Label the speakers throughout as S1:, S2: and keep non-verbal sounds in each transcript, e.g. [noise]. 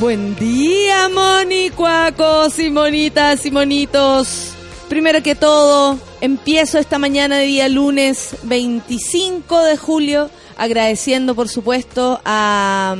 S1: Buen día, monicuacos y monitas y monitos. Primero que todo, empiezo esta mañana de día lunes 25 de julio agradeciendo por supuesto a,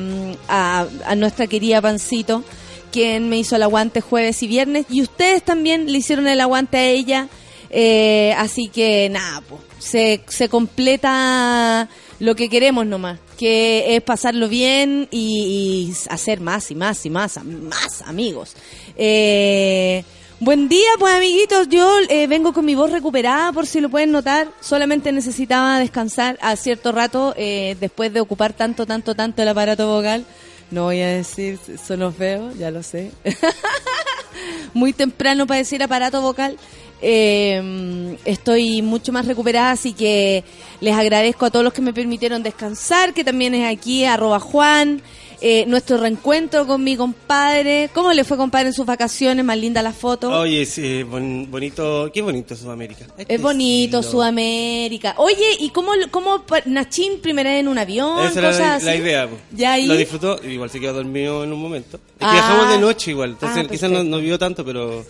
S1: a, a nuestra querida Pancito, quien me hizo el aguante jueves y viernes, y ustedes también le hicieron el aguante a ella, eh, así que nada, pues, se, se completa lo que queremos nomás, que es pasarlo bien y, hacer más y más y más, más amigos. Eh, Buen día, pues amiguitos. Yo eh, vengo con mi voz recuperada, por si lo pueden notar. Solamente necesitaba descansar a cierto rato eh, después de ocupar tanto, tanto, tanto el aparato vocal. No voy a decir, sonó feo, ya lo sé. [laughs] Muy temprano para decir aparato vocal. Eh, estoy mucho más recuperada, así que les agradezco a todos los que me permitieron descansar, que también es aquí, arroba Juan. Eh, nuestro reencuentro con mi compadre. ¿Cómo le fue, compadre, en sus vacaciones? Más linda la foto.
S2: Oye, sí, bon- bonito. Qué bonito Sudamérica. Este
S1: Es bonito,
S2: estilo.
S1: Sudamérica. Oye, ¿y cómo, cómo Nachín primera vez en un avión?
S2: Esa era la,
S1: así?
S2: la idea.
S1: Ya ahí.
S2: Lo disfrutó, igual se quedó dormido en un momento. Es que
S1: Ah.
S2: viajamos de noche igual, entonces
S1: Ah,
S2: quizás no, no vio tanto, pero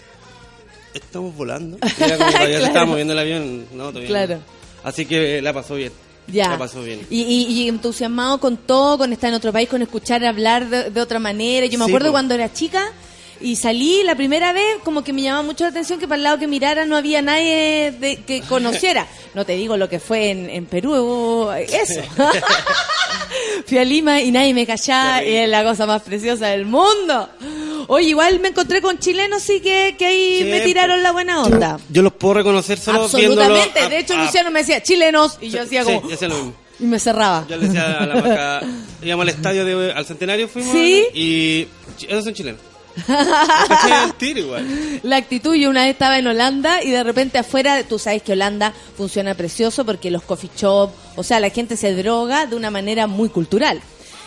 S2: estamos volando. [laughs] Era como todavía
S1: Claro.
S2: se estaba moviendo el avión, no, todavía no.
S1: Claro.
S2: Así que la pasó bien.
S1: Ya.
S2: La pasó bien.
S1: Y, y- y entusiasmado con todo, con estar en otro país, con escuchar hablar de, de otra manera. Yo me
S2: Sí,
S1: acuerdo
S2: po.
S1: cuando era chica y salí la primera vez, como que me llamaba mucho la atención que para el lado que mirara no había nadie de- que [laughs] conociera. No te digo lo que fue en, en Perú, uh, eso. [laughs] Fui a Lima y nadie me callaba y es la cosa más preciosa del mundo. Oye, igual me encontré con chilenos, sí que, que ahí me tiraron la buena onda.
S2: Yo los puedo reconocer solo
S1: Absolutamente.
S2: a-
S1: de hecho,
S2: a-
S1: Luciano me decía chilenos y yo hacía
S2: sí,
S1: como.
S2: lo.
S1: Y me cerraba.
S2: Yo le decía a la maca, íbamos al estadio de, al centenario, fuimos
S1: ¿Sí?
S2: y esos son chilenos. [laughs]
S1: La actitud, yo una vez estaba en Holanda y de repente afuera, tú sabes que Holanda funciona precioso porque los coffee shop, o sea, la gente se droga de una manera muy cultural.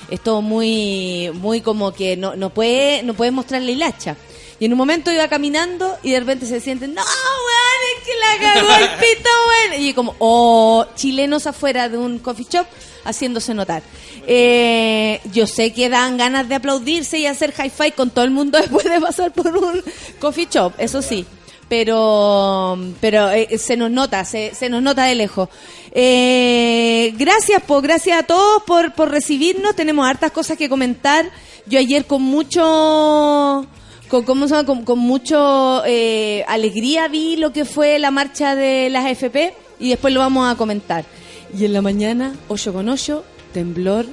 S1: Es todo muy, muy como que no, no puede, no puede mostrarle hilacha. Y en un momento iba caminando y de repente se sienten, no, weón, es que la cagó el pito, weón. Y como, oh, chilenos afuera de un coffee shop haciéndose notar. Eh, yo sé que dan ganas de aplaudirse y hacer hi-fi con todo el mundo [laughs] después de pasar por un coffee shop, eso sí. Pero, pero eh, se nos nota, se, se nos nota de lejos. Eh, gracias, po, gracias a todos por, por recibirnos. Tenemos hartas cosas que comentar. Yo ayer con mucho, con, ¿cómo se llama? con, mucho eh, alegría vi lo que fue la marcha de las AFP y después lo vamos a comentar. Y en la mañana, 8 con 8, temblor,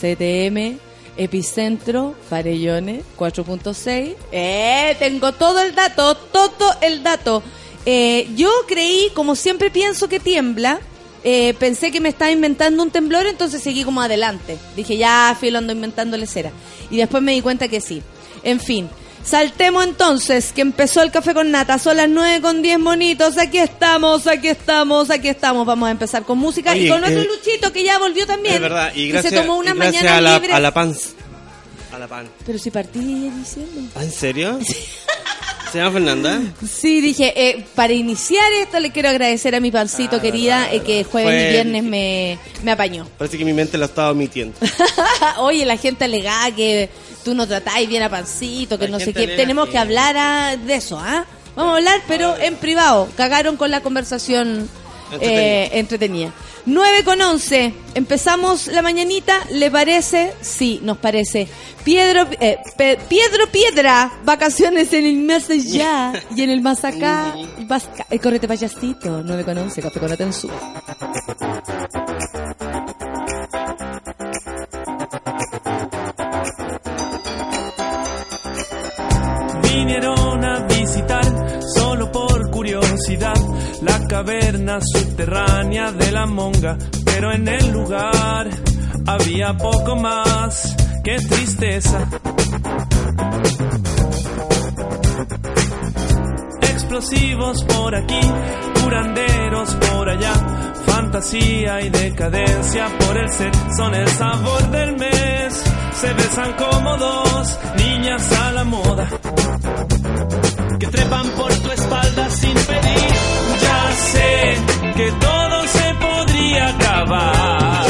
S1: CTM, epicentro, Farellones, 4.6. Eh, tengo todo el dato, todo el dato. Eh, yo creí, como siempre pienso que tiembla, eh, pensé que me estaba inventando un temblor, entonces seguí como adelante. Dije, ya, filo, ando inventándole cera. Y después me di cuenta que sí. En fin, saltemos entonces, que empezó el café con nata. Son las 9 con 10 monitos. Aquí estamos, aquí estamos, aquí estamos. Vamos a empezar con música y
S2: Oye,
S1: con nuestro
S2: eh,
S1: Luchito, que ya volvió también.
S2: Es verdad, y
S1: que
S2: gracias,
S1: se tomó una
S2: y gracias
S1: mañana
S2: a la,
S1: libre.
S2: a la pan. A la pan.
S1: Pero si partí diciendo.
S2: ¿Ah, ¿En serio? [laughs] ¿Se llama Fernanda?
S1: Sí, dije, eh, para iniciar esto le quiero agradecer a mi pancito
S2: Ah,
S1: querida
S2: verdad,
S1: eh, que jueves
S2: Fue-
S1: y viernes me, me apañó.
S2: Parece que mi mente lo estaba omitiendo. [laughs]
S1: Oye, la gente alegada que tú no tratáis bien a pancito, que
S2: La
S1: no sé qué. Tenemos que
S2: que-
S1: hablar ah, de eso, ¿ah? Vamos a hablar, pero en privado. Cagaron con la conversación
S2: Entretenida.
S1: eh, entretenida. 9 con 11. Empezamos la mañanita. ¿Le parece? Sí, nos parece. Piedro, eh, Pe- Piedro Piedra, vacaciones en el más allá y en el más acá. Vas, eh, correte payasito, 9 con 11, café con Atensu.
S3: Vinieron a la caverna subterránea de la monga, pero en el lugar había poco más que tristeza. Explosivos por aquí, curanderos por allá, fantasía y decadencia por el set son el sabor del mes. Se besan como dos niñas a la moda que trepan por tu espalda sin pedir. Ya sé que todo se podría acabar.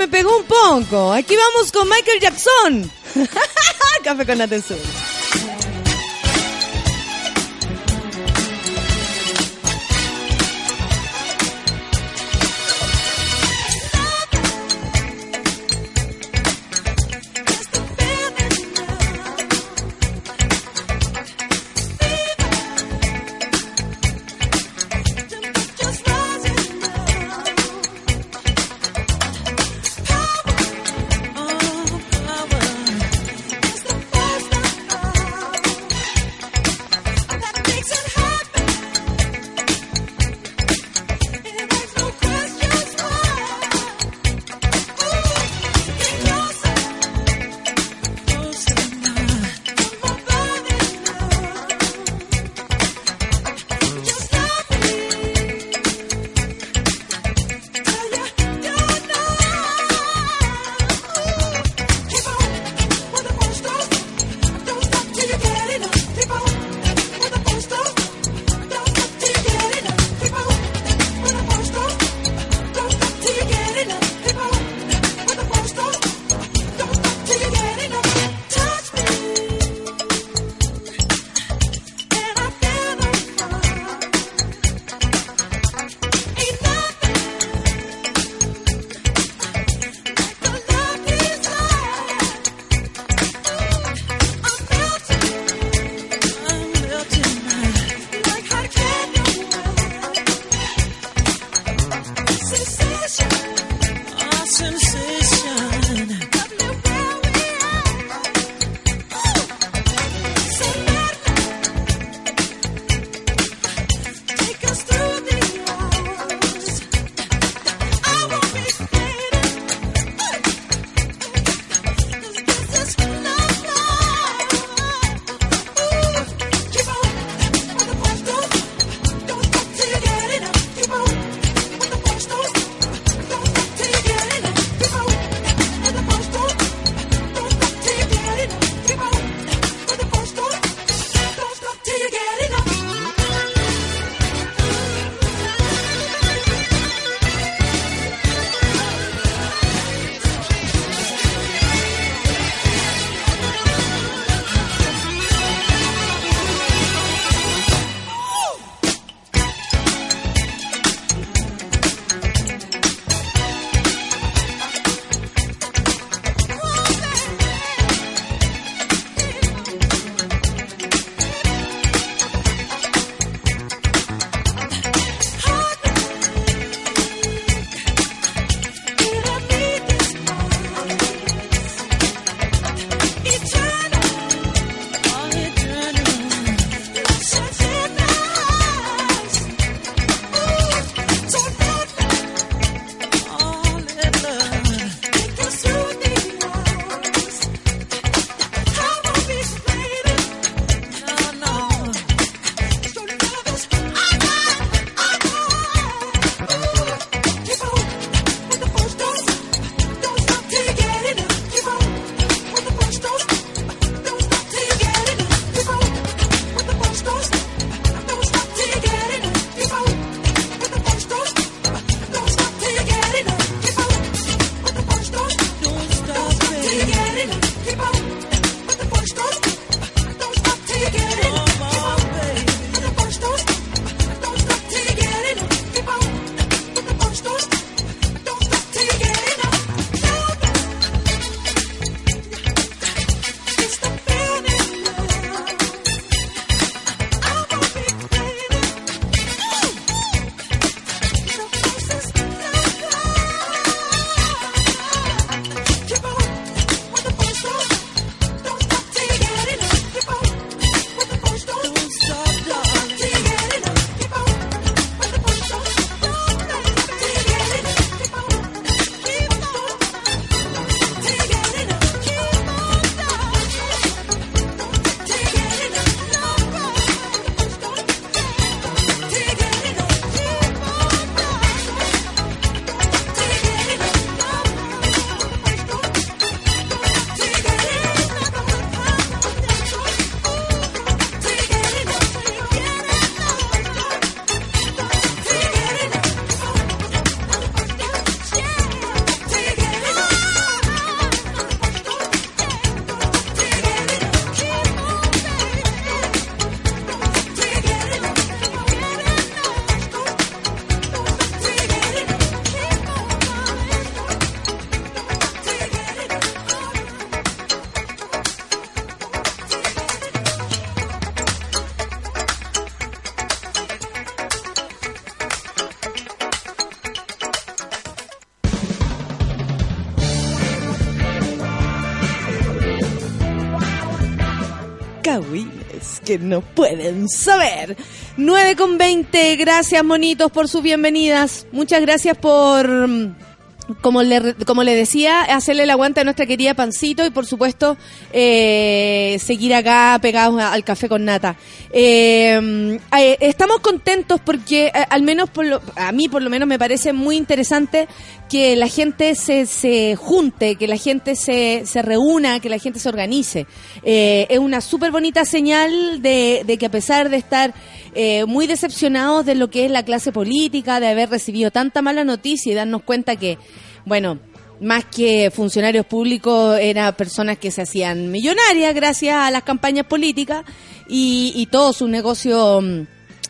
S3: me
S1: pegó un poco. Aquí vamos con Michael Jackson. [laughs] Café con atención. Que no pueden saber. 9 con 20, gracias monitos por sus bienvenidas. Muchas gracias por mm, como le, como le decía, hacerle el aguante a nuestra querida Pancito y por supuesto eh, seguir acá pegados al café con nata. Eh, eh, estamos contentos porque al menos por lo- a mí por lo menos me parece muy interesante que la gente se, se junte, que la gente se, se reúna, que la gente se organice. Eh, es una súper bonita señal de, de que a pesar de estar eh, muy decepcionados de lo que es la clase política, de haber recibido tanta mala noticia y darnos cuenta que, bueno, más que funcionarios públicos, eran personas que se hacían millonarias gracias a las campañas políticas y, y todo su negocio mm,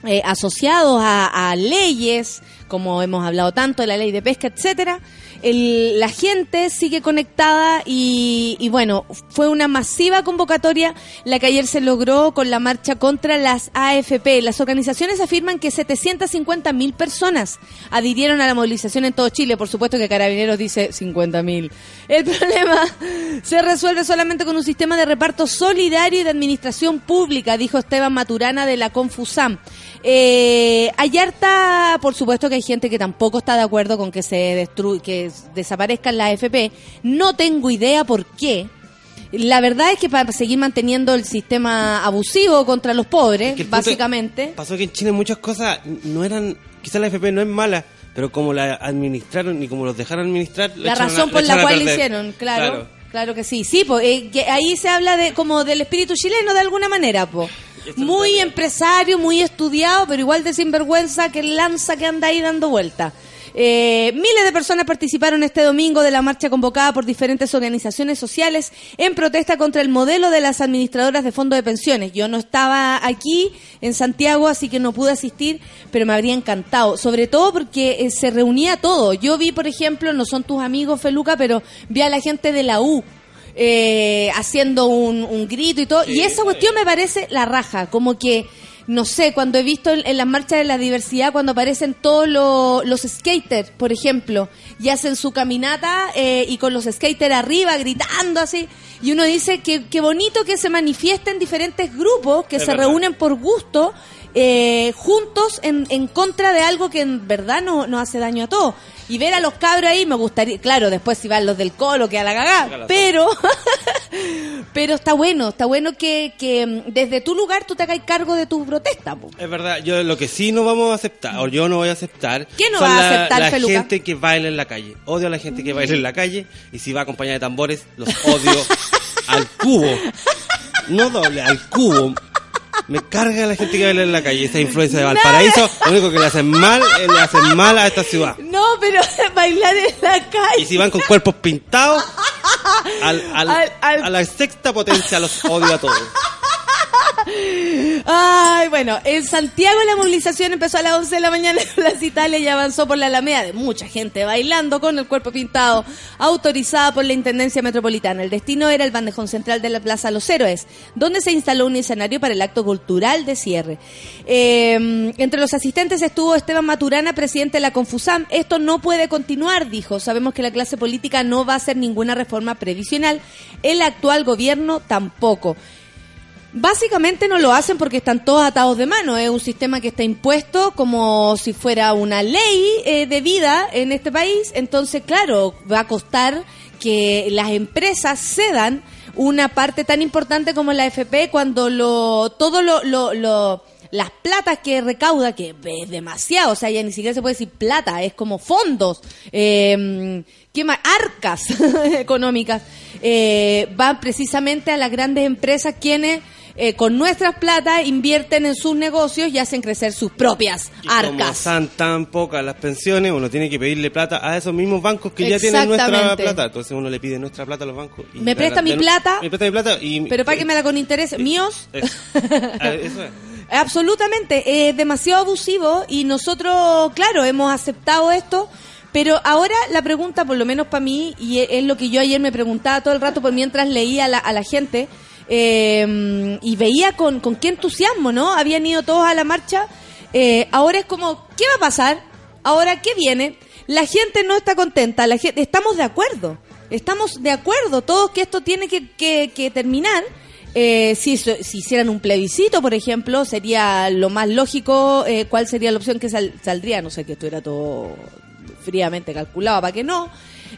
S1: eh, asociados a, a leyes, como hemos hablado tanto de la ley de pesca, etcétera. El- la gente sigue conectada y, y bueno, fue una masiva convocatoria la que ayer se logró con la marcha contra las AFP. Las organizaciones afirman que 750 mil personas adhirieron a la movilización en todo Chile. Por supuesto que Carabineros dice 50 mil. El [laughs] problema se resuelve solamente con un sistema de reparto solidario y de administración pública, dijo Esteban Maturana de la Confusam. Eh, hay por supuesto que gente que tampoco está de acuerdo con que se que desaparezcan las AFP. No tengo idea por qué. La verdad es que para seguir manteniendo el sistema abusivo contra los pobres,
S2: Que
S1: básicamente.
S2: Pasó que en Chile muchas cosas no eran. Quizás la FP no es mala, pero como la administraron y como los dejaron administrar. le
S1: La
S2: a-
S1: razón
S2: le
S1: por la cual lo
S2: perder.
S1: hicieron, claro. Claro que sí, sí, po, eh, que ahí se habla de como del espíritu chileno de alguna manera, po. Muy empresario, muy estudiado, pero igual de sinvergüenza que lanza que anda ahí dando vuelta. Eh, miles de personas participaron este domingo de la marcha convocada por diferentes organizaciones sociales en protesta contra el modelo de las administradoras de fondos de pensiones. Yo no estaba aquí en Santiago, así que no pude asistir, pero me habría encantado. Sobre todo porque eh, se reunía todo. Yo vi, por ejemplo, no son tus amigos, Feluca, pero vi a la gente de la U eh, haciendo un, un grito y todo. y esa cuestión me parece la raja, como que, no sé, cuando he visto en, en las marchas de la diversidad, cuando aparecen todos lo- los skaters, por ejemplo, y hacen su caminata eh, y con los skaters arriba gritando así. Y uno dice que, qué bonito que se manifiesten diferentes grupos que
S2: Es
S1: se
S2: verdad.
S1: reúnen por gusto. Eh, juntos en, en contra de algo que en verdad no, no hace daño a todos. Y ver a los cabros ahí me gustaría, claro, después si van los del colo, que a la cagada, pero, [laughs] pero está bueno, está bueno que, que mm, desde tu lugar tú te hagas cargo de tu protesta. po.
S2: Es verdad, yo lo que sí no vamos a aceptar, o yo no voy a aceptar,
S1: ¿Qué no
S2: son
S1: va a
S2: la,
S1: aceptar,
S2: la
S1: Feluca?
S2: gente que baila en la calle. Odio a la gente que baila en la calle y si va acompañada de tambores, los odio [laughs] al cubo. No doble, al cubo. Me carga la gente que baila en la calle. Esa influencia de Valparaíso, lo único que le hacen mal, es le hacen mal a esta ciudad.
S1: No, pero [laughs] bailar en la calle.
S2: Y si van con cuerpos pintados, al- Al- [laughs]
S1: al-
S2: a la sexta potencia los odio a todos.
S1: Ay, bueno, en Santiago la movilización empezó a las 11 de la mañana en Plaza Italia y avanzó por la Alameda de mucha gente bailando con el cuerpo pintado, autorizada por la Intendencia Metropolitana. El destino era el bandejón central de la Plaza Los Héroes, donde se instaló un escenario para el acto cultural de cierre. Eh, entre los asistentes estuvo Esteban Maturana, presidente de la Confusam. Esto no puede continuar, dijo. Sabemos que la clase política no va a hacer ninguna reforma previsional. El actual gobierno tampoco. Básicamente no lo hacen porque están todos atados de mano. Es un sistema que está impuesto como si fuera una ley eh, de vida en este país. Entonces, claro, va a costar que las empresas cedan una parte tan importante como la FP cuando lo todo lo, lo, lo- las platas que recauda, que es demasiado, o sea, ya ni siquiera se puede decir plata, es como fondos, eh, ¿qué más? Arcas [laughs] económicas, eh, van precisamente a las grandes empresas quienes eh, con nuestras platas invierten en sus negocios y hacen crecer sus propias
S2: Y como
S1: arcas.
S2: son tan pocas las pensiones, uno tiene que pedirle plata a esos mismos bancos que ya tienen nuestra plata. Entonces uno le pide nuestra plata a los bancos. y
S1: Me presta mi plata,
S2: Me presta mi plata y...
S1: Pero páguemela con interés. ¿Míos?
S2: Eso. Ah, eso es. [laughs]
S1: Absolutamente, es demasiado abusivo y nosotros, claro, hemos aceptado esto, pero ahora la pregunta, por lo menos para mí, y es es lo que yo ayer me preguntaba todo el rato por mientras leía a la, a la gente eh, y veía con, con qué entusiasmo, ¿no? Habían ido todos a la marcha. eh, ahora es como, ¿qué va a pasar? Ahora, ¿qué viene? La gente no está contenta, la gente, estamos de acuerdo, estamos de acuerdo todos que esto tiene que, que- que terminar. Eh, si, si hicieran un plebiscito, por ejemplo, sería lo más lógico. eh, ¿Cuál sería la opción que sal- saldría? No sé, que estuviera todo fríamente calculado para que no.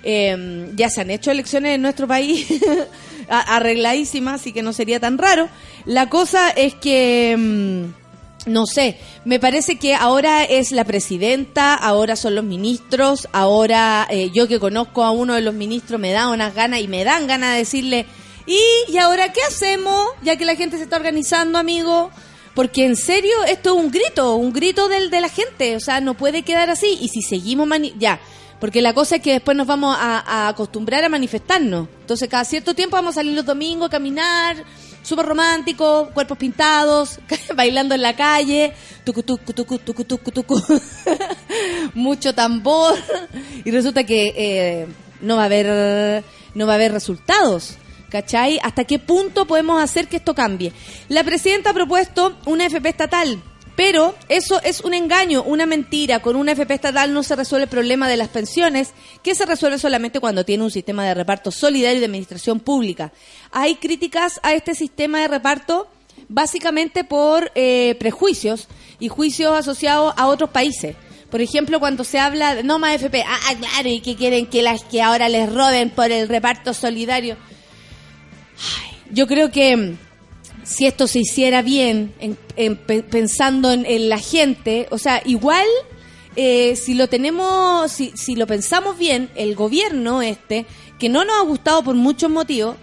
S1: Eh, ya se han hecho elecciones en nuestro país [laughs] a- arregladísimas, así que no sería tan raro. La cosa es que. mm, no sé, me parece que ahora es la presidenta, ahora son los ministros, ahora eh, yo que conozco a uno de los ministros me da unas ganas y me dan ganas de decirle, ¿y, ¿y ahora qué hacemos? Ya que la gente se está organizando, amigo. Porque en serio, esto es un grito, un grito del, de la gente, o sea, no puede quedar así. Y si seguimos, mani- ya, porque la cosa es que después nos vamos a, acostumbrar a manifestarnos. Entonces, cada cierto tiempo vamos a salir los domingos a caminar, súper romántico, cuerpos pintados, [laughs] bailando en la calle, tucu, tucu, tucu, tucu, tucu, tucu. [laughs] mucho tambor, y resulta que eh, no va a haber, no va a haber resultados. ¿Cachai? ¿Hasta qué punto podemos hacer que esto cambie? La presidenta ha propuesto una FP estatal, pero eso es un engaño, una mentira. Con una FP estatal no se resuelve el problema de las pensiones, que se resuelve solamente cuando tiene un sistema de reparto solidario de administración pública. Hay críticas a este sistema de reparto básicamente por eh, prejuicios y juicios asociados a otros países. Por ejemplo, cuando se habla de no más FP, ah, ah, claro, y que quieren que las que ahora les roben por el reparto solidario. Yo creo que si esto se hiciera bien, en- en pe- pensando en, en la gente, o sea, igual eh, si lo tenemos, si, si lo pensamos bien, el gobierno este, que no nos ha gustado por muchos motivos,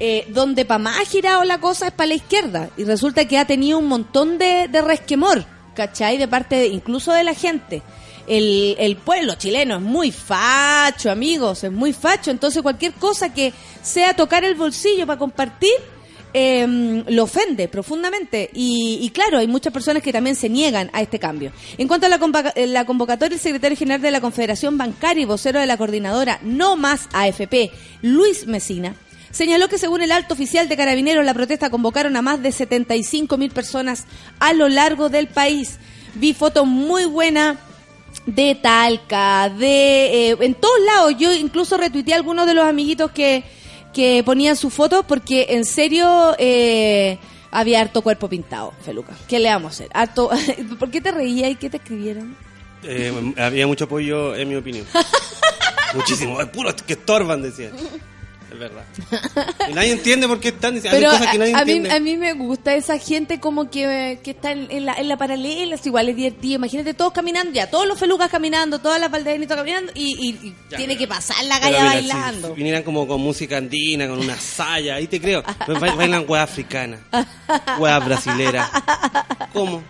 S1: eh, donde para más ha girado la cosa es para la izquierda, y resulta que ha tenido un montón de, de resquemor, ¿cachai? De parte de- incluso de la gente. El, el pueblo chileno es muy facho, amigos, es muy facho. Entonces, cualquier cosa que sea tocar el bolsillo para compartir, eh, lo ofende profundamente. Y, y claro, hay muchas personas que también se niegan a este cambio. En cuanto a la, eh, la convocatoria, el secretario general de la Confederación Bancaria y vocero de la coordinadora No Más AFP, Luis Mesina, señaló que según el alto oficial de carabineros, la protesta convocaron a más de 75 mil personas a lo largo del país. Vi fotos muy buenas de Talca, de eh, en todos lados. Yo incluso retuiteé a algunos de los amiguitos que, que ponían sus fotos porque en serio eh, había harto cuerpo pintado, Feluca. ¿Qué le vamos a hacer? Harto... [laughs] ¿Por qué te reías y qué te escribieron?
S2: Eh, había mucho apoyo, en mi opinión. [laughs] Muchísimo. Es puro que estorban, decían. Es verdad. [laughs] Y nadie entiende por qué están diciendo.
S1: Pero
S2: cosas que nadie
S1: a, mí,
S2: entiende.
S1: a mí me gusta esa gente como que, que está en, en la, en la paralela, es igual, es divertido. Imagínate todos caminando, ya, todos los felucas caminando, todas las valdenitas caminando y, y- y
S2: Ya,
S1: tiene
S2: pero-
S1: que pasar la calle bailando.
S2: Si vinieran como con música andina, con una saya, ahí te creo. Ba- Bailan hueá africana, hueá brasilera. ¿Cómo?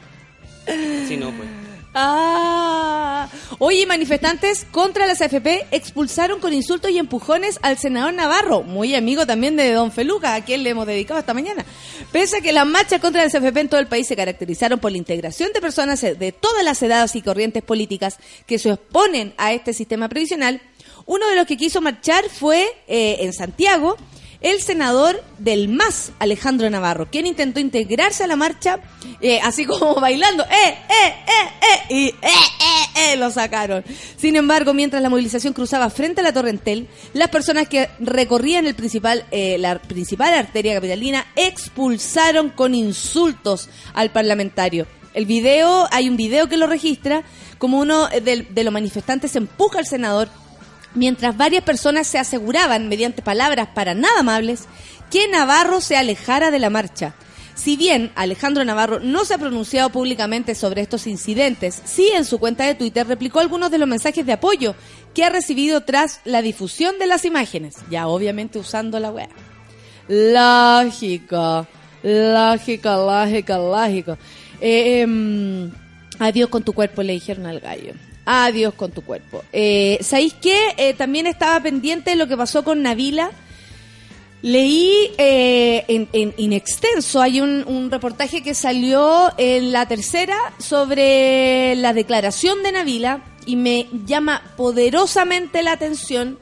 S2: Si no, pues.
S1: Ah, oye, manifestantes contra las AFP expulsaron con insultos y empujones al senador Navarro, muy amigo también de Don Feluca, a quien le hemos dedicado esta mañana. Pese a que las marchas contra las AFP en todo el país se caracterizaron por la integración de personas de todas las edades y corrientes políticas que se oponen a este sistema previsional, uno de los que quiso marchar fue eh, en Santiago el senador del MAS, Alejandro Navarro, quien intentó integrarse a la marcha, eh, así como [laughs] bailando, ¡eh, eh, eh, eh! Y ¡eh, eh, eh! Lo sacaron. Sin embargo, mientras la movilización cruzaba frente a la Torrentel, las personas que recorrían el principal, eh, la principal arteria capitalina expulsaron con insultos al parlamentario. El video, hay un video que lo registra, como uno de, de los manifestantes empuja al senador mientras varias personas se aseguraban, mediante palabras para nada amables, que Navarro se alejara de la marcha. Si bien Alejandro Navarro no se ha pronunciado públicamente sobre estos incidentes, sí en su cuenta de Twitter replicó algunos de los mensajes de apoyo que ha recibido tras la difusión de las imágenes, ya obviamente usando la web. Lógico, lógico, lógico, lógico. Eh, em, adiós con tu cuerpo, le dijeron al gallo. Adiós con tu cuerpo. Eh, ¿Sabéis qué? Eh, también estaba pendiente de lo que pasó con Navila. Leí eh, en, en, in extenso, hay un, un reportaje que salió en la tercera sobre la declaración de Navila y me llama poderosamente la atención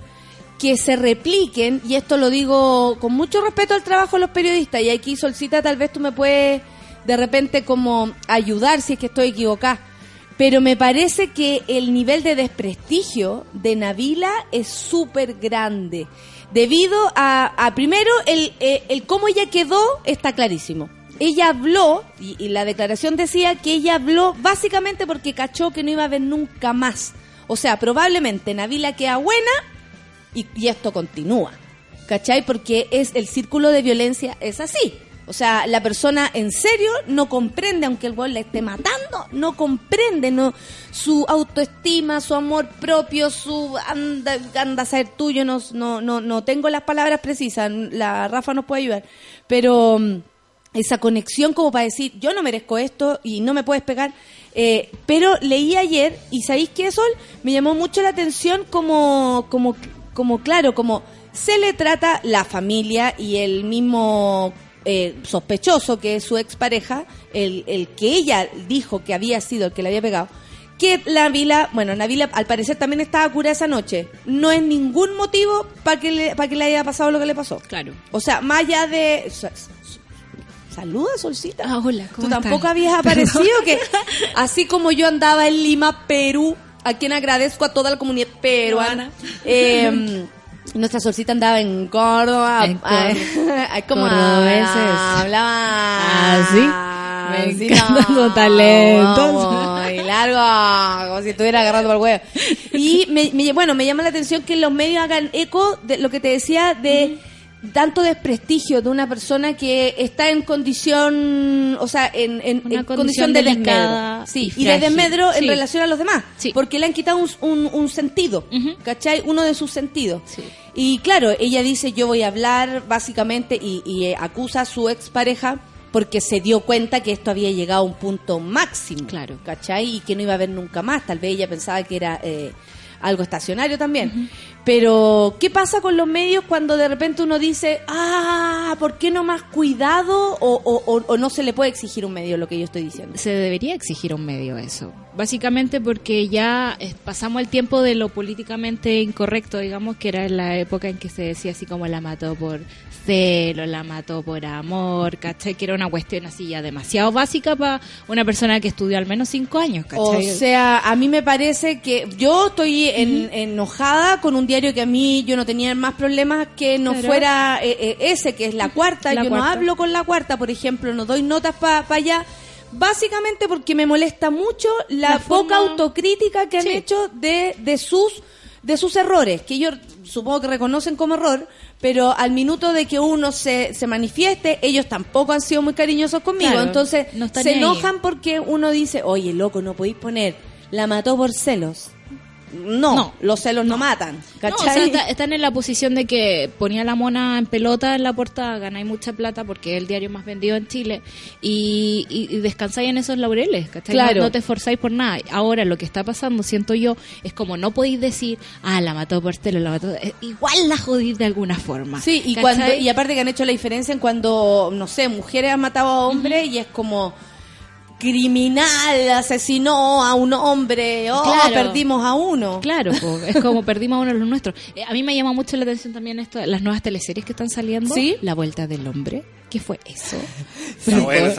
S1: que se repliquen, y esto lo digo con mucho respeto al trabajo de los periodistas, y aquí Solcita tal vez tú me puedes de repente como ayudar si es que estoy equivocada, pero me parece que el nivel de desprestigio de Navila es súper grande. Debido a, primero, el, eh, el cómo ella quedó está clarísimo. Ella habló, y, la declaración decía que ella habló básicamente porque cachó que no iba a haber nunca más. O sea, probablemente Nabila queda buena y, y esto continúa. ¿Cachai? Porque es el círculo de violencia es así. O sea, la persona en serio no comprende, aunque el weón la esté matando, no comprende no su autoestima, su amor propio, su anda, anda a ser tuyo, no, no, no, tengo las palabras precisas, la Rafa nos puede ayudar, pero mm, esa conexión como para decir, yo no merezco esto y no me puedes pegar. Eh, pero leí ayer y sabéis qué, Sol, me llamó mucho la atención como, como, como claro, como se le trata la familia y el mismo eh, sospechoso que es su expareja, el, el que ella dijo que había sido el que le había pegado, que Navila, bueno, Navila al parecer también estaba cura esa noche. No es ningún motivo para que, le, para que le haya pasado lo que le pasó.
S4: Claro.
S1: O sea, más allá de... sa- sa- Saluda, Solcita.
S4: Ah, hola, ¿cómo
S1: Tú tampoco
S4: están?
S1: habías [laughs] aparecido que, así como yo andaba en Lima, Perú, a quien agradezco a toda la comunidad peruana, eh, nuestra Solcita andaba en Córdoba.
S4: En Córdoba. [laughs]
S1: como
S4: Cordobeses.
S1: hablaba.
S4: Ah, ¿sí? Me
S1: así, no,
S4: sus talentos.
S1: Muy largo, como si estuviera agarrando por el huevo. Y me, me- bueno, me llama la atención que los medios hagan eco de lo que te decía de tanto desprestigio de una persona que está en condición, o sea, en, en-
S4: condición
S1: de desmedro. Sí,
S4: y
S1: y, de desmedro en relación a los demás.
S4: Sí.
S1: Porque le han quitado un, un- un sentido,
S4: Ujú.
S1: ¿cachai? Uno de sus sentidos. Y claro, ella dice, yo voy a hablar básicamente y, y, eh, acusa a su expareja porque se dio cuenta que esto había llegado a un punto máximo.
S4: Claro.
S1: ¿Cachai? Y que no iba a haber nunca más. Tal vez ella pensaba que era eh, algo estacionario también. Pero, ¿qué pasa con los medios cuando de repente uno dice, ah, ¿por qué no más cuidado? O, o- o- o no se le puede exigir un medio lo que yo estoy diciendo.
S4: se debería exigir un medio eso. Básicamente porque ya eh, pasamos el tiempo de lo políticamente incorrecto, digamos, que era la época en que se decía así como la mató por celo, la mató por amor, ¿cachai? Que era una cuestión así ya demasiado básica para una persona que estudió al menos cinco años,
S1: O
S4: ¿cachai?
S1: sea, a mí me parece que yo estoy en- enojada con un diario que a mí yo no tenía más problemas que no
S4: Claro.
S1: fuera eh, eh, ese, que es la cuarta.
S4: La
S1: yo no hablo con la cuarta, por ejemplo, no doy notas para allá. Básicamente porque me molesta mucho la,
S4: La
S1: poca
S4: forma-
S1: autocrítica que han
S4: Sí.
S1: hecho de, de sus de sus errores, que ellos supongo que reconocen como error, pero al minuto de que uno se, se manifieste, ellos tampoco han sido muy cariñosos conmigo.
S4: Claro,
S1: Entonces
S4: no
S1: se
S4: ahí.
S1: enojan porque uno dice, oye, loco, no podéis poner, la mató por celos. No,
S4: No.
S1: los celos no, matan.
S4: No, o
S1: ¿cachai?
S4: sea, está- están en la posición de que ponía la mona en pelota en la portada, ganáis mucha plata porque es el diario más vendido en Chile y, y, y descansáis en esos laureles, ¿cachai?
S1: Claro.
S4: No, te esforzáis por nada. Ahora lo que está pasando, siento yo, es como no podéis decir, ah, la mató por telo, la mató... Igual la jodís de alguna forma.
S1: Sí, y,
S4: ¿cachai?
S1: cuando, y aparte que han hecho la diferencia en cuando, no sé, mujeres han matado a hombres y es como criminal, asesinó a un hombre, oh,
S4: Claro.
S1: perdimos a uno.
S4: Claro, es como perdimos a uno de los nuestros. Eh, a mí me llama mucho la atención también esto, las nuevas teleseries que están saliendo.
S1: ¿Sí?
S4: La Vuelta del Hombre. ¿Qué fue eso?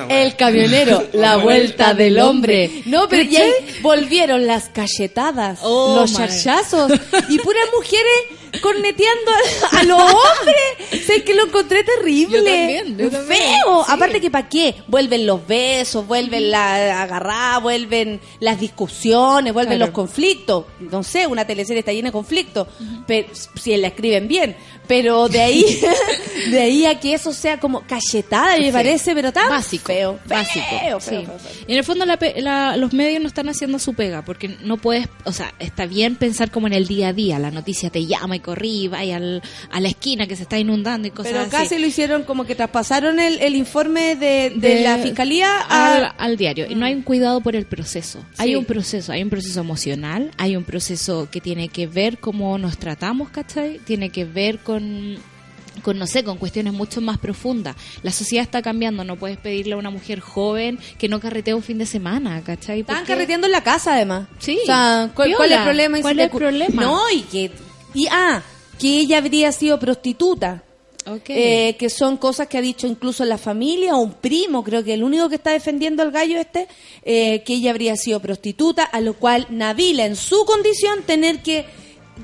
S1: El camionero, [laughs] la vuelta del hombre. No, pero y ahí volvieron las cachetadas,
S4: Oh,
S1: los charchazos y puras mujeres corneteando a, a los hombres. [laughs] Sé que lo encontré terrible.
S4: Yo también, yo también,
S1: Feo.
S4: sí.
S1: Aparte que para qué, vuelven los besos, vuelven la agarrada, vuelven las discusiones, vuelven
S4: Claro.
S1: los conflictos. No sé, una teleserie está llena de conflictos, pero si la escriben bien. Pero de ahí, [laughs] de ahí a que eso sea como cachetada, me
S4: Sí.
S1: parece, pero tan
S4: básico,
S1: feo,
S4: básico.
S1: feo,
S4: sí.
S1: feo, feo, feo.
S4: Y en el fondo la la- los medios no están haciendo su pega porque no puedes, o sea, está bien pensar como en el día a día, la noticia te llama y corrí, vaya al- a la esquina que se está inundando y cosas
S1: Pero
S4: así.
S1: casi lo hicieron como que traspasaron el, el informe de, de
S4: De-
S1: la fiscalía
S4: al, al diario y no hay un cuidado por el proceso. Hay un proceso, hay un proceso emocional, hay un proceso que tiene que ver cómo nos tratamos, ¿cachai? Tiene que ver con con no sé, con cuestiones mucho más profundas. La sociedad está cambiando, no puedes pedirle a una mujer joven que no carretee un fin de semana, ¿cachai? Porque-
S1: carreteando en la casa, además.
S4: Sí.
S1: O sea, ¿cuál, cuál es el problema?
S4: ¿Cuál es el problema?
S1: No, y que... Y, ah, que ella habría sido prostituta. Eh, que son cosas que ha dicho incluso la familia o un primo, creo que el único que está defendiendo al gallo este, eh, que ella habría sido prostituta, a lo cual Navila en su condición tener que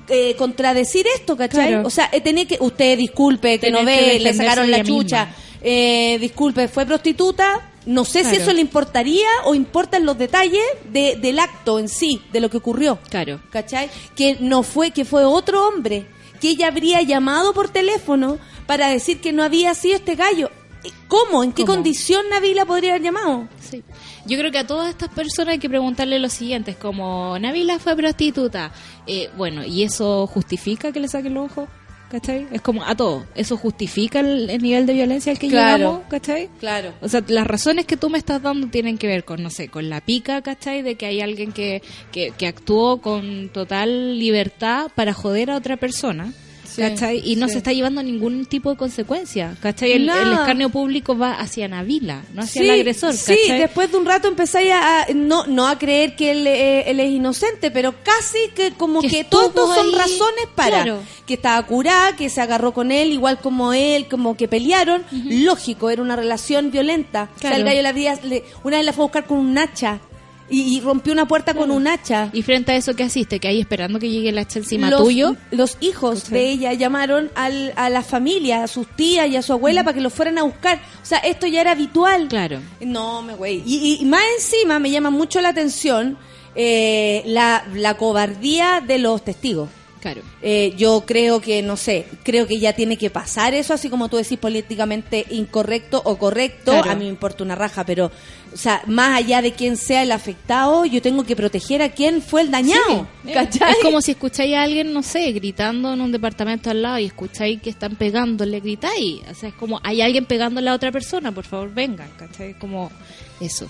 S1: eh, contradecir esto, ¿cachai?
S4: Claro.
S1: O sea, eh, que, usted disculpe, que no
S4: que
S1: ve, le
S4: defenderse
S1: sacaron la chucha, eh, disculpe, fue prostituta. No sé si eso le importaría o importan los detalles de- del acto en sí, de lo que ocurrió.
S4: Claro.
S1: ¿Cachai? Que no fue, que fue otro hombre, que ella habría llamado por teléfono para decir que no había sido este gallo. ¿Cómo? ¿En qué
S4: ¿Cómo?
S1: condición Nabila podría haber llamado?
S4: Sí. Yo creo que a todas estas personas hay que preguntarle lo siguiente, es como, Nabila fue prostituta. Eh, bueno, ¿y eso justifica que le saquen los ojos? ¿Cachai? Es como a todos. ¿Eso justifica el, el nivel de violencia al que
S1: Claro.
S4: llegamos? ¿Cachai?
S1: Claro.
S4: O sea, las razones que tú me estás dando tienen que ver con, no sé, con la pica, ¿cachai? De que hay alguien que, que, que actuó con total libertad para joder a otra persona,
S1: Sí,
S4: ¿cachai? Y no
S1: sí.
S4: se está llevando ningún tipo de consecuencia, ¿cachai? El, el escarnio público va hacia Navila, no hacia
S1: Sí,
S4: el agresor,
S1: Sí, después de un rato empezáis a, a- no, no a creer que él, eh, él es inocente, pero casi que como
S4: Que
S1: que, todos son razones para
S4: claro.
S1: que estaba curada, que se agarró con él, igual como él, como que pelearon. Lógico, era una relación violenta. O sea,
S4: Claro.
S1: el gallo la le- una vez la fue a buscar con un hacha y, y rompió una puerta con un hacha.
S4: Y frente a eso, ¿qué hiciste? Que ahí esperando que llegue el hacha encima
S1: los,
S4: tuyo.
S1: los hijos de ella llamaron al, a la familia, a sus tías y a su abuela para que lo fueran a buscar. O sea, esto ya era habitual.
S4: Claro.
S1: No, me güey. Y, y más encima me llama mucho la atención eh, la, la cobardía de los testigos.
S4: Claro.
S1: Eh, yo creo que, no sé, creo que ya tiene que pasar eso, así como tú decís políticamente incorrecto o correcto.
S4: Claro.
S1: A mí me importa una raja, pero, o sea, más allá de quién sea el afectado, yo tengo que proteger a quien fue el dañado. [laughs]
S4: Es como si escucháis a alguien, no sé, gritando en un departamento al lado y escucháis que están pegándole, gritáis. O sea, es como, hay alguien pegándole a otra persona, por favor, vengan, ¿cachai? Como eso.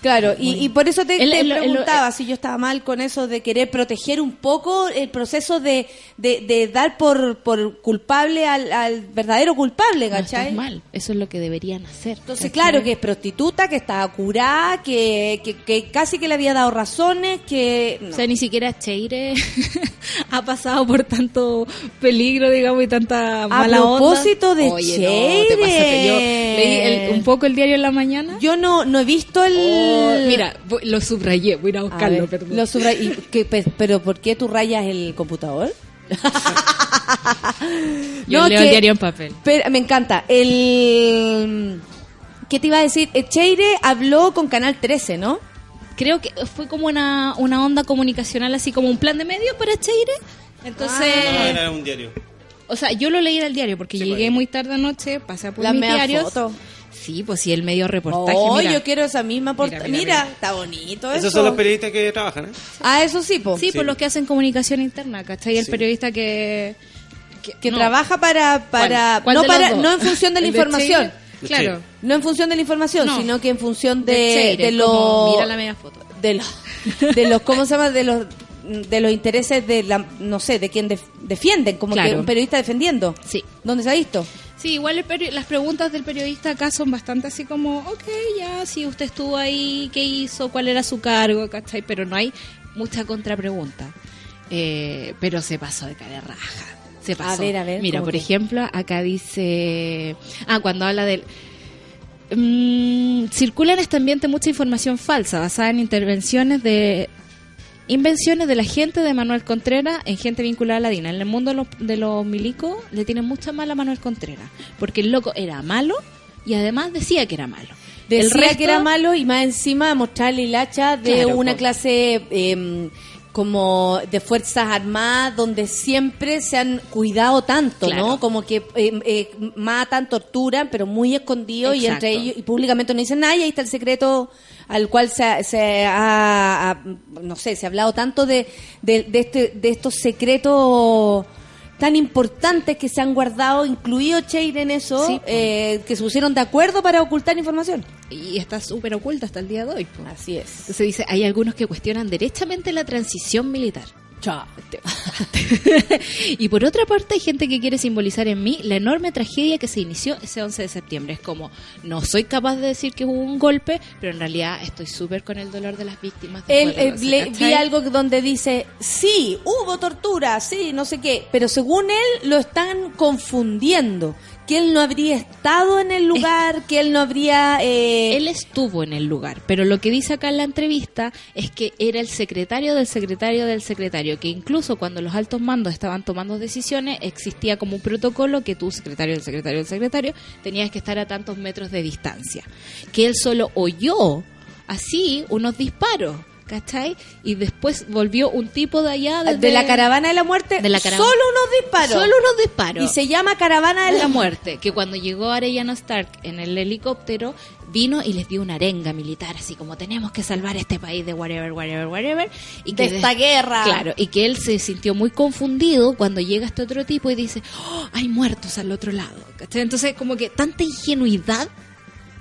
S1: Claro, y, y por eso te,
S4: El-
S1: te
S4: el- el-
S1: preguntaba si yo estaba mal con eso de querer proteger un poco el proceso de, de, de dar por, por culpable al, al verdadero culpable,
S4: No
S1: ¿cachai?
S4: estás mal, eso es lo que deberían hacer.
S1: Entonces,
S4: ¿cachai?
S1: claro, que es prostituta, que estaba curada, que, que, que casi que le había dado razones, que... no.
S4: O sea, ni siquiera Cheire [laughs] ha pasado por tanto peligro, digamos, y tanta mala onda.
S1: propósito de
S4: Oye, no, te pasaste. Yo
S1: Cheire.
S4: leí el- un poco el diario en la mañana.
S1: Yo no, no he visto el...
S4: Oh, mira, voy- lo subrayé, voy a ir a
S1: A
S4: buscarlo,
S1: ver,
S4: perdón.
S1: lo subra- y que- pe- pero ¿por qué tú rayas el computador? [laughs]
S4: Yo
S1: No,
S4: leo el diario en papel.
S1: Pero me encanta. El ¿Qué te iba a decir? Cheire habló con Canal 13, ¿no?
S4: Creo que fue como una, una onda comunicacional, así como un plan de medios para Cheire. Entonces,
S2: No, era un diario.
S4: o sea, yo lo leí en el diario porque
S2: Sí,
S4: llegué
S2: pues.
S4: muy tarde anoche, pasé por
S1: Las
S4: mis diarios.
S1: fotos.
S4: Sí, pues sí, el medio reportaje.
S1: Oh,
S4: mira.
S1: yo quiero esa misma portada.
S4: Mira,
S1: Mira,
S4: mira,
S1: está bonito eso.
S2: Esos son los periodistas que trabajan, ¿eh?
S1: Ah, eso sí, po.
S4: Sí,
S2: Sí.
S4: por los que hacen comunicación interna, ¿cachai? El
S2: Sí.
S4: periodista que...
S1: que
S4: no.
S1: trabaja para para
S4: ¿Cuál? ¿Cuál
S1: no para en función de la [laughs]
S4: ¿El
S1: información.
S4: Claro.
S1: No en función de la información,
S4: No.
S1: sino que en función
S4: De
S1: de,
S4: Cheire,
S1: de los
S4: mira la media foto.
S1: de los de los cómo se llama de los de los intereses de la no sé de quien def- defienden como que un periodista defendiendo
S4: Sí.
S1: dónde se ha visto
S4: Sí, igual las preguntas del periodista acá son bastante así como, ok, ya, si usted estuvo ahí, ¿qué hizo? ¿Cuál era su cargo? ¿Cachai? Pero no hay mucha contrapregunta. Eh, pero se pasó de cara raja. Se pasó.
S1: ver, a ver,
S4: Mira,
S1: ¿cómo
S4: por ejemplo, acá dice... Ah, cuando habla del... Mm, circula en este ambiente mucha información falsa basada en intervenciones de invenciones de la gente de Manuel Contreras en gente vinculada a la DINA. En el mundo de los, de los milicos le tienen mucha mala a Manuel Contreras, porque el loco era malo y además decía que era malo.
S1: decía
S4: el resto,
S1: que era malo y más encima mostrarle el hacha de
S4: Claro,
S1: una clase eh, como de fuerzas armadas donde siempre se han cuidado tanto,
S4: Claro.
S1: ¿no? Como que eh, eh, matan, torturan, pero muy escondido y entre ellos y públicamente no dicen nada y ahí está el secreto al cual se, ha- se ha, ha- no sé, se ha hablado tanto de, de, de este, de estos secretos tan importantes que se han guardado, incluido Cheire en eso,
S4: Sí,
S1: eh, que se pusieron de acuerdo para ocultar información.
S4: Y está súper oculta hasta el día de hoy. po.
S1: Así es.
S4: Entonces dice, hay algunos que cuestionan derechamente la transición militar.
S1: Chao. [laughs]
S4: y por otra parte hay gente que quiere simbolizar en mí la enorme tragedia que se inició ese 11 de septiembre. Es como, no soy capaz de decir que hubo un golpe, pero en realidad estoy súper con el dolor de las víctimas.
S1: Él, eh,
S4: 11,
S1: le- vi algo donde dice, sí, hubo tortura, sí, no sé qué, pero según él lo están confundiendo. Que él no habría estado en el lugar, que él no habría... eh,
S4: Él estuvo en el lugar, pero lo que dice acá en la entrevista es que era el secretario del secretario del secretario, que incluso cuando los altos mandos estaban tomando decisiones, existía como un protocolo que tú, secretario del secretario del secretario, tenías que estar a tantos metros de distancia. Que él solo oyó así unos disparos. ¿Cachai? Y después volvió un tipo de allá
S1: de la caravana de la muerte,
S4: de la caravana.
S1: solo unos disparos.
S4: Solo unos disparos.
S1: Y se llama caravana de la, [laughs]
S4: muerte, que cuando llegó Arellano Stark en el helicóptero, vino y les dio una arenga militar, así como tenemos que salvar este país de whatever, whatever, whatever. Y
S1: De esta guerra.
S4: Claro, y que él se sintió muy confundido cuando llega este otro tipo y dice, "Oh, hay muertos al otro lado. ¿cachai? Entonces, como que tanta ingenuidad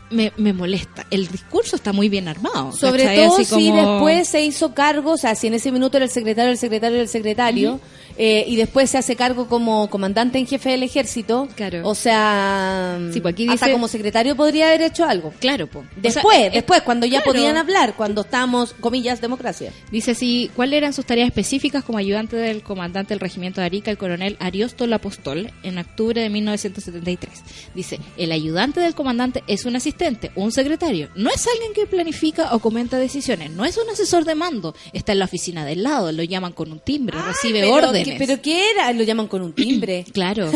S4: me, me molesta. El discurso está muy bien armado.
S1: Sobre todo si después se hizo cargo, o sea, si en ese minuto era el secretario, el secretario, el secretario, eh, y después se hace cargo como comandante en jefe del ejército,
S4: Claro.
S1: o sea,
S4: Sí, pues aquí
S1: hasta como secretario podría haber hecho algo.
S4: Claro. O sea,
S1: Después, después, cuando ya
S4: claro.
S1: podían hablar, cuando estábamos, comillas, democracia.
S4: Dice así, ¿cuáles eran sus tareas específicas como ayudante del comandante del regimiento de Arica, el coronel Ariosto Lapostol, en octubre de 1973? Dice, el ayudante del comandante es un asistente, un secretario, no es alguien que planifica o comenta decisiones, no es un asesor de mando, está en la oficina del lado, lo llaman con un timbre, recibe órdenes.
S1: ¿Qué- ¿Pero qué era? Lo llaman con un timbre. [clears throat]
S4: Claro.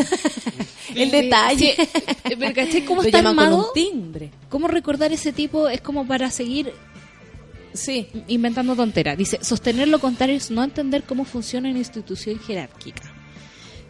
S4: [laughs]
S1: el detalle.
S4: Sí, [laughs] pero ¿cachai cómo
S1: Lo
S4: está
S1: llaman con un timbre.
S4: ¿Cómo recordar ese tipo es como para seguir
S1: Sí.
S4: inventando tonteras. Dice, sostener lo contrario es no entender cómo funciona una institución jerárquica.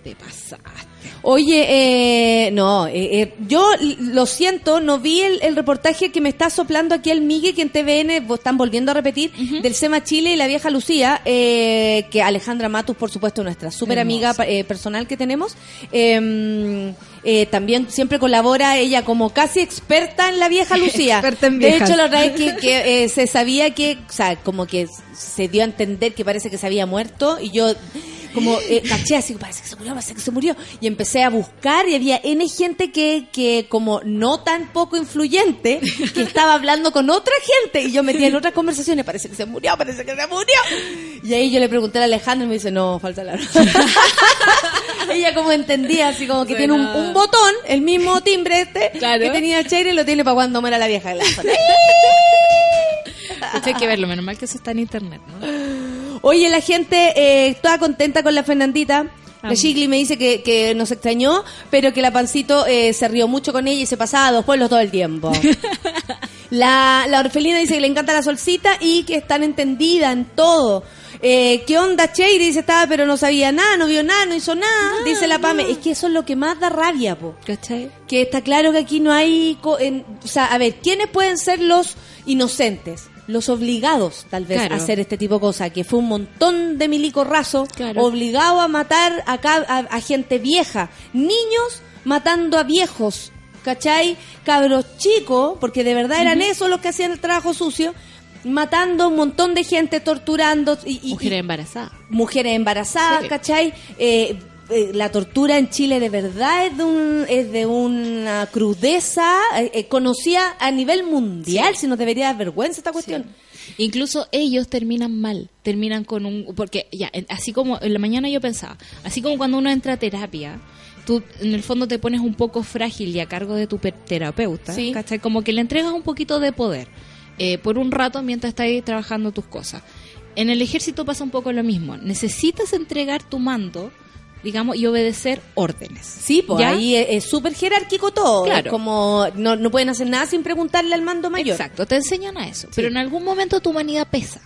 S4: Te pasaste.
S1: Oye, eh, no, eh, eh, yo lo siento, no vi el, el reportaje que me está soplando aquí el Migue, que en TVN están volviendo a repetir, del SEMA Chile y la vieja Lucía, eh, que Alejandra Matus, por supuesto, nuestra súper amiga eh, personal que tenemos, eh, eh, también siempre colabora ella como casi experta en la vieja [laughs] Lucía.
S4: Experta en
S1: de hecho, la verdad es que, [laughs] que, eh, se sabía que, o sea, como que se dio a entender que parece que se había muerto y yo como eh, caché así, parece que se murió, parece que se murió. Y empecé a buscar y había N gente que, que como no tan poco influyente, que estaba hablando con otra gente y yo metía en otras conversaciones, parece que se murió, parece que se murió. Y ahí yo le pregunté a Alejandro y me dice, no, falta la [laughs] Ella como entendía, así como que tiene un, un botón, el mismo timbre este,
S4: Claro.
S1: que tenía Cheire, lo tiene para cuando muera la vieja. [laughs]
S4: Esto hay que verlo, menos mal que eso está en internet, ¿no?
S1: Oye, la gente eh, toda contenta con la Fernandita. La. Gigli me dice que, que nos extrañó, pero que la Pancito eh, se rió mucho con ella y se pasaba a dos pueblos todo el tiempo. [laughs] la, la Orfelina dice que le encanta la solcita y que están entendida en todo. Eh, ¿Qué onda, Cheire? Dice, estaba, pero no sabía nada, no vio nada, no hizo nada. dice la Pame. Es que eso es lo que más da rabia, po
S4: ¿Cachai?
S1: que está claro que aquí no hay... co- en- o sea, a ver, ¿quiénes pueden ser los inocentes? Los obligados, tal vez,
S4: Claro.
S1: a hacer este tipo de cosas, que fue un montón de milico raso
S4: Claro.
S1: obligado a matar a, a, a gente vieja, niños matando a viejos, ¿cachai? Cabros chicos, porque de verdad eran esos los que hacían el trabajo sucio, matando a un montón de gente, torturando y, y-
S4: Mujeres embarazadas.
S1: mujeres embarazadas,
S4: Sí.
S1: ¿cachai? Eh, eh, la tortura en Chile de verdad es de, un, es de una crudeza eh, eh, conocida a nivel mundial, si nos debería dar vergüenza esta cuestión.
S4: Incluso ellos terminan mal, terminan con un... Porque ya, así como en la mañana yo pensaba, así como cuando uno entra a terapia, tú en el fondo te pones un poco frágil y a cargo de tu pe- terapeuta,
S1: Sí.
S4: ¿cachai? Como que le entregas un poquito de poder eh, por un rato mientras estás ahí trabajando tus cosas. En el ejército pasa un poco lo mismo. Necesitas entregar tu mando, digamos, y obedecer órdenes.
S1: Sí, pues
S4: ¿Ya?
S1: ahí es súper jerárquico todo.
S4: Claro.
S1: Es como no, no pueden hacer nada sin preguntarle al mando mayor.
S4: Exacto, te enseñan a eso. Pero en algún momento tu humanidad pesa.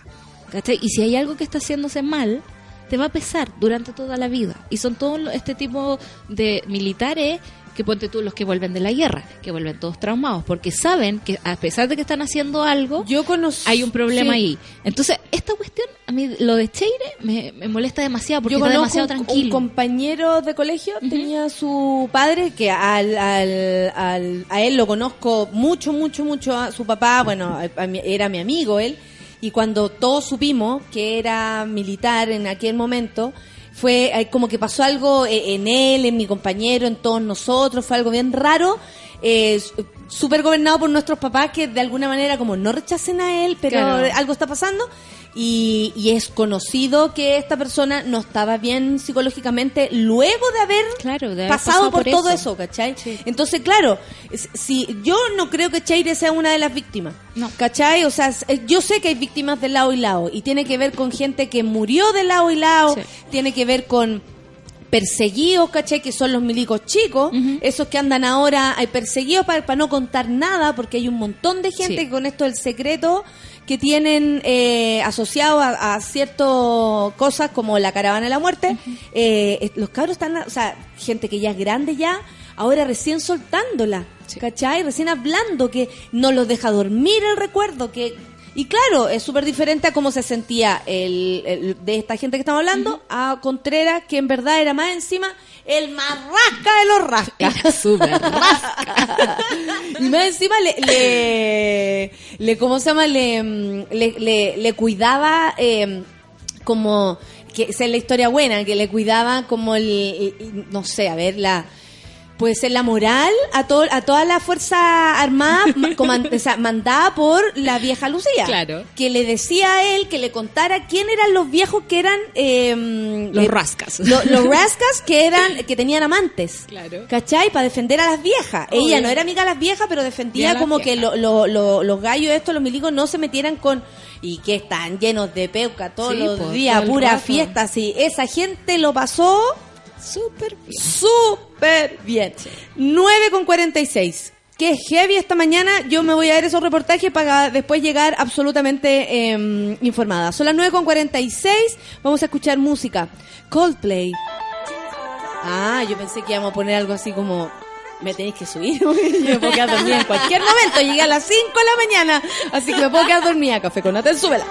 S4: ¿cachai? Y si hay algo que está haciéndose mal, te va a pesar durante toda la vida. Y son todos lo- este tipo de militares que ponte tú los que vuelven de la guerra, que vuelven todos traumados, porque saben que a pesar de que están haciendo algo,
S1: Yo
S4: hay un problema
S1: sí.
S4: ahí. Entonces, esta cuestión, a mí lo de Cheire me, me molesta demasiado porque
S1: Yo
S4: está demasiado
S1: un, un
S4: tranquilo.
S1: compañero de colegio, tenía su padre, que al, al, al- a él lo conozco mucho, mucho, mucho, a su papá, bueno, a- a mi- era mi amigo él, y cuando todos supimos que era militar en aquel momento, fue eh, como que pasó algo eh, en él, en mi compañero, en todos nosotros, fue algo bien raro. eh, súper gobernado por nuestros papás que de alguna manera como no rechacen a él, pero
S4: Claro.
S1: algo está pasando. Y, y es conocido que esta persona no estaba bien psicológicamente luego de haber
S4: Claro, de haber
S1: pasado,
S4: pasado
S1: por,
S4: por
S1: todo
S4: eso.
S1: eso, ¿cachai? Entonces, claro, si yo no creo que Cheire sea una de las víctimas,
S4: No.
S1: ¿cachai? O sea, es- yo sé que hay víctimas de lado y lado y tiene que ver con gente que murió de lado y lado,
S4: Sí.
S1: tiene que ver con perseguidos, ¿cachai? Que son los milicos chicos, esos que andan ahora, hay perseguidos para, no contar nada, porque hay un montón de gente
S4: Sí.
S1: que con esto del secreto que tienen eh, asociado a, a ciertas cosas como la caravana de la muerte, eh, los cabros están, o sea, gente que ya es grande ya, ahora recién soltándola,
S4: Sí.
S1: ¿cachai? Recién hablando, que no los deja dormir el recuerdo, que... Y claro, es súper diferente a cómo se sentía el, el- de esta gente que estamos hablando a Contreras, que en verdad era más encima el más rasca de los rascas. [laughs]
S4: Súper [laughs]
S1: y más encima le, le, le- ¿cómo se llama? Le, mm, le, le- le cuidaba eh, como, que esa es la historia buena, que le cuidaba como el, el- no sé, a ver, la... Puede ser la moral a, todo, a toda la fuerza armada [laughs] o sea, mandada por la vieja Lucía.
S4: Claro.
S1: Que le decía a él que le contara quién eran los viejos que eran... eh,
S4: Los
S1: eh,
S4: rascas.
S1: lo- los rascas que eran que tenían amantes.
S4: Claro.
S1: ¿Cachai? Para defender a las viejas.
S4: Obvio.
S1: Ella no era amiga de las viejas, pero defendía como que
S4: viejas.
S1: lo- lo- lo- los gallos estos, los milicos, no se metieran con... Y que están llenos de peuca todos
S4: Sí,
S1: los
S4: po,
S1: días,
S4: todo
S1: pura
S4: rato.
S1: fiesta. Sí, esa gente lo pasó
S4: Súper bien.
S1: súper bien. 9 con 46. Que heavy esta mañana. Yo me voy a ver esos reportajes para después llegar absolutamente eh, informada. Son las 9 con 46. Vamos a escuchar música. Coldplay. Ah, yo pensé que íbamos a poner algo así como. Me tenéis que subir, [laughs] me puedo quedar dormida en cualquier momento. Llegué a las 5 de la mañana, así que me puedo quedar dormida. Café con Natel, súbela.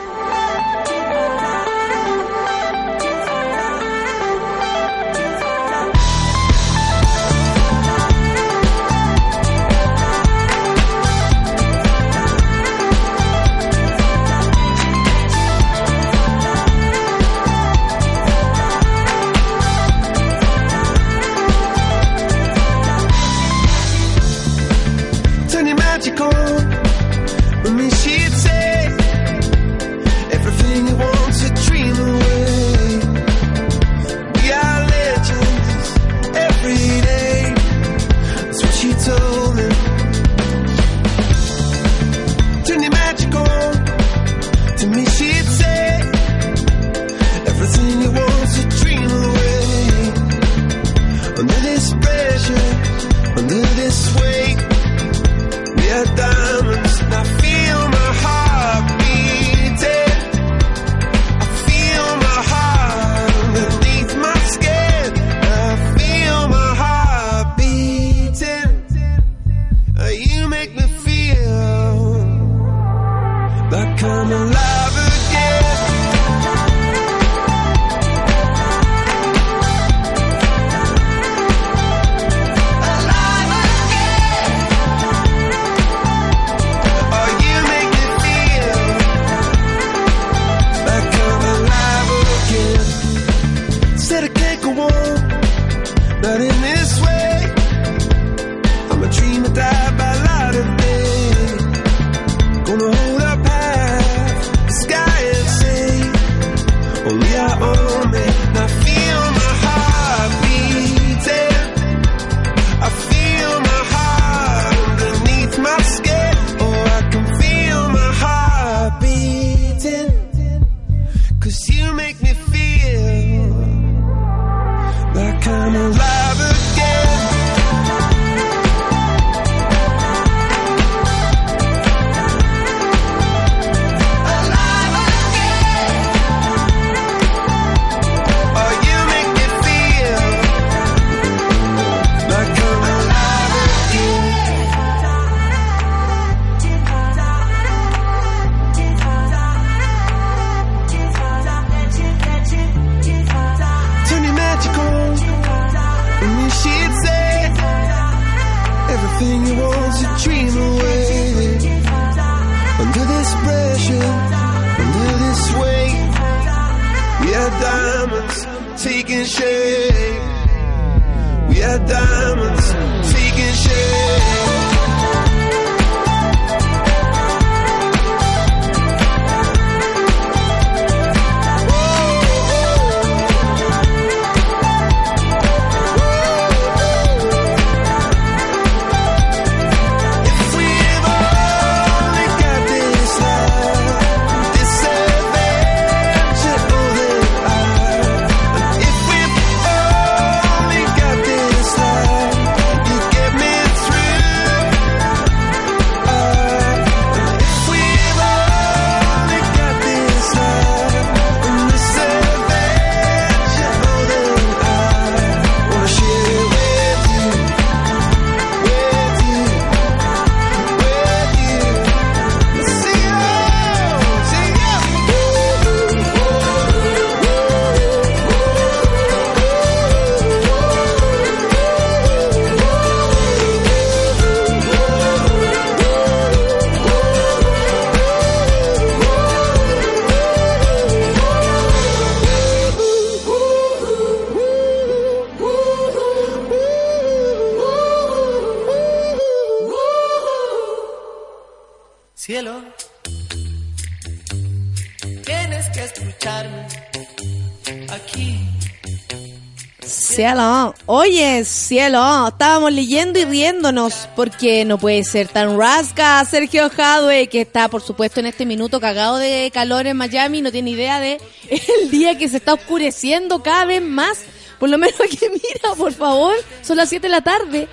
S1: Oye, cielo, estábamos leyendo y riéndonos porque no puede ser tan rasca Sergio Jadwe, que está por supuesto en este minuto cagado de calor en Miami, no tiene idea de [laughs] el día que se está oscureciendo cada vez más. Por lo menos que [laughs] mira, por favor, son las 7 de la tarde.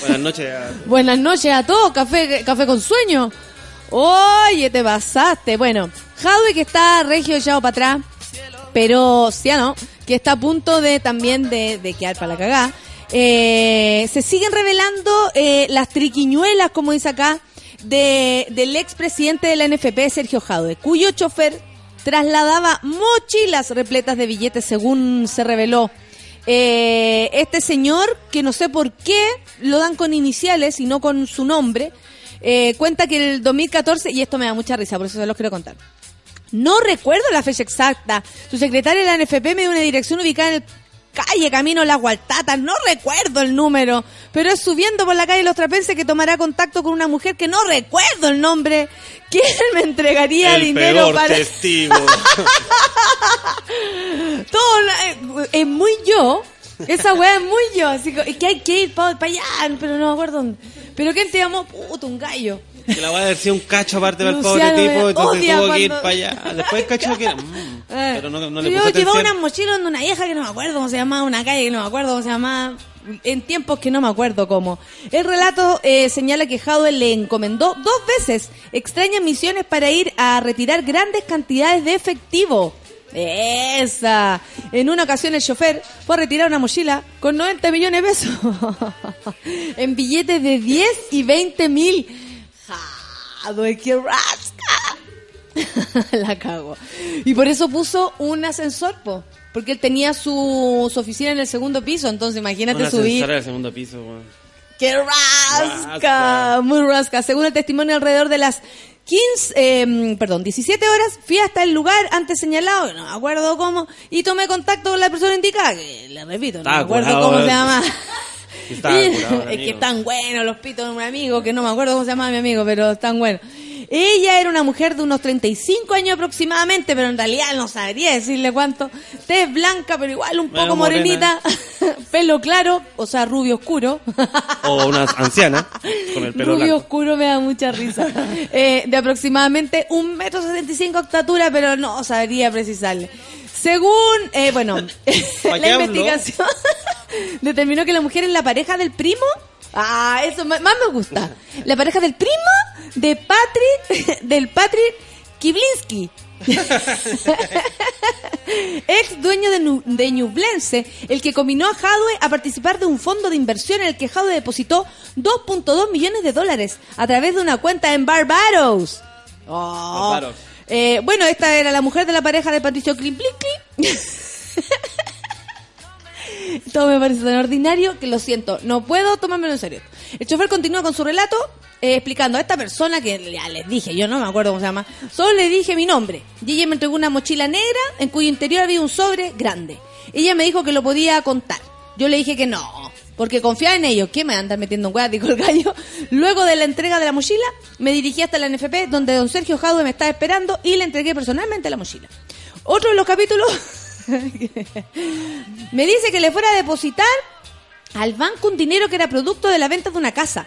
S2: Buenas noches. a- [laughs]
S1: Buenas noches a todos, café, café con sueño. Oye, te pasaste. Bueno, Jadwe que está regio echado para atrás, pero Ciano, que está a punto de también de, de quedar para la cagá. Eh, se siguen revelando eh, las triquiñuelas, como dice acá, de, del expresidente de la NFP, Sergio Jadwe, cuyo chofer trasladaba mochilas repletas de billetes, según se reveló. Eh, este señor, que no sé por qué lo dan con iniciales y no con su nombre, cuenta que el 2014, y esto me da mucha risa, por eso se los quiero contar. No recuerdo la fecha exacta. Su secretaria de la NFP me dio una dirección ubicada en el calle Camino Las Gualtatas. No recuerdo el número, pero es subiendo por la calle Los Trapenses que tomará contacto con una mujer que no recuerdo el nombre. ¿Quién me entregaría
S2: El
S1: dinero
S2: peor
S1: para...?
S2: testigo. [laughs]
S1: Todo eh, es muy yo. Esa weá es muy yo. Así que, es que hay que ir para allá, pero no me acuerdo dónde. ¿Pero quién te llamó? Puto, un gallo.
S2: Que la voy a decir un cacho aparte para el pobre tipo, entonces tuvo que ir para allá. Después cachó que... mm, [laughs]
S1: Eh,
S2: pero no, no le
S1: yo
S2: puse
S1: llevaba
S2: atención.
S1: una mochila donde una vieja que no me acuerdo cómo se llamaba, una calle que no me acuerdo cómo se llamaba, en tiempos que no me acuerdo cómo. El relato eh, señala que Jadwe le encomendó dos veces extrañas misiones para ir a retirar grandes cantidades de efectivo. Esa. En una ocasión el chofer fue a retirar una mochila con 90 millones de pesos [laughs] en billetes de 10 y 20 mil. Jadwe, qué rasca. [laughs] la cago. Y por eso puso un ascensor, po. Porque él tenía su, su oficina en el segundo piso, entonces imagínate
S2: Una
S1: subir.
S2: ascensor al segundo piso, weón.
S1: ¡Qué rasca!
S2: Rasca.
S1: Muy rasca. Según el testimonio, alrededor de las 15, eh, perdón, 17 horas, fui hasta el lugar antes señalado, no me acuerdo cómo, y tomé contacto con la persona indicada, que le repito, no me acuerdo
S2: curado,
S1: cómo se llama. [laughs] [laughs] Es que están buenos los pitos de un amigo, que no me acuerdo cómo se llama mi amigo, pero están buenos. Ella era una mujer de unos 35 años aproximadamente, pero en realidad no sabría decirle cuánto. Tez blanca, pero igual un poco morenita. [laughs] Pelo claro, o sea, rubio oscuro.
S2: O una anciana con el pelo
S1: Rubio
S2: blanco.
S1: oscuro me da mucha risa. Eh, de aproximadamente un metro sesenta y cinco de estatura, pero no sabría precisarle. Según, eh, bueno, [laughs]
S2: ¿Pa'
S1: la investigación [laughs] determinó que la mujer es la pareja del primo. Ah, eso más me gusta. La pareja del primo de Patrick, [laughs] del Patrick Kiblinski. [laughs] Ex dueño de, Nu- de Ñublense, el que combinó a Jadwe a participar de un fondo de inversión en el que Jadwe depositó 2.2 millones de dólares a través de una cuenta en Barbados. Oh.
S2: Barbados.
S1: Eh, bueno, esta era la mujer de la pareja de Patricio Clin. [laughs] [laughs] Todo me parece tan ordinario que lo siento, no puedo tomármelo en serio. El chofer continúa con su relato eh, explicando a esta persona que ya les dije, yo no me acuerdo cómo se llama, solo le dije mi nombre y ella me entregó una mochila negra en cuyo interior había un sobre grande. Ella me dijo que lo podía contar. Yo le dije que no, porque confiaba en ellos. ¿Qué me andan metiendo en? [laughs] Dijo el gallo. Luego de la entrega de la mochila, me dirigí hasta la NFP, donde don Sergio Jadwe me estaba esperando y le entregué personalmente la mochila. Otro de los capítulos [laughs] [laughs] me dice que le fuera a depositar al banco un dinero que era producto de la venta de una casa,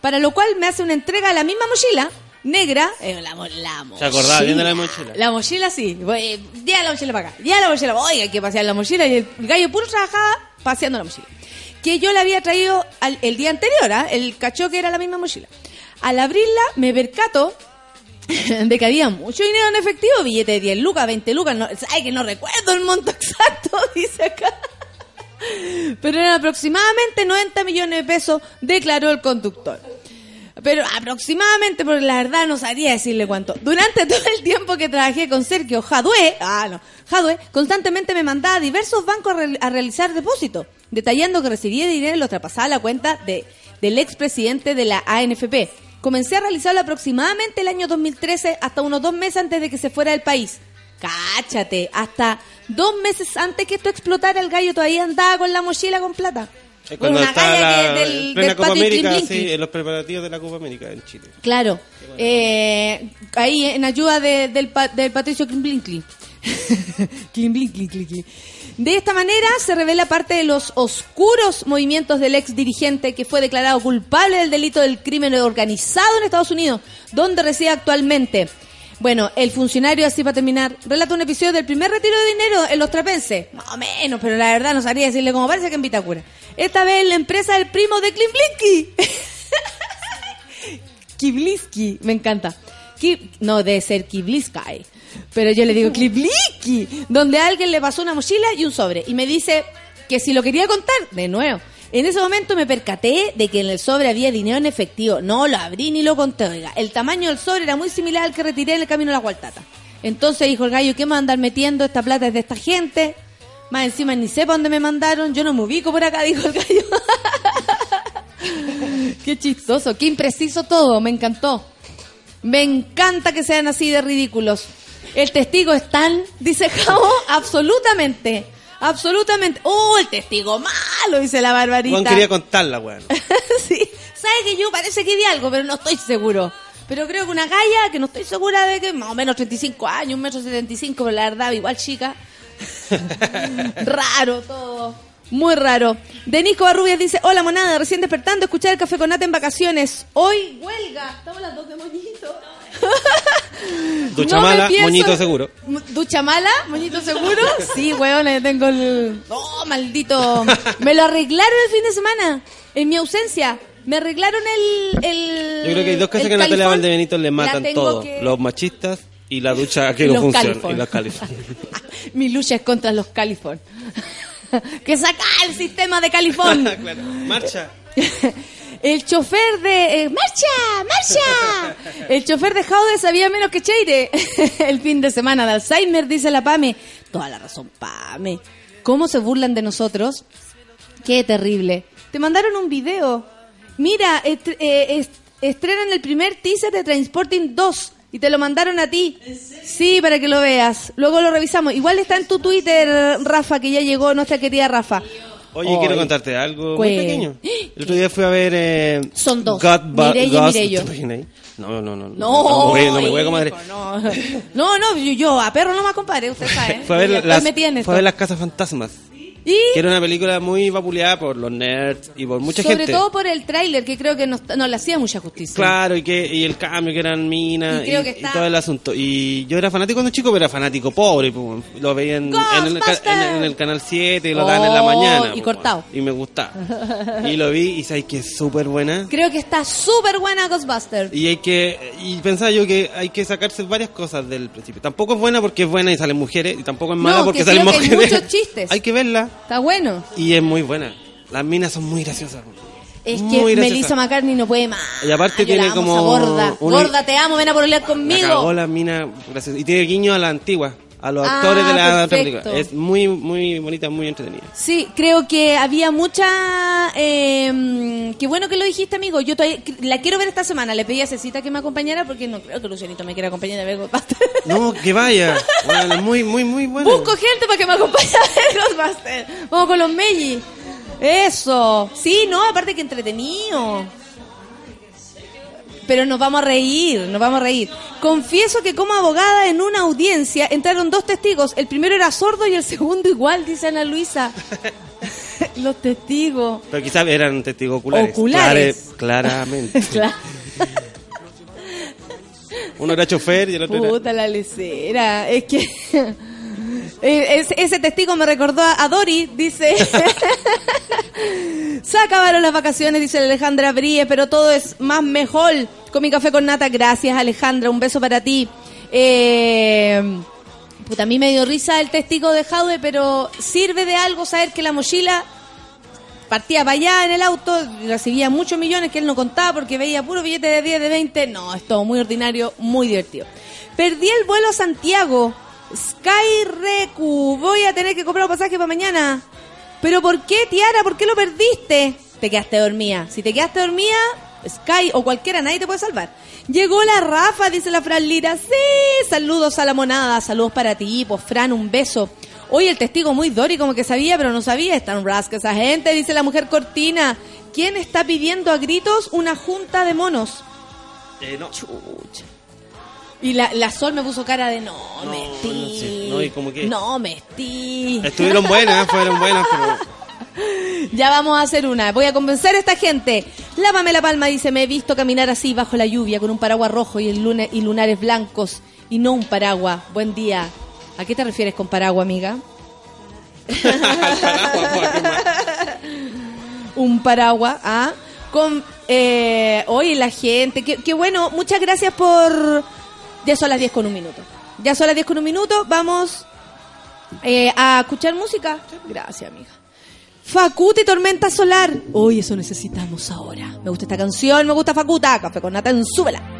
S1: para lo cual me hace una entrega de la misma mochila negra, eh, la, mo- la
S2: ¿Se acordaba bien de la
S1: mochila.
S2: mochila?
S1: La mochila sí, Voy, ya la mochila para acá, ya la mochila, oiga, hay que pasear la mochila y el gallo puro trabajaba paseando la mochila. Que yo la había traído al- el día anterior, ¿ah? el cachó que era la misma mochila. Al abrirla me percato [laughs] de que había mucho dinero en efectivo, billete de 10 lucas, 20 lucas, no, ay que no recuerdo el monto [laughs] exacto, [laughs] dice acá. Pero eran aproximadamente 90 millones de pesos, declaró el conductor. Pero aproximadamente, porque la verdad no sabría decirle cuánto. Durante todo el tiempo que trabajé con Sergio Jadwe, ah, no, Jadwe, constantemente me mandaba a diversos bancos a, re- realizar depósitos, detallando que recibía dinero y lo traspasaba a la cuenta de, del expresidente de la ANFP. Comencé a realizarlo aproximadamente el año 2013, hasta unos dos meses antes de que se fuera del país. Cáchate, hasta dos meses antes que esto explotara, el gallo todavía andaba con la mochila con plata.
S2: Es cuando
S1: una
S2: la
S1: que del, del
S2: Copa América, sí, en los preparativos de la Copa América en Chile.
S1: Claro, eh, ahí en ayuda de- del, del Patricio [laughs] Klimblinky. De esta manera se revela parte de los oscuros movimientos del ex dirigente que fue declarado culpable del delito del crimen organizado en Estados Unidos, donde reside actualmente. Bueno, el funcionario, así para terminar, relata un episodio del primer retiro de dinero en los trapenses. Más o menos, pero la verdad no sabría decirle cómo parece que en Vitacura. Esta vez la empresa del primo de Klimblinky. [laughs] Kiblisky, me encanta. Kib- no, debe ser Kiblisky. Pero yo le digo Kiblisky, donde alguien le pasó una mochila y un sobre. Y me dice que si lo quería contar, de nuevo. En ese momento me percaté de que en el sobre había dinero en efectivo. No lo abrí ni lo conté, oiga. El tamaño del sobre era muy similar al que retiré en el camino a la Gualtata. Entonces dijo el gallo, ¿qué me andar metiendo? Esta plata es de esta gente. Más encima ni sepa dónde me mandaron. Yo no me ubico por acá, [laughs] dijo el gallo. [laughs] Qué chistoso, qué impreciso todo, me encantó. Me encanta que sean así de ridículos. El testigo es tan, dice Javo, [laughs] absolutamente. Absolutamente. ¡Oh, el testigo malo! Dice la barbarita.
S2: Juan quería contarla, weón. [laughs]
S1: sí. ¿Sabe que yo parece que vi algo, pero no estoy seguro? Pero creo que una galla, que no estoy segura de que más o menos 35 años, un metro 75, pero la verdad, igual chica. [laughs] raro todo. Muy raro. Denisco Barrubias dice, hola monada, recién despertando, escuchar el café con nata en vacaciones. Hoy huelga. Estamos las dos de moñito. [laughs]
S2: Ducha
S1: No
S2: mala,
S1: pienso-
S2: moñito seguro.
S1: ¿Ducha mala? ¿Moñito seguro? Sí, weón, tengo el... Oh, maldito. Me lo arreglaron el fin de semana, en mi ausencia. Me arreglaron el... el
S2: Yo creo que hay dos cosas que a Natalia. Valdebenito le matan todo.
S1: que-
S2: Los machistas y la ducha que [laughs] no funciona.
S1: califón.
S2: Y los califón. [laughs]
S1: mi lucha es contra los califón. que saca el sistema de califón.
S2: Claro. Marcha.
S1: El chofer de... eh, ¡Marcha! ¡Marcha! El chofer de Jaude sabía menos que Cheire. [laughs] El fin de semana de Alzheimer, dice la Pame. Toda la razón, Pame. ¿Cómo se burlan de nosotros? Qué terrible. Te mandaron un video. Mira, est- eh, est- estrenan el primer teaser de Transporting 2 y te lo mandaron a ti. Sí, para que lo veas. Luego lo revisamos. Igual está en tu Twitter, Rafa, que ya llegó nuestra querida Rafa.
S2: Oye,
S1: Ay.
S2: quiero contarte algo muy pequeño. [gasps] El otro día fui a ver... Eh,
S1: Son dos.
S2: God Ba-
S1: Mireia y
S2: Ghost-
S1: Mirello.
S2: ¿Te imaginas ahí? No, no, no. No,
S1: No,
S2: no me voy, no me voy, comadre.
S1: hijo, [laughs] No, no, yo, yo a perro no más compadre, usted sabe. [laughs]
S2: Fue a, ver
S1: estoy
S2: las, fue a ver. Las Casas Fantasmas.
S1: Y
S2: Que era una película muy vapuleada por los nerds y por mucha
S1: sobre
S2: gente.
S1: todo por el tráiler, que creo que no, no le hacía mucha justicia.
S2: Claro, y que y el cambio que eran minas
S1: Y
S2: y,
S1: que
S2: y
S1: está-
S2: todo el asunto. Y yo era fanático cuando chico, pero era fanático pobre. Lo veía en, en el, en- en el canal 7 y lo daban en la
S1: Oh,
S2: mañana.
S1: y
S2: pues,
S1: cortado.
S2: Y me gustaba. y lo vi y sabes que es súper buena.
S1: Creo que está súper buena Ghostbusters.
S2: Y hay que y pensaba yo que hay que sacarse varias cosas del principio. Tampoco es buena porque es buena y salen mujeres y tampoco es mala
S1: No,
S2: porque
S1: que
S2: salen
S1: que hay
S2: mujeres.
S1: muchos chistes. [laughs]
S2: hay que verla
S1: Está bueno.
S2: y es muy buena. Las minas son muy graciosas.
S1: Es
S2: Muy
S1: que
S2: graciosa.
S1: Melissa McCartney no puede más.
S2: Y aparte
S1: Yo
S2: tiene
S1: la amo,
S2: como
S1: gorda.
S2: una-
S1: Gorda, te amo, ven a pololear
S2: La
S1: conmigo.
S2: cagó la mina, gracias. Y tiene guiño a la antigua, a los
S1: Ah,
S2: actores de la
S1: perfecto.
S2: película. Es muy, muy bonita, muy entretenida.
S1: Sí, creo que había mucha... Eh, qué bueno que lo dijiste, amigo. Yo todavía- la quiero ver esta semana. Le pedí a Cecita que me acompañara porque no creo que Lucianito me quiera acompañar a ver Ghostbusters.
S2: No, [laughs] que vaya. Bueno, muy, muy, muy buena.
S1: Busco gente para que me acompañe a ver Ghostbusters. Vamos con los Meiji. Eso. Sí, no, aparte que entretenido. Pero nos vamos a reír, nos vamos a reír. Confieso que como abogada en una audiencia entraron dos testigos. El primero era sordo y el [laughs] segundo igual, dice Ana Luisa. [laughs] Los testigos.
S2: Pero quizás eran testigos oculares.
S1: Oculares.
S2: Clare- claramente. [laughs]
S1: Claro.
S2: Uno era chofer y el otro era...
S1: Puta la lecera. Es que. Eh, Ese, ese testigo me recordó a, a Dori, dice. [laughs] Se acabaron las vacaciones, dice Alejandra Brie, pero todo es más mejor. Con mi café con nata, gracias Alejandra, un beso para ti. Eh, puta, a mí me dio risa el testigo de Jaude, pero sirve de algo saber que la mochila partía para allá en el auto, recibía muchos millones que él no contaba porque veía puro billete de 10, de 20. No, es todo muy ordinario, muy divertido. Perdí el vuelo a Santiago. Sky Recu, voy a tener que comprar un pasaje para mañana. ¿Pero por qué, Tiara? ¿Por qué lo perdiste? Te quedaste dormida. Si te quedaste dormida, Sky o cualquiera, nadie te puede salvar. Llegó la Rafa, dice la Fran Lira. Sí, saludos a la monada, saludos para ti, pues Fran, un beso.
S5: Hoy el testigo muy Dori como que sabía, pero no sabía. Es tan rasca esa gente, dice la mujer cortina. ¿Quién está pidiendo a gritos una junta de monos?
S1: Eh, no.
S5: Chucha. Y la, la Sol me puso cara de no,
S1: No, no sé. No, y como que-
S5: No, mestí.
S1: Estuvieron buenas, fueron buenas, pero. [laughs]
S5: Ya vamos a hacer una. Voy a convencer a esta gente. Lávame la palma, dice, me he visto caminar así bajo la lluvia con un paraguas rojo y, el lune- y lunares blancos y no un paraguas. Buen día. ¿A qué te refieres con paraguas, amiga? [laughs] un paraguas, ¿ah? Con, eh, hoy la gente, qué, qué bueno, muchas gracias por... Ya son las 10 con un minuto. Ya son las 10 con un minuto, vamos eh, a escuchar música. Gracias, amiga. Facuta y Tormenta Solar. Hoy eso necesitamos ahora. Me gusta esta canción, me gusta Facuta. Café con Nata, súbela.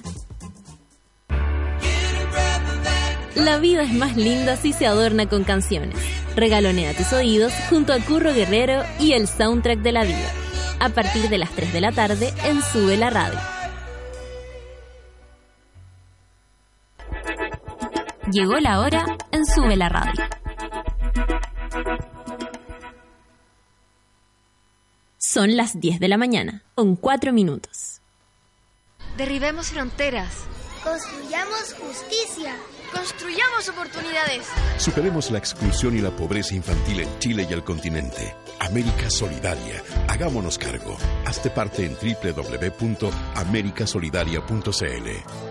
S6: La vida es más linda si se adorna con canciones. Regalonea tus oídos junto a Curro Guerrero y el soundtrack de la vida. A partir de las 3 de la tarde en Sube la Radio. Llegó la hora en Sube la Radio. Son las 10 de la mañana, con 4 minutos.
S7: Derribemos fronteras.
S8: Construyamos justicia.
S7: Construyamos oportunidades.
S9: Superemos la exclusión y la pobreza infantil en Chile y el continente. América Solidaria. Hagámonos cargo. Hazte parte en www.americasolidaria.cl.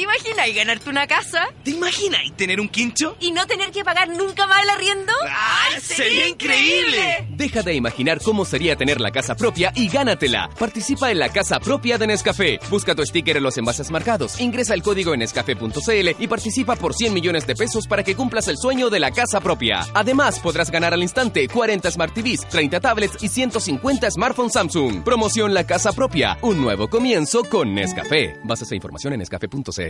S7: ¿Te imaginas ganarte una casa
S10: ¿Te imaginas tener un quincho?
S7: y no tener que pagar nunca más el arriendo?
S10: ¡Ay, sería increíble!
S11: Deja de imaginar cómo sería tener la casa propia y gánatela. Participa en la casa propia de Nescafé. Busca tu sticker en los envases marcados. Ingresa el código en nescafé.cl y participa por 100 millones de pesos para que cumplas el sueño de la casa propia. Además, podrás ganar al instante 40 Smart TVs, 30 tablets y 150 smartphones Samsung. Promoción La Casa Propia. Un nuevo comienzo con Nescafé. Bases e información en nescafé.cl.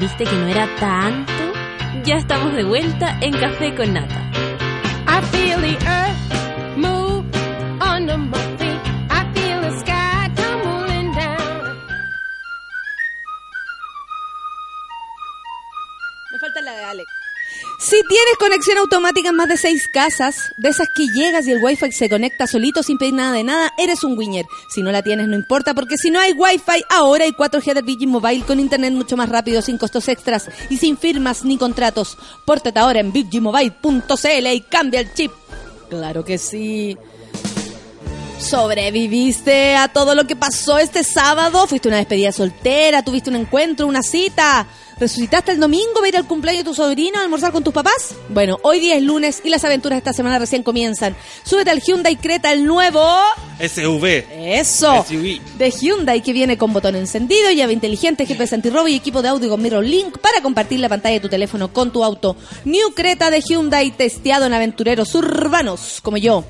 S6: ¿Viste que no era tanto? Ya estamos de vuelta en Café con Nata.
S12: I feel the earth move under my
S1: Si tienes conexión automática en más de seis casas, de esas que llegas y el wifi se conecta solito sin pedir nada de nada, eres un winner. Si no la tienes, no importa, porque si no hay wifi, ahora hay 4G de Virgin Mobile con internet mucho más rápido, sin costos extras y sin firmas ni contratos. Pórtate ahora en virginmobile.cl y cambia el chip. Claro que sí. ¿Sobreviviste a todo lo que pasó este sábado? ¿Fuiste una despedida soltera? ¿Tuviste un encuentro, una cita? ¿Resucitaste el domingo para ir al cumpleaños de tu sobrino a almorzar con tus papás? Bueno, hoy día es lunes y las aventuras de esta semana recién comienzan. Súbete al Hyundai Creta, el nuevo...
S2: SUV.
S1: Eso.
S2: SUV.
S1: De Hyundai que viene con botón encendido, llave inteligente, GPS antirrobo y equipo de audio con Mirror Link para compartir la pantalla de tu teléfono con tu auto. New Creta de Hyundai testeado en aventureros urbanos como yo.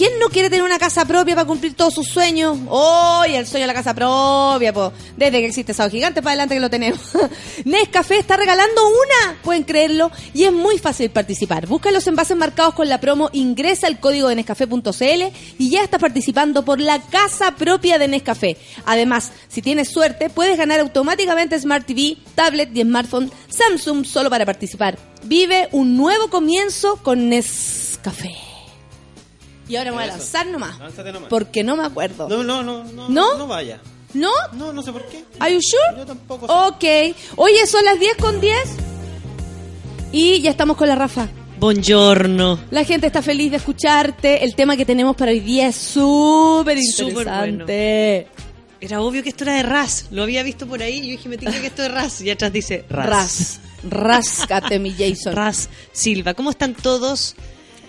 S1: ¿Quién no quiere tener una casa propia para cumplir todos sus sueños? ¡Hoy el sueño de la casa propia! Po. Desde que existe Sao Gigante para adelante que lo tenemos. [laughs] Nescafé está regalando una, pueden creerlo, y es muy fácil participar. Busca los envases marcados con la promo, ingresa el código de Nescafé.cl y ya estás participando por la casa propia de Nescafé. Además, si tienes suerte, puedes ganar automáticamente Smart TV, tablet y smartphone Samsung solo para participar. Vive un nuevo comienzo con Nescafé. Y ahora me voy a lanzar nomás.
S2: Lánzate nomás.
S1: Porque no me acuerdo.
S2: No, no, no, no.
S1: ¿No?
S2: No vaya.
S1: ¿No?
S2: No, no sé por qué.
S1: ¿Are you sure?
S2: Yo tampoco sé.
S1: Ok. Oye, son las 10 con 10. Y ya estamos con la Rafa.
S13: Buongiorno.
S1: La gente está feliz de escucharte. El tema que tenemos para hoy día es súper interesante.
S13: Era obvio que esto era de Raz. Lo había visto por ahí y yo dije, me tinca que esto es Raz. Y atrás dice Raz.
S1: Raz. Ráscate, mi Jason.
S13: Raz Silva. ¿Cómo están todos?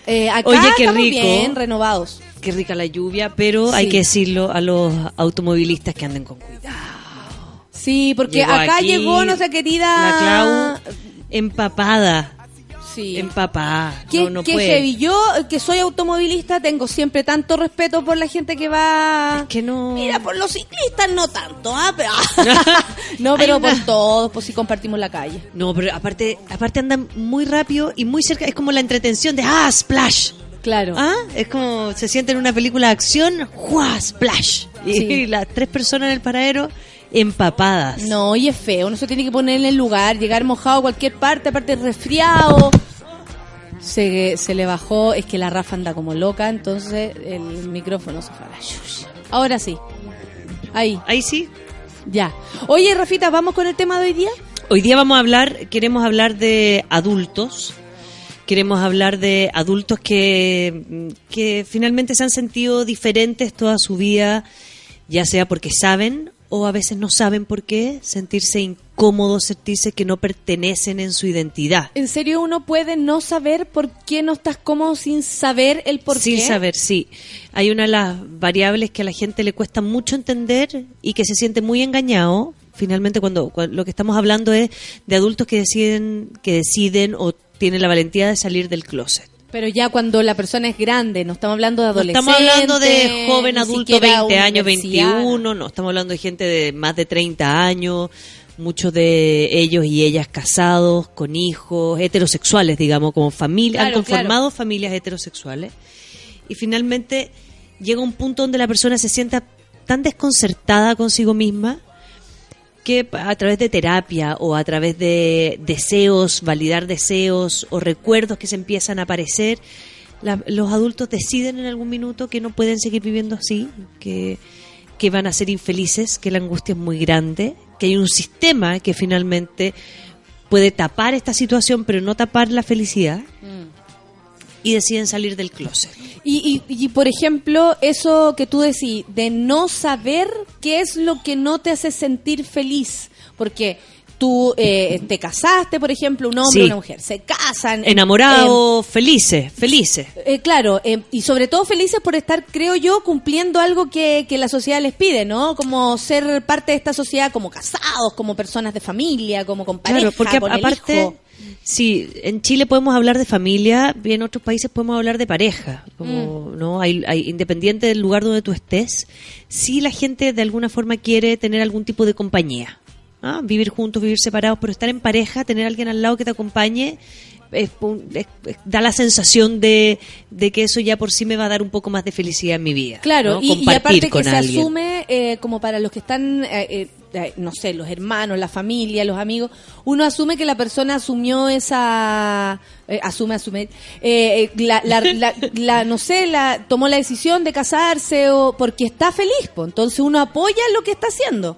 S1: Eh, acá
S13: Oye, qué
S1: estamos
S13: rico.
S1: bien, renovados.
S13: Qué rica la lluvia, pero
S1: Sí.
S13: hay que decirlo a los automovilistas que anden con cuidado.
S1: Sí, porque
S13: Llegó
S1: acá
S13: aquí
S1: llegó nuestra querida...
S13: La Clau empapada.
S1: Sí.
S13: Empapada.
S1: ¿Qué,
S13: no, no
S1: heavy? Yo, eh, que soy automovilista, tengo siempre tanto respeto por la gente que va...
S13: que no...
S1: Mira, por los ciclistas no tanto, ¿ah? Pero... [laughs] [laughs] no, pero
S13: una-
S1: por todos, pues si compartimos la calle.
S13: No, pero aparte, aparte andan muy rápido y muy cerca. Es como la entretención de ¡ah, splash!
S1: Claro.
S13: ¿Ah? Es como se siente en una película de acción, ¡juá! ¡Splash! Y
S1: Sí. [laughs]
S13: las tres personas en el paradero empapadas.
S1: No, y es feo, uno se tiene que poner en el lugar, llegar mojado a cualquier parte, aparte resfriado. Se, se le bajó, es que la Rafa anda como loca, entonces el micrófono se fue a la chucha. Ahora sí. Ahí.
S13: Ahí sí.
S1: Ya. Oye, Rafita, ¿vamos con el tema de hoy día?
S13: Hoy día vamos a hablar, queremos hablar de adultos. Queremos hablar de adultos que, que finalmente se han sentido diferentes toda su vida, ya sea porque saben o a veces no saben por qué, sentirse incómodos, sentirse que no pertenecen en su identidad.
S1: ¿En serio uno puede no saber por qué no estás cómodo sin saber el por
S13: Sin
S1: qué?
S13: saber, sí. Hay una de las variables que a la gente le cuesta mucho entender y que se siente muy engañado. Finalmente, cuando, cuando lo que estamos hablando es de adultos que deciden, que deciden o tienen la valentía de salir del closet.
S1: Pero ya cuando la persona es grande, no estamos hablando de
S13: No
S1: adolescentes.
S13: estamos hablando de joven adulto,
S1: siquiera
S13: 20 años,
S1: universidad.
S13: 21, no, estamos hablando de gente de más de 30 años, muchos de ellos y ellas casados, con hijos, heterosexuales, digamos, como familia, han
S1: Claro,
S13: conformado familias heterosexuales. Y finalmente llega un punto donde la persona se sienta tan desconcertada consigo misma que a través de terapia o a través de deseos, validar deseos o recuerdos que se empiezan a aparecer, la- los adultos deciden en algún minuto que no pueden seguir viviendo así, que, que van a ser infelices, que la angustia es muy grande, que hay un sistema que finalmente puede tapar esta situación pero no tapar la felicidad y deciden salir del closet.
S1: Y, y, y, por ejemplo, eso que tú decís, de no saber qué es lo que no te hace sentir feliz. Porque tú eh, te casaste, por ejemplo, un hombre
S13: Sí.
S1: y una mujer, se casan.
S13: Enamorados, felices, felices.
S1: Eh, claro, eh, y sobre todo felices por estar, creo yo, cumpliendo algo que, que la sociedad les pide, ¿no? Como ser parte de esta sociedad, como casados, como personas de familia, como con pareja,
S13: Claro, porque a-
S1: con el
S13: aparte,
S1: hijo.
S13: Sí, en Chile podemos hablar de familia, y en otros países podemos hablar de pareja, como
S1: Mm.
S13: no hay, hay- independiente del lugar donde tú estés, si la gente de alguna forma quiere tener algún tipo de compañía, ¿ah? vivir juntos, vivir separados, pero estar en pareja, tener alguien al lado que te acompañe. Es es- da la sensación de, de que eso ya por sí me va a dar un poco más de felicidad en mi vida.
S1: Claro,
S13: ¿no?
S1: y, aparte que se asume, eh, como para los que están, eh, eh, eh, no sé, los hermanos, la familia, los amigos, uno asume que la persona asumió esa, asume, asume, la, la, la- [laughs] la- no sé, la, tomó la decisión de casarse o porque está feliz, pues, entonces uno apoya lo que está haciendo.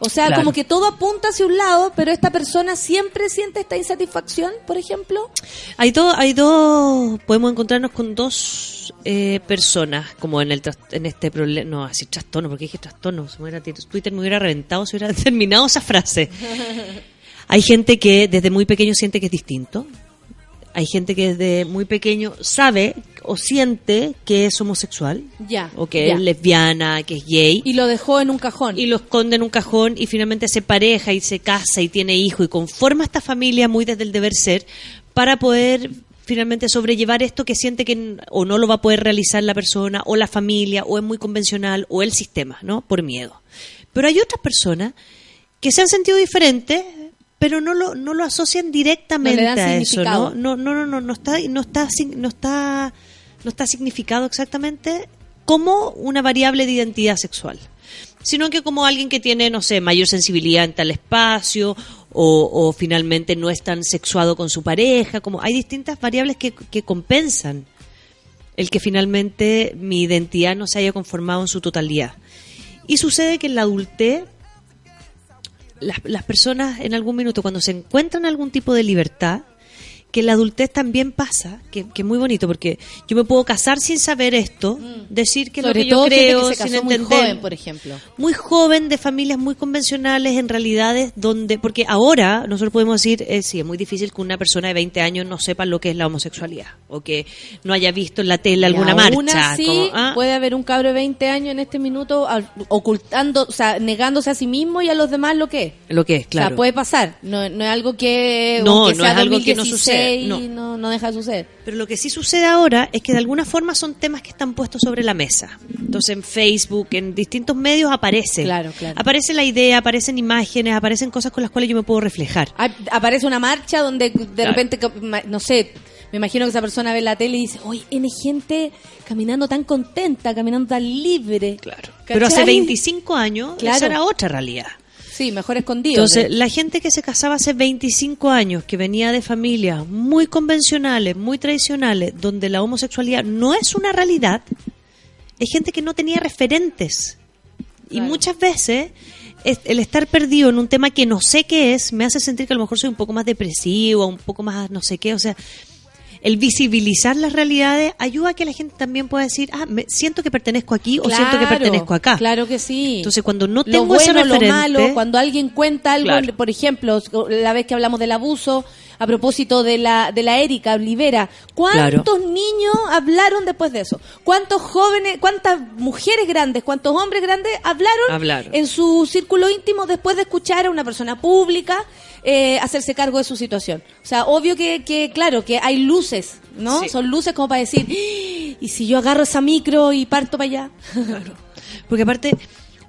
S1: O sea,
S13: Claro.
S1: como que todo apunta hacia un lado, pero esta persona siempre siente esta insatisfacción, por ejemplo.
S13: Hay dos, hay dos, podemos encontrarnos con dos eh, personas, como en el en este problema, no, así trastorno, porque dije trastorno, me hubiera Twitter me hubiera reventado si hubiera [laughs] terminado esa frase. [laughs] Hay gente que desde muy pequeño siente que es distinto. Hay gente que desde muy pequeño sabe o siente que es homosexual,
S1: Ya.
S13: o que
S1: ya.
S13: es lesbiana, que es gay.
S1: Y lo dejó en un cajón.
S13: Y lo esconde en un cajón y finalmente se pareja y se casa y tiene hijo y conforma esta familia muy desde el deber ser para poder finalmente sobrellevar esto que siente que o no lo va a poder realizar la persona o la familia o es muy convencional o el sistema, ¿no? Por miedo. Pero hay otras personas que se han sentido diferentes pero no lo, no lo asocian directamente
S1: No
S13: a eso. ¿no? No, no, no, no, no está, no está, no está, no está significado exactamente como una variable de identidad sexual, sino que como alguien que tiene, no sé, mayor sensibilidad en tal espacio o, o finalmente no es tan sexuado con su pareja, como hay distintas variables que, que compensan el que finalmente mi identidad no se haya conformado en su totalidad. Y sucede que en la adultez las, las personas en algún minuto cuando se encuentran algún tipo de libertad, que la adultez también pasa, que, que es muy bonito, porque yo me puedo casar sin saber esto, decir que
S1: Mm. Sobre
S13: lo que yo
S1: todo gente
S13: creo,
S1: que se
S13: sin
S1: casó muy
S13: entender.
S1: joven, por ejemplo.
S13: Muy joven, de familias muy convencionales, en realidades donde, porque ahora nosotros podemos decir, eh, sí, es muy difícil que una persona de 20 años no sepa lo que es la homosexualidad, o que no haya visto en la tele alguna
S1: aún
S13: marcha.
S1: así,
S13: como, ah,
S1: puede haber un cabro de 20 años en este minuto ocultando, o sea, negándose a sí mismo y a los demás lo que es.
S13: lo que es,
S1: O
S13: claro.
S1: sea, puede pasar. No, no es algo que.
S13: No, no es algo que no
S1: 2016,
S13: sucede, no.
S1: no, no deja de suceder.
S13: Pero lo que sí sucede ahora es que de alguna forma son temas que están puestos sobre la mesa. Entonces en Facebook, en distintos medios aparece.
S1: Claro, claro.
S13: Aparece la idea, aparecen imágenes, aparecen cosas con las cuales yo me puedo reflejar.
S1: Aparece una marcha donde de
S13: Claro.
S1: repente, no sé, Me imagino que esa persona ve la tele y dice, oye, N gente caminando tan contenta, caminando tan libre.
S13: Claro. Pero hace 25 años
S1: Claro.
S13: esa era otra realidad.
S1: Sí, mejor escondido.
S13: Entonces,
S1: de
S13: la gente que se casaba hace 25 años, que venía de familias muy convencionales, muy tradicionales, donde la homosexualidad no es una realidad, es gente que no tenía referentes. Y muchas veces es- el estar perdido en un tema que no sé qué es, me hace sentir que a lo mejor soy un poco más depresivo, un poco más no sé qué, o sea, el visibilizar las realidades ayuda a que la gente también pueda decir, ah, me, siento que pertenezco aquí o siento que pertenezco acá.
S1: Claro que sí.
S13: Entonces, cuando no
S1: lo
S13: tengo
S1: bueno,
S13: ese referente,
S1: lo malo, cuando alguien cuenta algo,
S13: Claro.
S1: por ejemplo, la vez que hablamos del abuso, a propósito de la de la Erika Olivera, ¿cuántos niños hablaron después de eso? ¿Cuántos jóvenes, cuántas mujeres grandes, cuántos hombres grandes hablaron,
S13: Hablaron.
S1: en su círculo íntimo después de escuchar a una persona pública eh, hacerse cargo de su situación? O sea, obvio que, que claro, que hay luces, ¿no?
S13: Sí.
S1: Son luces como para decir, "¡Ah! ¿y si yo agarro esa micro y parto para allá? [laughs]
S13: Porque aparte,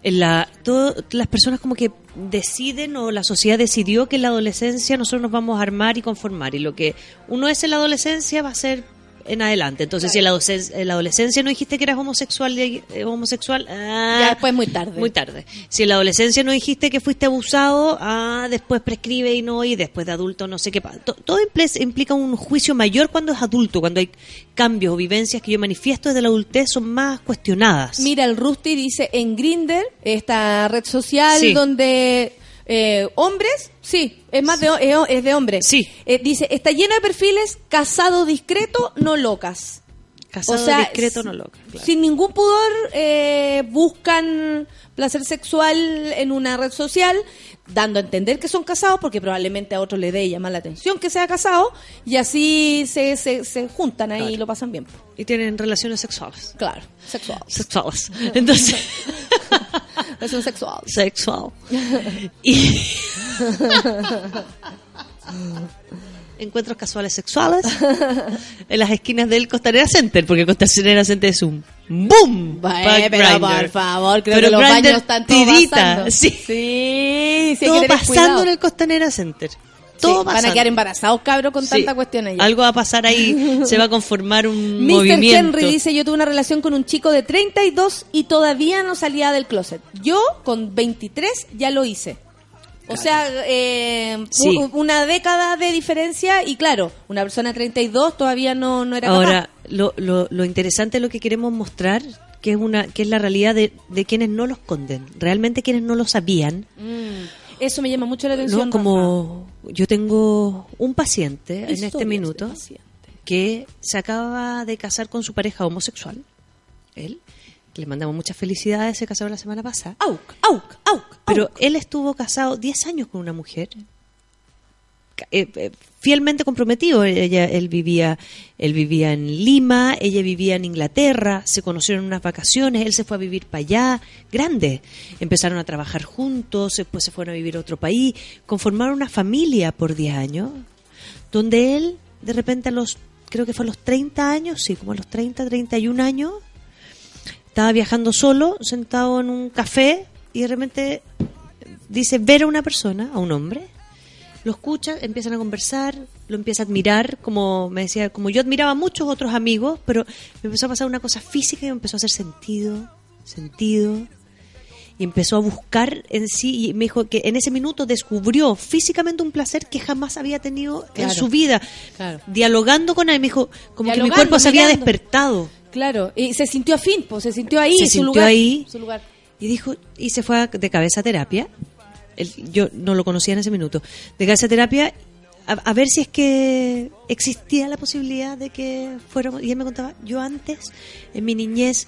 S13: en la, todo- las personas como que deciden o la sociedad decidió que en la adolescencia nosotros nos vamos a armar y conformar. Y lo que uno es en la adolescencia va a ser en adelante. Entonces, si en la, adolesc- en la adolescencia no dijiste que eras homosexual, eh, homosexual ah,
S1: Ya después muy tarde.
S13: Muy tarde. Si en la adolescencia no dijiste que fuiste abusado, ah, después prescribe y no, y después de adulto no sé qué pasa. To- Todo impl- implica un juicio mayor cuando es adulto, cuando hay cambios o vivencias que yo manifiesto desde la adultez son más cuestionadas.
S1: Mira, el Rusty dice en Grinder, esta red social
S13: Sí.
S1: donde eh, hombres, sí, es más de, es, es de hombres.
S13: Sí.
S1: Eh, dice, está lleno de perfiles, casado discreto, no locas.
S13: Casado
S1: O sea,
S13: discreto, no loca. claro.
S1: Sin ningún pudor, eh, buscan placer sexual en una red social, dando a entender que son casados, porque probablemente a otro le dé y llama la atención que sea casado, y así se, se, se juntan ahí y lo pasan bien.
S13: Y tienen relaciones sexuales.
S1: Claro, sexual.
S13: Sexuales. Entonces, [laughs]
S1: Es un sexual.
S13: sexual. [laughs] Y [laughs] encuentros casuales sexuales [laughs] en las esquinas del Costanera Center, porque Costanera Center es un boom.
S1: Pero
S13: Grindr.
S1: por favor, creo
S13: Pero
S1: que los
S13: Grindr
S1: baños están todos pasando.
S13: sí.
S1: sí, sí,
S13: Todo pasando
S1: cuidado.
S13: en el Costanera Center.
S1: Sí,
S13: Todo
S1: van a quedar embarazados, cabros, con
S13: Sí.
S1: tanta cuestión allá.
S13: Algo va a pasar ahí, [laughs] se va a conformar un
S1: Mr.
S13: movimiento.
S1: Henry dice, yo tuve una relación con un chico de 32 y todavía no salía del closet. Yo con 23 ya lo hice. O sea, eh,
S13: Sí.
S1: una década de diferencia y claro, una persona de 32 todavía no, no era
S13: Ahora,
S1: capaz.
S13: lo, lo, lo interesante es lo que queremos mostrar, que es una que es la realidad de, de quienes no los conden. Realmente quienes no lo sabían,
S1: Mm, Eso me llama mucho la atención.
S13: ¿no? Como yo tengo un paciente en este minuto que se acaba de casar con su pareja homosexual. Él, que le mandamos muchas felicidades, se casaron la semana pasada.
S1: Auk, auk, auk.
S13: Pero él estuvo casado 10 años con una mujer. Eh, eh, fielmente comprometido. Ella, él vivía, él vivía en Lima, ella vivía en Inglaterra, se conocieron en unas vacaciones, él se fue a vivir para allá, grande. Empezaron a trabajar juntos, después se fueron a vivir a otro país, conformaron una familia por 10 años, donde él, de repente a los, creo que fue a los 30 años, sí, como a los 30, 31 años, estaba viajando solo, sentado en un café, y de repente dice ver a una persona, a un hombre, lo escucha, empiezan a conversar, lo empieza a admirar, como me decía, como yo admiraba a muchos otros amigos, pero me empezó a pasar una cosa física y me empezó a hacer sentido, sentido, y empezó a buscar en sí, y me dijo que en ese minuto descubrió físicamente un placer que jamás había tenido
S1: Claro.
S13: en su vida,
S1: Claro.
S13: dialogando con él, me dijo, como que mi cuerpo se había despertado.
S1: Claro, y se sintió afín, pues se sintió ahí,
S13: Se
S1: en su
S13: sintió
S1: lugar.
S13: ahí.
S1: su lugar.
S13: Y dijo, y se fue de cabeza a terapia. Él- yo no lo conocía en ese minuto. De cabeza a terapia a, a ver si es que existía la posibilidad de que fuéramos. Y él me contaba, yo antes, en mi niñez,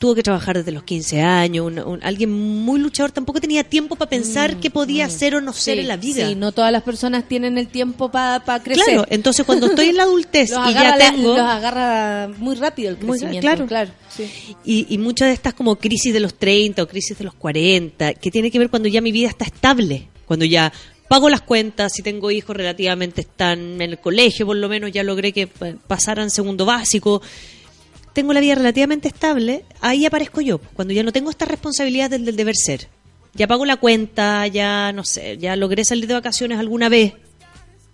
S13: tuve que trabajar desde los 15 años. un- un- alguien muy luchador tampoco tenía tiempo para pensar qué podía ser o no ser
S1: Mm, Sí,
S13: en la vida.
S1: Sí, no todas las personas tienen el tiempo para crecer.
S13: Claro, entonces cuando estoy en la adultez [laughs] y ya
S1: agarra la-
S13: tengo.
S1: los agarra muy rápido el
S13: Muy-
S1: crecimiento.
S13: claro.
S1: sí.
S13: Y, y muchas de estas como crisis de los 30 o crisis de los 40, que tiene que ver cuando ya mi vida está estable, cuando ya pago las cuentas, si tengo hijos relativamente están en el colegio, por lo menos ya logré que eh, pasaran segundo básico, tengo la vida relativamente estable, ahí aparezco yo, cuando ya no tengo esta responsabilidad del, del deber ser. Ya pago la cuenta, ya no sé, ya logré salir de vacaciones alguna vez.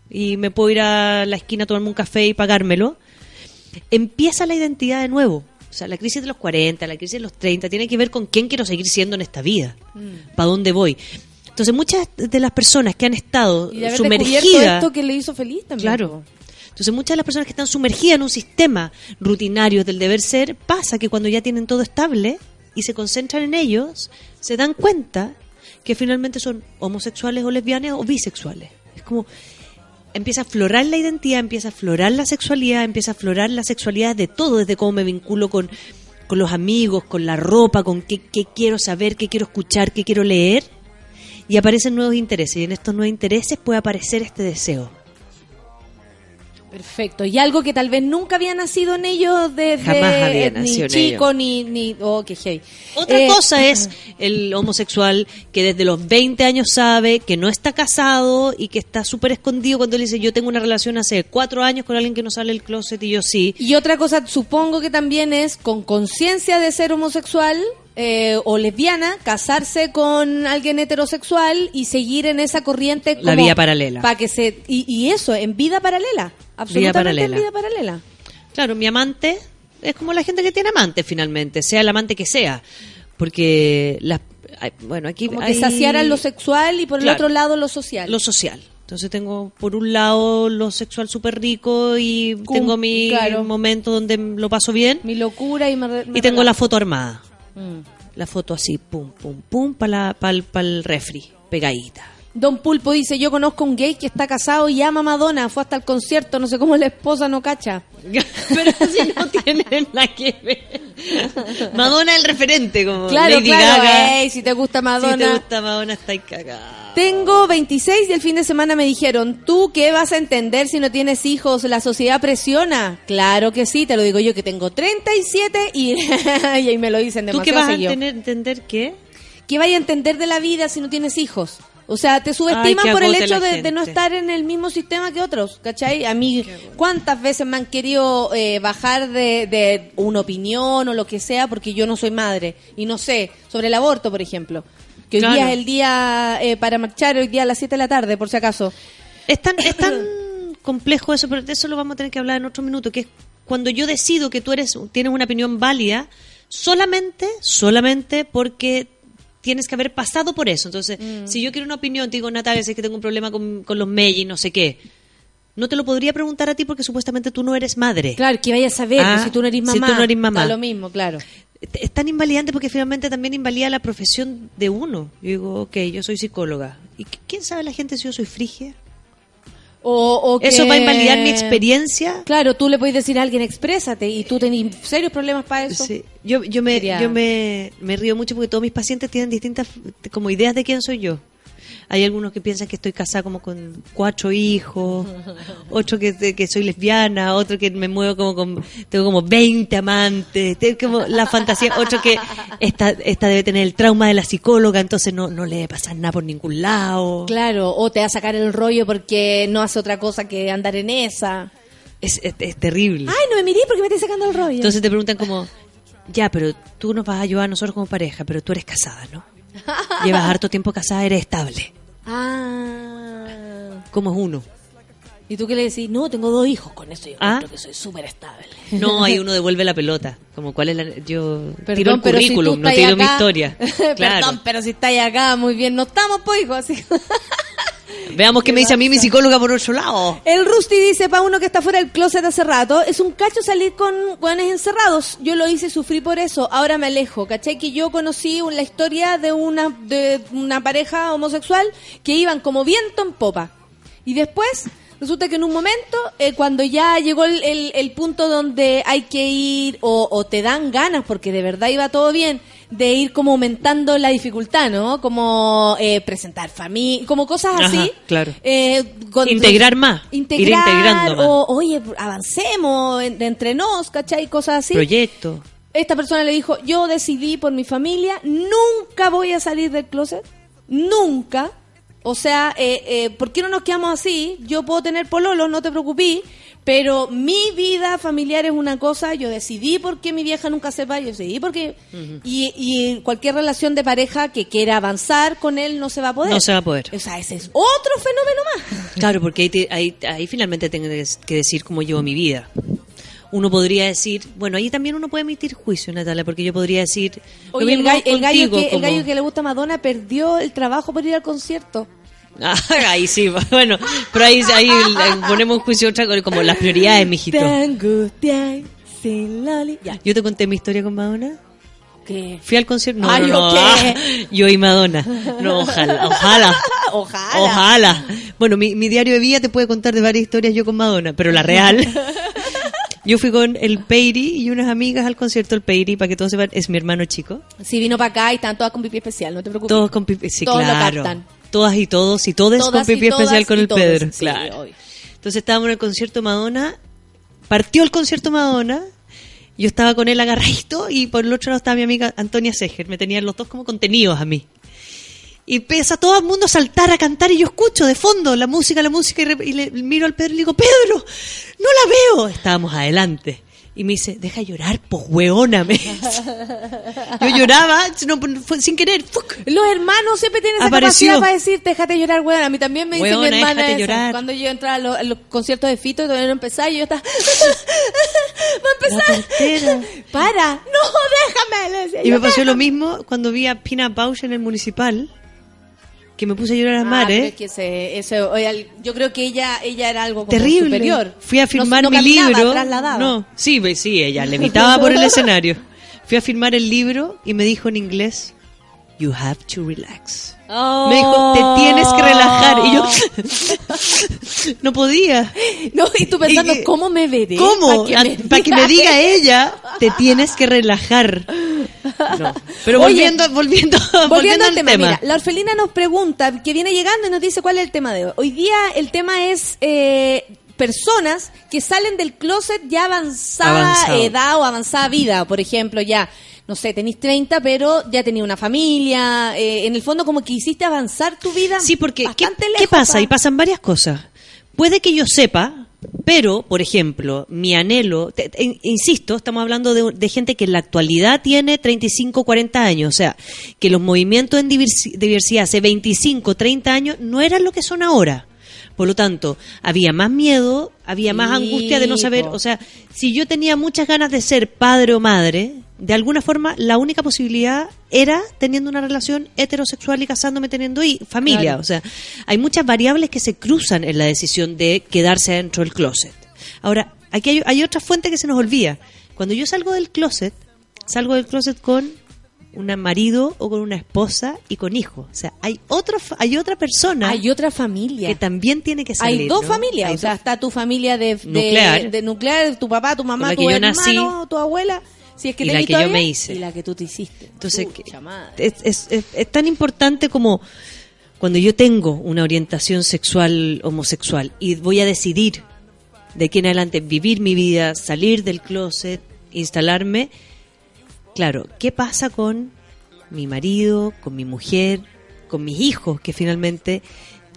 S13: y me puedo ir a la esquina a tomarme un café y pagármelo, empieza la identidad de nuevo. O sea, la crisis de los 40, la crisis de los 30, tiene que ver con quién quiero seguir siendo en esta vida, para dónde voy. Entonces, muchas de las personas que han estado
S1: Y de haber descubierto
S13: sumergidas...
S1: esto que le hizo feliz también.
S13: Claro. Entonces muchas de las personas que están sumergidas en un sistema rutinario del deber ser, pasa que cuando ya tienen todo estable y se concentran en ellos, se dan cuenta que finalmente son homosexuales o lesbianas o bisexuales. Es como empieza a aflorar la identidad, empieza a aflorar la sexualidad, empieza a aflorar la sexualidad de todo, desde cómo me vinculo con, con los amigos, con la ropa, con qué, qué quiero saber, qué quiero escuchar, qué quiero leer. Y aparecen nuevos intereses y en estos nuevos intereses puede aparecer este deseo.
S1: Perfecto. Y algo que tal vez nunca había nacido en ellos desde
S13: Jamás había nacido en
S1: ni chico
S13: ellos.
S1: ni ni oh, qué heavy.
S13: Otra
S1: Eh,
S13: cosa es el homosexual que desde los 20 años sabe que no está casado y que está súper escondido cuando él dice yo tengo una relación hace cuatro años con alguien que no sale del closet y yo sí.
S1: Y otra cosa, supongo que también es con conciencia de ser homosexual eh, o lesbiana, casarse con alguien heterosexual y seguir en esa corriente.
S13: La vía paralela.
S1: Para que se y, y eso en vida paralela, absolutamente
S13: paralela.
S1: en vida paralela.
S13: Claro, mi amante es como la gente que tiene amante finalmente, sea el amante que sea. Porque, las, bueno, aquí
S1: Como que
S13: hay-
S1: saciaran lo sexual y por el otro lado lo social.
S13: lo social. Entonces tengo por un lado lo sexual súper rico y tengo mi
S1: claro.
S13: momento donde lo paso bien.
S1: Mi locura y me,
S13: Y tengo la foto armada.
S1: Mm.
S13: La foto así, pum, pum, pum, para el refri, pegadita.
S1: Don Pulpo dice, yo conozco un gay que está casado y ama a Madonna, fue hasta el concierto, no sé cómo la esposa no cacha. [laughs]
S13: Pero si no tienen nada que ver. Madonna es el referente, como
S1: Claro,
S13: Lady
S1: claro,
S13: Gaga.
S1: ey, si te gusta Madonna.
S13: Si te gusta Madonna, está cagada.
S1: Tengo 26 y el fin de semana me dijeron, ¿tú qué vas a entender si no tienes hijos? La sociedad presiona. Claro que sí, te lo digo yo que tengo 37 y, [laughs] y ahí me lo dicen
S13: ¿Tú
S1: demasiado
S13: qué vas a tener- entender qué?
S1: ¿Qué vaya a entender de la vida si no tienes hijos? O sea, te subestiman
S13: Ay,
S1: por el hecho de, de no estar en el mismo sistema que otros, ¿cachai? A mí, ¿cuántas veces me han querido eh, bajar de, de una opinión o lo que sea porque yo no soy madre? Y no sé, sobre el aborto, por ejemplo. Que hoy
S13: Claro.
S1: día es el día eh, para marchar, hoy día a las 7 de la tarde, por si acaso.
S13: Es tan, es tan [coughs] complejo eso, pero de eso lo vamos a tener que hablar en otro minuto, que es cuando yo decido que tú eres tienes una opinión válida solamente, solamente porque tienes que haber pasado por eso. Entonces,
S1: Mm.
S13: si yo quiero una opinión, te digo, Natalia, sé que tengo un problema con, con los Meiji, no sé qué. No te lo podría preguntar a ti porque supuestamente tú no eres madre.
S1: Claro, que vayas a saber
S13: Ah,
S1: pues, si tú no eres
S13: si
S1: mamá.
S13: tú no eres mamá.
S1: Da lo mismo, claro.
S13: Es tan invalidante porque finalmente también invalida la profesión de uno. Yo digo, ok, yo soy psicóloga. ¿Y qu- quién sabe la gente si yo soy frigia?
S1: O, o
S13: ¿Eso
S1: que-
S13: va a invalidar mi experiencia?
S1: Claro, tú le puedes decir a alguien, exprésate, y tú tenés serios problemas para eso.
S13: Sí. Yo, yo, me,
S1: Sería-
S13: yo me, me río mucho porque todos mis pacientes tienen distintas como ideas de quién soy yo. Hay algunos que piensan que estoy casada como con cuatro hijos, otro que, que soy lesbiana, otro que me muevo como con, tengo como 20 amantes, tengo como la fantasía, otro que esta, esta debe tener el trauma de la psicóloga, entonces no, no le debe pasar nada por ningún lado.
S1: Claro, o te va a sacar el rollo porque no hace otra cosa que andar en esa.
S13: Es, es, es terrible.
S1: Ay, no me miré porque me estoy sacando el rollo.
S13: Entonces te preguntan como, ya, pero tú nos vas a ayudar a nosotros como pareja, pero tú eres casada, ¿no? [laughs] Llevas harto tiempo casada, eres estable.
S1: Ah.
S13: ¿Cómo es uno?
S1: ¿Y tú qué le decís? No, tengo dos hijos, con eso yo
S13: ¿Ah?
S1: encuentro que soy súper estable.
S13: No, ahí [laughs] uno devuelve la pelota. Como cuál es la... Yo
S1: Perdón,
S13: tiro el
S1: si
S13: currículum, no tiro mi
S1: acá-
S13: historia. [laughs] Claro.
S1: Perdón, pero si estáis acá, muy bien. No estamos, pues, hijo, así.
S13: Veamos qué me dice a mí mi psicóloga por otro lado.
S1: El Rusty dice, para uno que está fuera del closet hace rato, es un cacho salir con guanes encerrados. Yo lo hice, sufrí por eso, ahora me alejo. ¿Cachai? Que yo conocí la historia de una, de una pareja homosexual que iban como viento en popa. Y después, resulta que en un momento, eh, cuando ya llegó el, el- el punto donde hay que ir, o, o te dan ganas, porque de verdad iba todo bien, de ir como aumentando la dificultad, ¿no? Como eh, presentar familia, como cosas así.
S13: Ajá, claro.
S1: Eh, con-
S13: Integrar más, ir
S1: Integrar,
S13: integrando más.
S1: o oye, avancemos en- entre nos, ¿cachai? Cosas así.
S13: Proyecto.
S1: Esta persona le dijo, yo decidí por mi familia, nunca voy a salir del closet, nunca. O sea, eh, eh, ¿por qué no nos quedamos así? Yo puedo tener pololo, no te preocupes, Pero mi vida familiar es una cosa, yo decidí porque mi vieja nunca sepa, yo decidí porque... y, y cualquier relación de pareja que quiera avanzar con él no se va a poder.
S13: No se va a poder.
S1: O sea, ese es otro fenómeno más.
S13: Claro, porque ahí, te- ahí, ahí finalmente tengo que decir cómo llevo mi vida. Uno podría decir, bueno, ahí también uno puede emitir juicio, Natalia, porque yo podría decir,
S1: Oye, el, gallo, el, gallo que, el gallo que le gusta a Madonna perdió el trabajo por ir al concierto.
S13: Ah, [laughs] ahí sí, bueno, pero ahí, ahí ponemos en juicio otra cosa, como las prioridades, mijito.
S1: Te sin loli. Ya.
S13: Yo te conté mi historia con Madonna.
S1: ¿Qué?
S13: Fui al concierto. No,
S1: Ay,
S13: no, no, [laughs]
S1: ¿yo
S13: ah, y Madonna. No, ojalá, ojalá. [laughs]
S1: Ojalá.
S13: Ojalá. Bueno, mi, mi diario de vida te puede contar de varias historias yo con Madonna, pero la real. Yo fui con el Peiri y unas amigas al concierto. El Peiri, para que todos sepan, es mi hermano chico.
S1: Si vino para acá y están todas con pipí especial, no te preocupes.
S13: Todos con pipí, sí,
S1: Todos lo
S13: claro.
S1: captan.
S13: Todas y todos y todos con
S1: Todas y
S13: pipí especial con el
S1: todos.
S13: Pedro.
S1: Sí,
S13: claro.
S1: obvio.
S13: Entonces estábamos en el concierto Madonna. Partió el concierto Madonna. Yo estaba con él agarradito y por el otro lado estaba mi amiga Antonia Seger. Me tenían los dos como contenidos a mí. Y empieza todo el mundo a saltar, a cantar y yo escucho de fondo la música, la música y, re- y le miro al Pedro y le digo, Pedro, no la veo. Estábamos adelante. Y me dice, deja llorar, pues hueona. Me. Yo lloraba, no, fue sin querer.
S1: Los hermanos siempre tienen esa
S13: Apareció.
S1: capacidad para decirte, déjate llorar, weón. A mí también me dice mi hermana eso.
S13: llorar.
S1: Cuando yo entraba a los, a los conciertos de Fito y todavía no empezaba, y yo estaba... [laughs] ¡Va a empezar! ¡Para! ¡No, déjame! Le decía
S13: Y me pasó lo mismo cuando vi a Pina Bausch en el municipal, que me puse a llorar a
S1: Ah,
S13: mar,
S1: pero
S13: ¿eh?
S1: es que ese- yo creo que ella ella era algo como
S13: Terrible.
S1: superior.
S13: Fui a
S1: No-
S13: firmar
S1: no
S13: mi
S1: caminaba,
S13: libro.
S1: trasladaba.
S13: No, sí, sí, ella levitaba por el escenario. Fui a firmar el libro y me dijo en inglés, You have to relax.
S1: Oh.
S13: Me dijo, te tienes que relajar. Y yo [laughs] no podía.
S1: No, y tú pensando,
S13: Y-
S1: ¿cómo me veré?
S13: ¿Cómo?
S1: Que
S13: Para que me diga ella, te tienes que relajar. No. Pero
S1: Oye,
S13: volviendo, [laughs] volviendo,
S1: Volviendo al
S13: al
S1: tema,
S13: tema.
S1: mira, la orfelina nos pregunta, que viene llegando y nos dice cuál es el tema de hoy. Hoy día el tema es eh, personas que salen del closet ya avanzada
S13: Avanzado.
S1: edad o avanzada vida, por ejemplo, ya, no sé, tenéis 30, pero ya tenías una familia, eh, en el fondo como que hiciste avanzar tu vida.
S13: Sí, porque ¿qué, pasa?
S1: pa-
S13: Y pasan varias cosas. Puede que yo sepa, pero, por ejemplo, mi anhelo, te- te- in- insisto, estamos hablando de, de gente que en la actualidad tiene 35, 40 años, o sea, que los movimientos en diversi- diversidad hace 25, 30 años no eran lo que son ahora. Por lo tanto, había más miedo, había más
S1: Sí,
S13: angustia de no saber, o sea, si yo tenía muchas ganas de ser padre o madre, de alguna forma la única posibilidad era teniendo una relación heterosexual y casándome teniendo y familia.
S1: Claro.
S13: O sea, hay muchas variables que se cruzan en la decisión de quedarse dentro del closet. Ahora, aquí hay, hay otra fuente que se nos olvida. Cuando yo salgo del closet, salgo del closet con un marido o con una esposa y con hijos. O sea, hay otro, hay otra persona
S1: Hay otra familia.
S13: que también tiene que salir.
S1: Hay dos
S13: ¿no?
S1: familias,
S13: Hay
S1: o sea,
S13: dos-
S1: está tu familia de, de-
S13: Nuclear.
S1: de nuclear, tu papá, tu mamá, tu
S13: yo
S1: hermano,
S13: nací.
S1: tu abuela, si es que
S13: Y la que yo
S1: todavía,
S13: me hice.
S1: y la que tú te hiciste.
S13: Entonces, es, es- es- es tan importante como cuando yo tengo una orientación sexual homosexual y voy a decidir de aquí en adelante vivir mi vida, salir del closet, instalarme, claro, ¿qué pasa con mi marido, con mi mujer, con mis hijos, que finalmente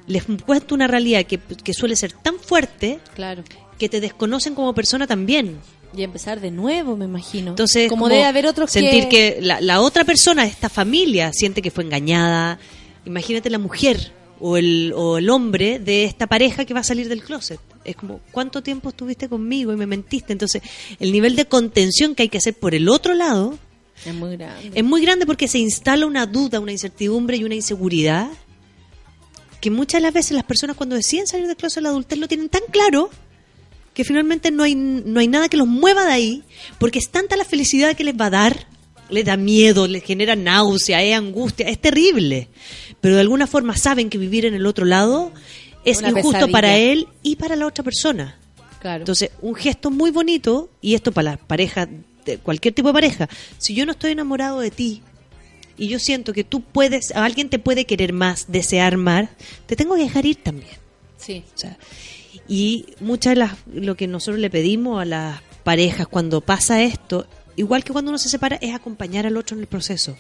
S13: les cuento una realidad que, que suele ser tan fuerte
S1: Claro.
S13: que te desconocen como persona también?
S1: Y empezar de nuevo, me imagino.
S13: Entonces,
S1: como, debe haber otros
S13: sentir
S1: que...
S13: que, la, la otra persona de esta familia siente que fue engañada. Imagínate la mujer o el, o el hombre de esta pareja que va a salir del closet. Es como, ¿cuánto tiempo estuviste conmigo y me mentiste? Entonces, el nivel de contención que hay que hacer por el otro lado
S1: Es muy grande.
S13: es muy grande porque se instala una duda, una incertidumbre y una inseguridad que muchas de las veces las personas cuando deciden salir del closet de la adultez lo tienen tan claro que finalmente no hay, no hay nada que los mueva de ahí porque es tanta la felicidad que les va a dar, les da miedo, les genera náusea, es angustia, es terrible. Pero de alguna forma saben que vivir en el otro lado es
S1: Una
S13: injusto
S1: pesadilla.
S13: para él y para la otra persona.
S1: Claro.
S13: Entonces, un gesto muy bonito, y esto para las parejas, cualquier tipo de pareja, si yo no estoy enamorado de ti y yo siento que tú puedes, alguien te puede querer más, desear más, te tengo que dejar ir también.
S1: sí.
S13: O sea, y muchas de las, lo que nosotros le pedimos a las parejas cuando pasa esto, igual que cuando uno se separa, es acompañar al otro en el proceso,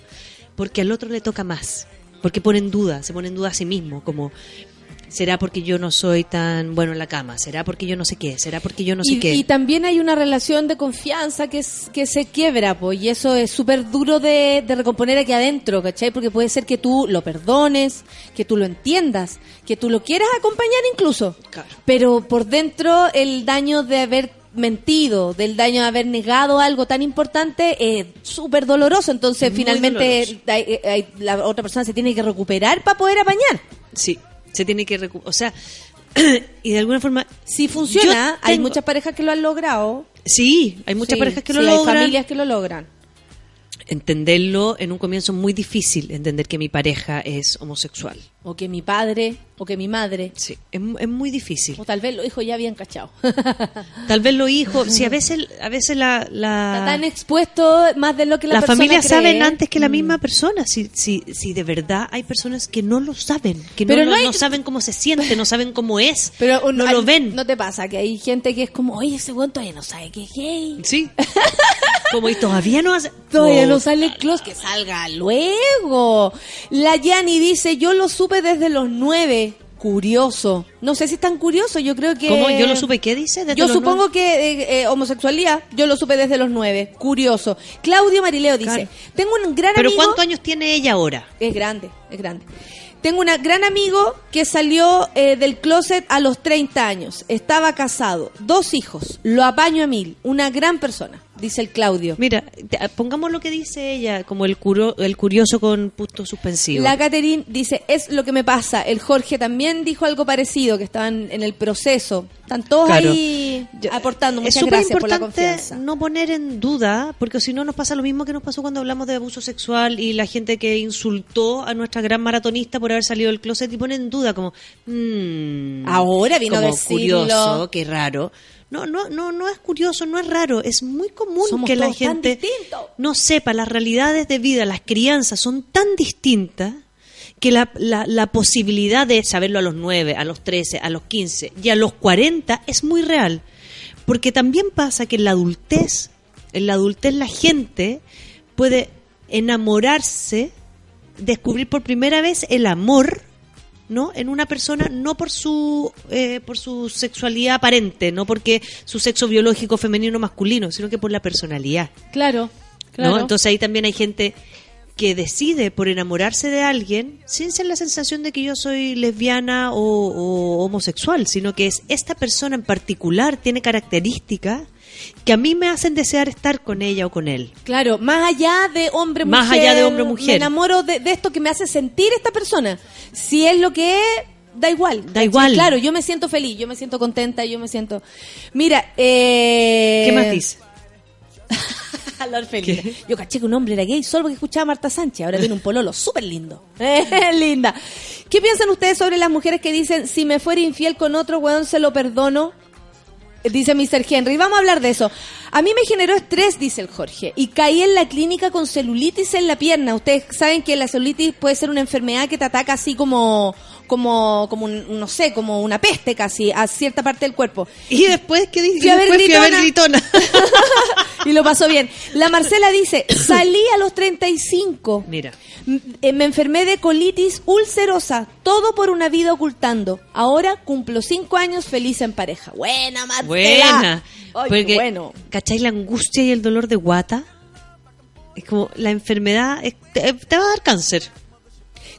S13: porque al otro le toca más, porque pone en duda, se pone en duda a sí mismo, como será porque yo no soy tan bueno en la cama, será porque yo no sé qué, será porque yo no sé
S1: y,
S13: qué.
S1: y también hay una relación de confianza que, es- que se quiebra, pues, y eso es súper duro de, de recomponer aquí adentro, ¿cachai? Porque puede ser que tú lo perdones, que tú lo entiendas, que tú lo quieras acompañar incluso. Pero por dentro el daño de haber mentido, del daño de haber negado algo tan importante es súper doloroso. Entonces,
S13: Muy
S1: finalmente
S13: doloroso.
S1: hay- hay- la otra persona se tiene que recuperar para poder apañar.
S13: Sí, se tiene que recu- o sea, [clears throat] y de alguna forma
S1: Si funciona, hay muchas parejas que lo han logrado.
S13: Sí, hay muchas
S1: Sí,
S13: parejas que lo
S1: sí,
S13: logran.
S1: Hay familias que lo logran.
S13: Entenderlo en un comienzo muy difícil, entender que mi pareja es homosexual.
S1: O que mi padre, o que mi madre.
S13: Sí, es, es muy difícil.
S1: O tal vez los hijos ya habían cachado. [laughs]
S13: Tal vez los hijos, si a veces, a veces la, la,
S1: Está tan expuesto más de lo que la
S13: las
S1: persona
S13: familias
S1: cree.
S13: saben antes que la
S1: Mm.
S13: misma persona. Si, si, si de verdad hay personas que no lo saben, que no,
S1: Pero
S13: no,
S1: no hay-
S13: no saben cómo se siente, no saben cómo es,
S1: Pero
S13: no
S1: hay-
S13: lo ven.
S1: ¿No te pasa que hay gente que es como, oye, ese weón todavía no sabe que es gay?
S13: Sí. [laughs] Como y todavía no hace.
S1: Todavía no
S13: Oh,
S1: sale el closet, que salga luego. La Yani dice, yo lo supe desde los nueve. Curioso. No sé si es tan curioso, yo creo que...
S13: ¿Cómo? ¿Yo lo supe? ¿Qué dice? Desde
S1: Yo
S13: los
S1: supongo que eh, eh, homosexualidad, yo lo supe desde los nueve. Curioso. Claudio Marileo dice,
S13: Claro.
S1: tengo un gran
S13: Pero
S1: amigo...
S13: ¿cuántos años tiene ella ahora?
S1: Es grande, es grande. Tengo un gran amigo que salió eh, del closet a los 30 años. Estaba casado, dos hijos. Lo apaño a mil. Una gran persona, dice el Claudio.
S13: Mira, te- pongamos lo que dice ella, como el, curo- el curioso con punto suspensivo.
S1: La Catherine dice, es lo que me pasa. El Jorge también dijo algo parecido, que estaban en el proceso. Están todos
S13: Claro.
S1: ahí aportando.
S13: es
S1: Muchas gracias por la
S13: importante
S1: confianza.
S13: no poner en duda, porque si no nos pasa lo mismo que nos pasó cuando hablamos de abuso sexual y la gente que insultó a nuestra gran maratonista por haber salido del closet y pone en duda como, mm,
S1: Ahora vino a
S13: como
S1: decirlo.
S13: curioso, qué raro. No, no, no, no es curioso, no es raro, es muy común
S1: Somos
S13: que la gente no sepa las realidades de vida, las crianzas son tan distintas que la, la, la posibilidad de saberlo a los 9, a los 13, a los 15 y a los 40 es muy real. Porque también pasa que en la adultez, en la adultez la gente puede enamorarse, descubrir por primera vez el amor, ¿no? En una persona no por su eh, por su sexualidad aparente, no porque su sexo biológico femenino o masculino, sino que por la personalidad.
S1: Claro,
S13: ¿no?
S1: claro.
S13: Entonces ahí también hay gente que decide por enamorarse de alguien sin ser la sensación de que yo soy lesbiana o, o homosexual, sino que es esta persona en particular tiene características que a mí me hacen desear estar con ella o con él.
S1: Claro, más allá de hombre mujer.
S13: Más allá de hombre, mujer.
S1: Me enamoro de, de esto que me hace sentir esta persona. Si es lo que es, da igual.
S13: Da
S1: ¿cachai?
S13: igual.
S1: Claro, yo me siento feliz, yo me siento contenta, yo me siento. Mira, eh.
S13: ¿Qué más [laughs] dice?
S1: Yo caché que un hombre era gay solo porque escuchaba a Marta Sánchez. Ahora tiene un pololo súper lindo. [laughs] Eh, linda. ¿Qué piensan ustedes sobre las mujeres que dicen, si me fuera infiel con otro weón, se lo perdono? Dice Mr. Henry. Vamos a hablar de eso. A mí me generó estrés, dice el Jorge, y caí en la clínica con celulitis en la pierna. Ustedes saben que la celulitis puede ser una enfermedad que te ataca así como, como, como un- no sé, como una peste casi a cierta parte del cuerpo.
S13: Y después, ¿qué dice?
S1: Fui a ver
S13: Después fui a ver
S1: Gritona. [laughs] Y lo pasó bien. La Marcela dice, salí a los 35.
S13: Mira.
S1: Eh, Me enfermé de colitis ulcerosa, todo por una vida ocultando. Ahora cumplo cinco años feliz en pareja. Buena, Marcela.
S13: Buena.
S1: Ay,
S13: Porque,
S1: bueno.
S13: ¿Cachai la angustia y el dolor de guata? Es como la enfermedad es- te, te va a dar cáncer.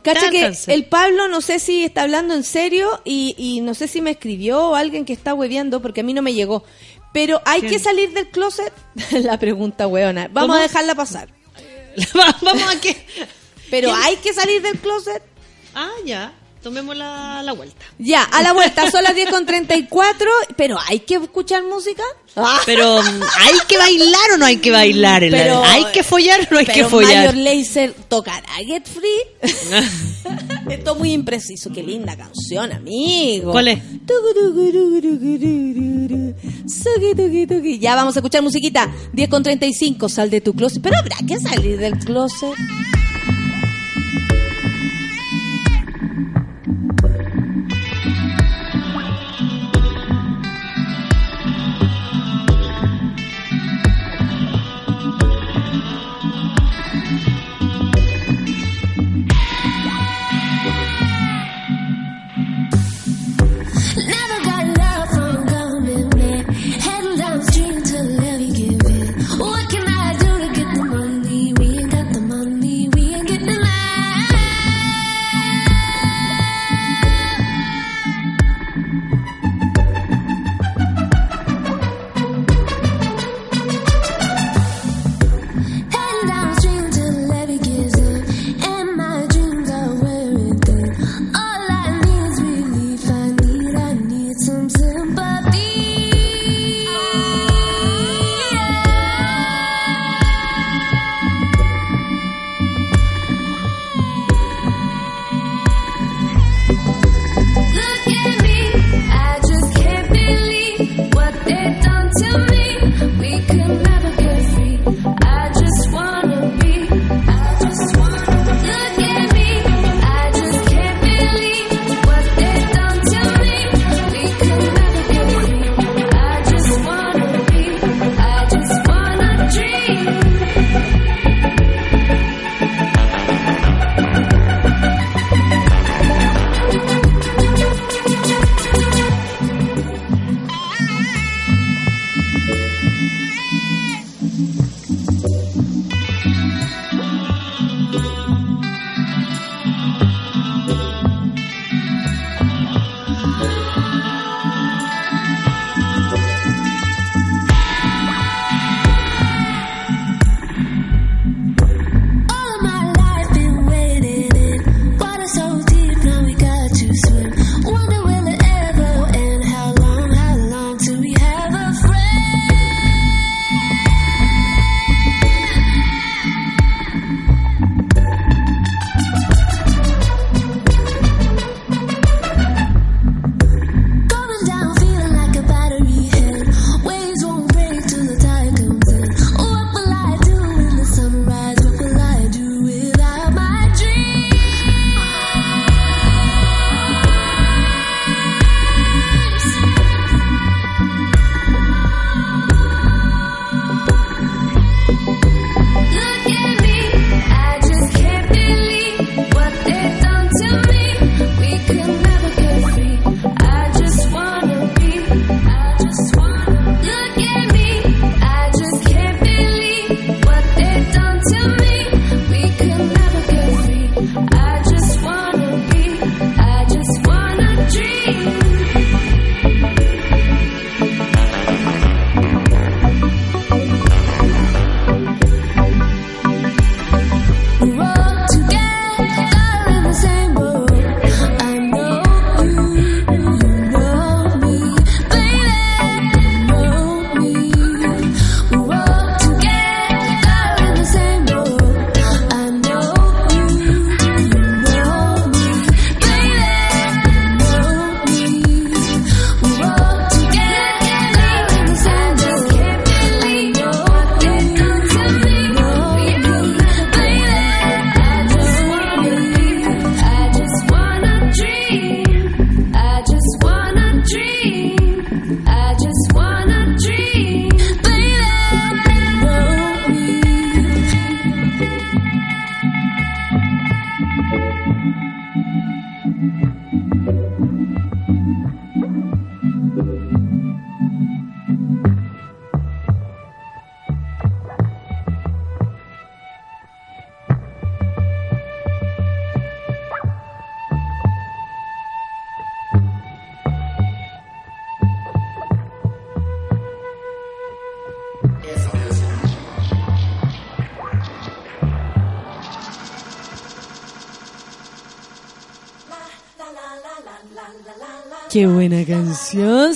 S1: Cacha que el Pablo no sé si está hablando en serio y, y no sé si me escribió o alguien que está hueveando porque a mí no me llegó. Pero hay
S13: ¿Quién?
S1: que salir del closet. [laughs] la pregunta hueona. Vamos
S13: ¿Cómo?
S1: a dejarla pasar. [laughs]
S13: Vamos a que.
S1: Pero hay que salir del closet.
S13: Ah, ya. Tomemos la, la vuelta.
S1: Ya, a la vuelta, son las 10 con 34, pero hay que escuchar música. Ah.
S13: Pero, mm, ¿hay que bailar o no hay que bailar?
S1: Pero-
S13: ¿Hay que follar o no hay que follar?
S1: Mayor Laser tocará Get Free. [laughs] Esto es muy impreciso. Qué linda canción, amigo.
S13: ¿Cuál es?
S1: Ya vamos a escuchar musiquita. 10 con 35, sal de tu closet. Pero habrá que salir del closet.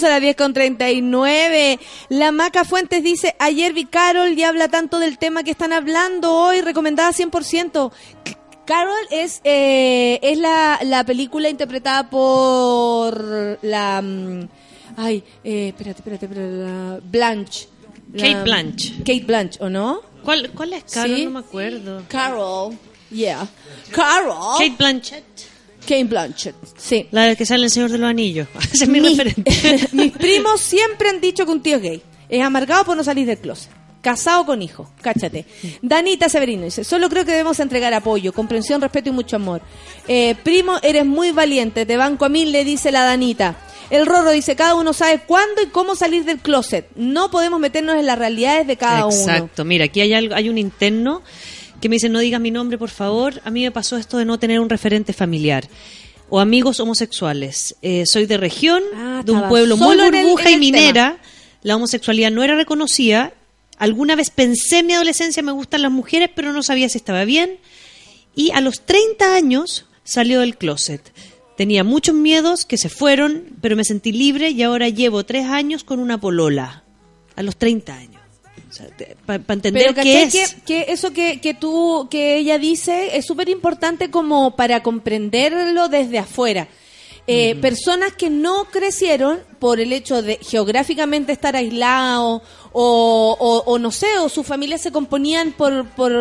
S1: Son las 10 con 39. La Maca Fuentes dice, ayer vi Carol y habla tanto del tema que están hablando hoy, recomendada 100%. C- Carol es, eh, es la, la película interpretada por la... mm, Ay, eh, espérate, espérate, espérate, la Blanche. La-
S13: Kate Blanche.
S1: Kate Blanche, ¿o no?
S13: ¿Cuál, cuál es Carol?
S1: Sí.
S13: No me acuerdo.
S1: Carol, yeah. Carol.
S13: Kate Blanchett.
S1: Kate Blanchett, sí.
S13: La que sale El Señor de los Anillos. [laughs] Ese es mi, referente. [laughs]
S1: Mis [laughs] primos siempre han dicho que un tío es gay. Es amargado por no salir del closet. Casado con hijo, cáchate. Danita Severino dice, solo creo que debemos entregar apoyo, comprensión, respeto y mucho amor. Eh, primo, eres muy valiente, te banco a mil, le dice la Danita. El Rorro dice, cada uno sabe cuándo y cómo salir del closet. No podemos meternos en las realidades de cada uno.
S13: Exacto. Mira, aquí hay, algo, hay un interno que me dice, no digas mi nombre, por favor. A mí me pasó esto de no tener un referente familiar. O amigos homosexuales. Eh, soy de región, de un
S1: Ah,
S13: pueblo muy burbuja y minera. La homosexualidad no era reconocida. Alguna vez pensé en mi adolescencia, me gustan las mujeres, pero no sabía si estaba bien. Y a los 30 años salió del closet. Tenía muchos miedos que se fueron, pero me sentí libre y ahora llevo tres años con una polola. A los 30 años. Para entender
S1: Pero
S13: qué
S1: ¿cachai
S13: es.
S1: que, que eso que, que tú, que ella dice es súper importante como para comprenderlo desde afuera. Eh, Personas que no crecieron por el hecho de geográficamente estar aislados o, o, o no sé, o sus familias se componían por, por,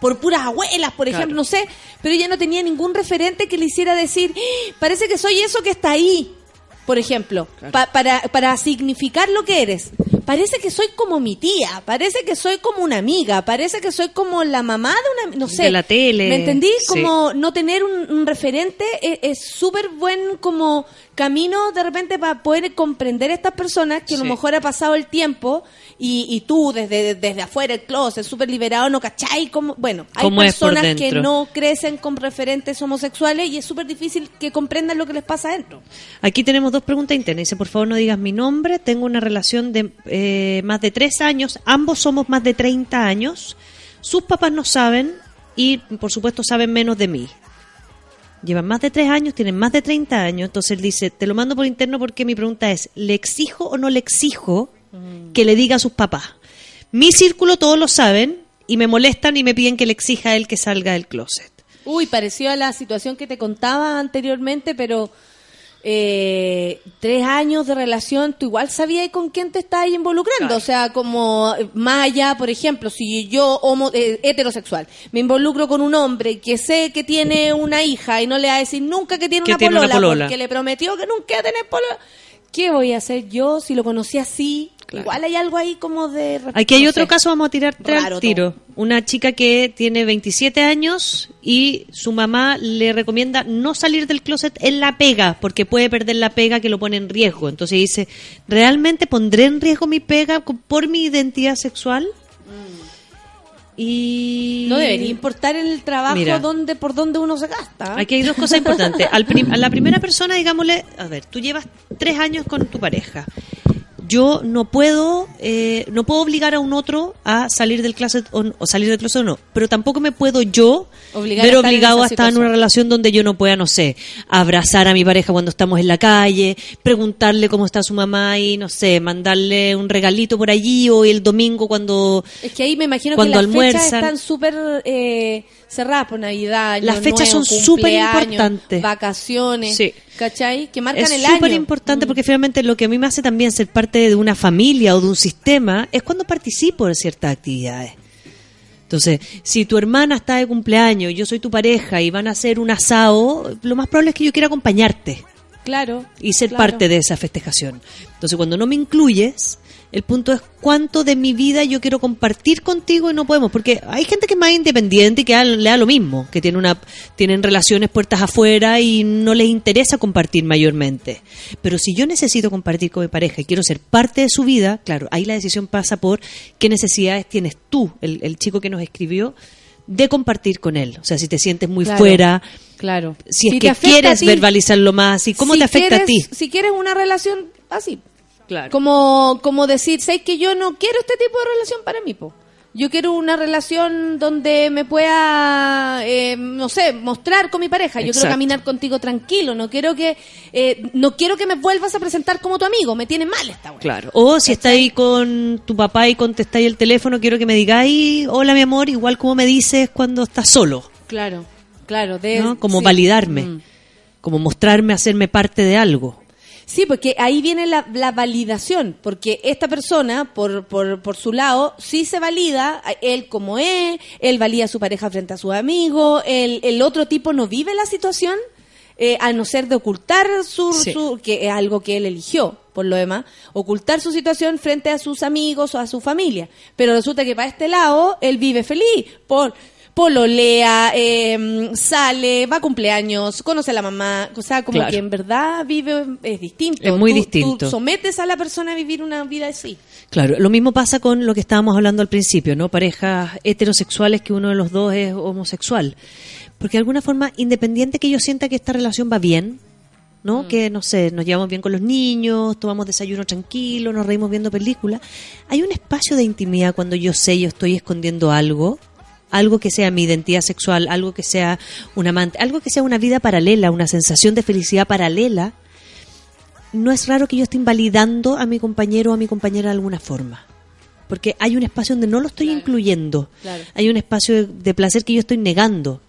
S1: por puras abuelas, por
S13: Claro.
S1: ejemplo, no sé, pero ella no tenía ningún referente que le hiciera decir, "Ah, parece que soy eso que está ahí, por ejemplo, pa- para, para significar lo que eres. Parece que soy como mi tía, parece que soy como una amiga, parece que soy como la mamá de una, no sé.
S13: De la tele,
S1: ¿Me entendí?
S13: sí.
S1: Como no tener un, un referente es- es súper buen como camino de repente para poder comprender a estas personas que a lo
S13: Sí.
S1: mejor ha pasado el tiempo y, y tú desde, desde afuera el closet, súper liberado, no cachai, como, bueno, hay
S13: ¿Cómo es por
S1: personas que no crecen con referentes homosexuales y es súper difícil que comprendan lo que les pasa adentro.
S13: Aquí tenemos dos preguntas internas. Dice, por favor, no digas mi nombre. Tengo una relación de eh, más de tres años. Ambos somos más de 30 años. Sus papás no saben y, por supuesto, saben menos de mí. Llevan más de tres años, tienen más de 30 años. Entonces él dice, te lo mando por interno porque mi pregunta es, ¿le exijo o no le exijo que le diga a sus papás? Mi círculo todos lo saben y me molestan y me piden que le exija a él que salga del closet.
S1: Uy, pareció a la situación que te contaba anteriormente, pero eh, tres años de relación, tú igual sabías con quién te estás involucrando. O sea, como eh, más allá, por ejemplo, si yo, homo, eh, heterosexual, me involucro con un hombre que sé que tiene una hija y no le va a decir nunca que tiene,
S13: Que
S1: una,
S13: tiene una
S1: polola
S13: polola.
S1: porque le prometió que nunca iba a tener polola. ¿Qué voy a hacer yo si lo conocí así? Igual hay algo ahí como de...
S13: Aquí hay
S1: no
S13: otro
S1: sé.
S13: caso, vamos a tirar al tiro. Una chica que tiene 27 años y su mamá le recomienda no salir del closet en la pega, porque puede perder la pega que lo pone en riesgo. Entonces dice, ¿realmente pondré en riesgo mi pega por mi identidad sexual? Y...
S1: No debería importar el trabajo
S13: Mira.
S1: donde, por donde uno se gasta.
S13: Aquí hay dos cosas importantes. Al a la primera persona, digámosle, a ver, tú llevas tres años con tu pareja. Yo no puedo, eh, no puedo obligar a un otro a salir del closet o, o salir del closet o no, pero tampoco me puedo yo
S1: Obligar
S13: ver obligado a estar en una relación donde yo no pueda, no sé, abrazar a mi pareja cuando estamos en la calle, preguntarle cómo está su mamá y, no sé, mandarle un regalito por allí o el domingo cuando...
S1: Es que ahí me imagino
S13: Cuando
S1: que las fechas están súper eh, cerradas por Navidad. Año
S13: Las fechas
S1: Nuevo,
S13: son súper importantes.
S1: Vacaciones.
S13: Sí.
S1: ¿Cachai? Que marcan
S13: es
S1: el
S13: súper
S1: año. Mm.
S13: importante porque finalmente lo que a mí me hace también ser parte de una familia o de un sistema es cuando participo de ciertas actividades. Entonces, si tu hermana está de cumpleaños, yo soy tu pareja y van a hacer un asado, lo más probable es que yo quiera acompañarte
S1: Claro.
S13: y ser
S1: claro.
S13: parte de esa festejación. Entonces, cuando no me incluyes, el punto es cuánto de mi vida yo quiero compartir contigo y no podemos, porque hay gente que es más independiente y que le da lo mismo, que tiene una tienen relaciones puertas afuera y no les interesa compartir mayormente. Pero si yo necesito compartir con mi pareja y quiero ser parte de su vida, claro, ahí la decisión pasa por qué necesidades tienes tú, el, el chico que nos escribió, de compartir con él. O sea, si te sientes muy
S1: Claro,
S13: fuera,
S1: Claro.
S13: si es que quieres
S1: ti,
S13: verbalizarlo más y cómo
S1: si
S13: te afecta a ti.
S1: Si quieres una relación así.
S13: Claro.
S1: Como, como decir, ¿sabes que yo no quiero este tipo de relación para mí, po? Yo quiero una relación donde me pueda, eh, no sé, mostrar con mi pareja. Yo quiero caminar contigo tranquilo. No quiero que, eh, no quiero que me vuelvas a presentar como tu amigo. Me tiene mal esta weá.
S13: Claro. O si está ahí con tu papá y contestáis el teléfono, quiero que me digáis, hola mi amor, igual como me dices cuando estás solo.
S1: Claro, claro. De,
S13: ¿no? Como
S1: sí.
S13: validarme,
S1: Mm.
S13: como mostrarme, hacerme parte de algo.
S1: Sí, porque ahí viene la, la validación, porque esta persona, por, por, por su lado, sí se valida, él como es, él valida a su pareja frente a sus amigos, el, el otro tipo no vive la situación, eh, a no ser de ocultar su,
S13: Sí.
S1: su- que es algo que él eligió, por lo demás, ocultar su situación frente a sus amigos o a su familia. Pero resulta que para este lado, él vive feliz, por pololea, eh, sale, va a cumpleaños, conoce a la mamá, o sea, como
S13: Claro.
S1: que en verdad vive, es distinto.
S13: Es muy
S1: Tú-
S13: distinto.
S1: Tú sometes a la persona a vivir una vida así.
S13: Claro, lo mismo pasa con lo que estábamos hablando al principio, ¿no? Parejas heterosexuales que uno de los dos es homosexual. Porque de alguna forma, independiente que yo sienta que esta relación va bien, ¿no?
S1: Mm.
S13: Que, no sé, nos llevamos bien con los niños, tomamos desayuno tranquilo, nos reímos viendo películas. Hay un espacio de intimidad cuando yo sé yo estoy escondiendo algo, algo que sea mi identidad sexual, algo que sea un amante, algo que sea una vida paralela, una sensación de felicidad paralela. No es raro que yo esté invalidando a mi compañero o a mi compañera de alguna forma. Porque hay un espacio donde no lo estoy incluyendo.
S1: Claro.
S13: Hay un espacio de, de placer que yo estoy negando.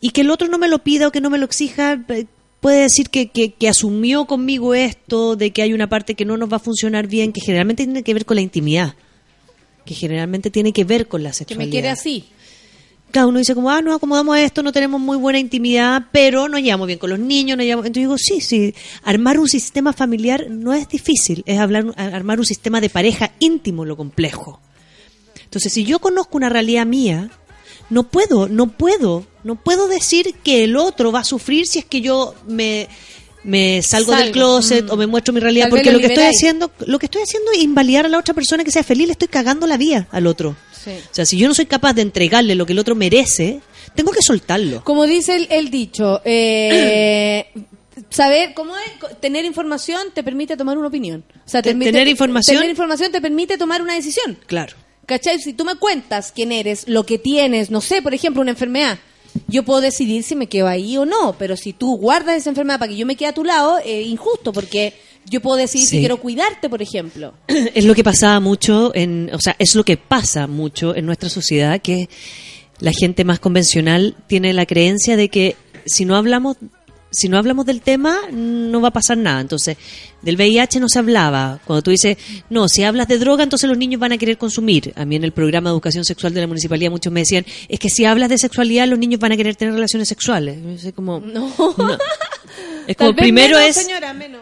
S13: Y que el otro no me lo pida o que no me lo exija, eh, puede decir que, que, que asumió conmigo esto, de que hay una parte que no nos va a funcionar bien, que generalmente tiene que ver con la intimidad. Que generalmente tiene que ver con la
S1: Que
S13: sexualidad.
S1: me quiere así.
S13: Claro, uno dice como, ah, nos acomodamos a esto, no tenemos muy buena intimidad, pero nos llevamos bien con los niños, nos llevamos... Entonces digo, sí, sí, armar un sistema familiar no es difícil, es hablar, armar un sistema de pareja íntimo lo complejo. Entonces, si yo conozco una realidad mía, no puedo, no puedo, no puedo decir que el otro va a sufrir si es que yo me, me salgo, del closet
S1: mm.
S13: o me muestro mi realidad,
S1: Tal
S13: porque
S1: lo
S13: lo que estoy haciendo, lo que estoy haciendo es invalidar a la otra persona que sea feliz, le estoy cagando la vida al otro.
S1: Sí.
S13: O sea, si yo no soy capaz de entregarle lo que el otro merece, tengo que soltarlo.
S1: Como dice el, el dicho, eh, [clears throat] saber cómo es tener información te permite tomar una opinión. O sea, te
S13: Te-
S1: permite-
S13: tener información-
S1: tener información te permite tomar una decisión.
S13: Claro.
S1: ¿Cachai? Si tú me cuentas quién eres, lo que tienes, no sé, por ejemplo, una enfermedad, yo puedo decidir si me quedo ahí o no, pero si tú guardas esa enfermedad para que yo me quede a tu lado, es injusto, porque yo puedo decidir si quiero cuidarte, por ejemplo. [clears throat]
S13: Es lo que pasaba mucho en, o sea, es lo que pasa mucho en nuestra sociedad que la gente más convencional tiene la creencia de que si no hablamos si no hablamos del tema no va a pasar nada. Entonces, del VIH no se hablaba. Cuando tú dices, no, si hablas de droga, entonces los niños van a querer consumir. A mí en el programa de educación sexual de la municipalidad muchos me decían, es que si hablas de sexualidad, los niños van a querer tener relaciones sexuales. Yo sé como,
S1: No. [laughs]
S13: es
S1: Tal
S13: como primero
S1: menos,
S13: es...
S1: señora, menos.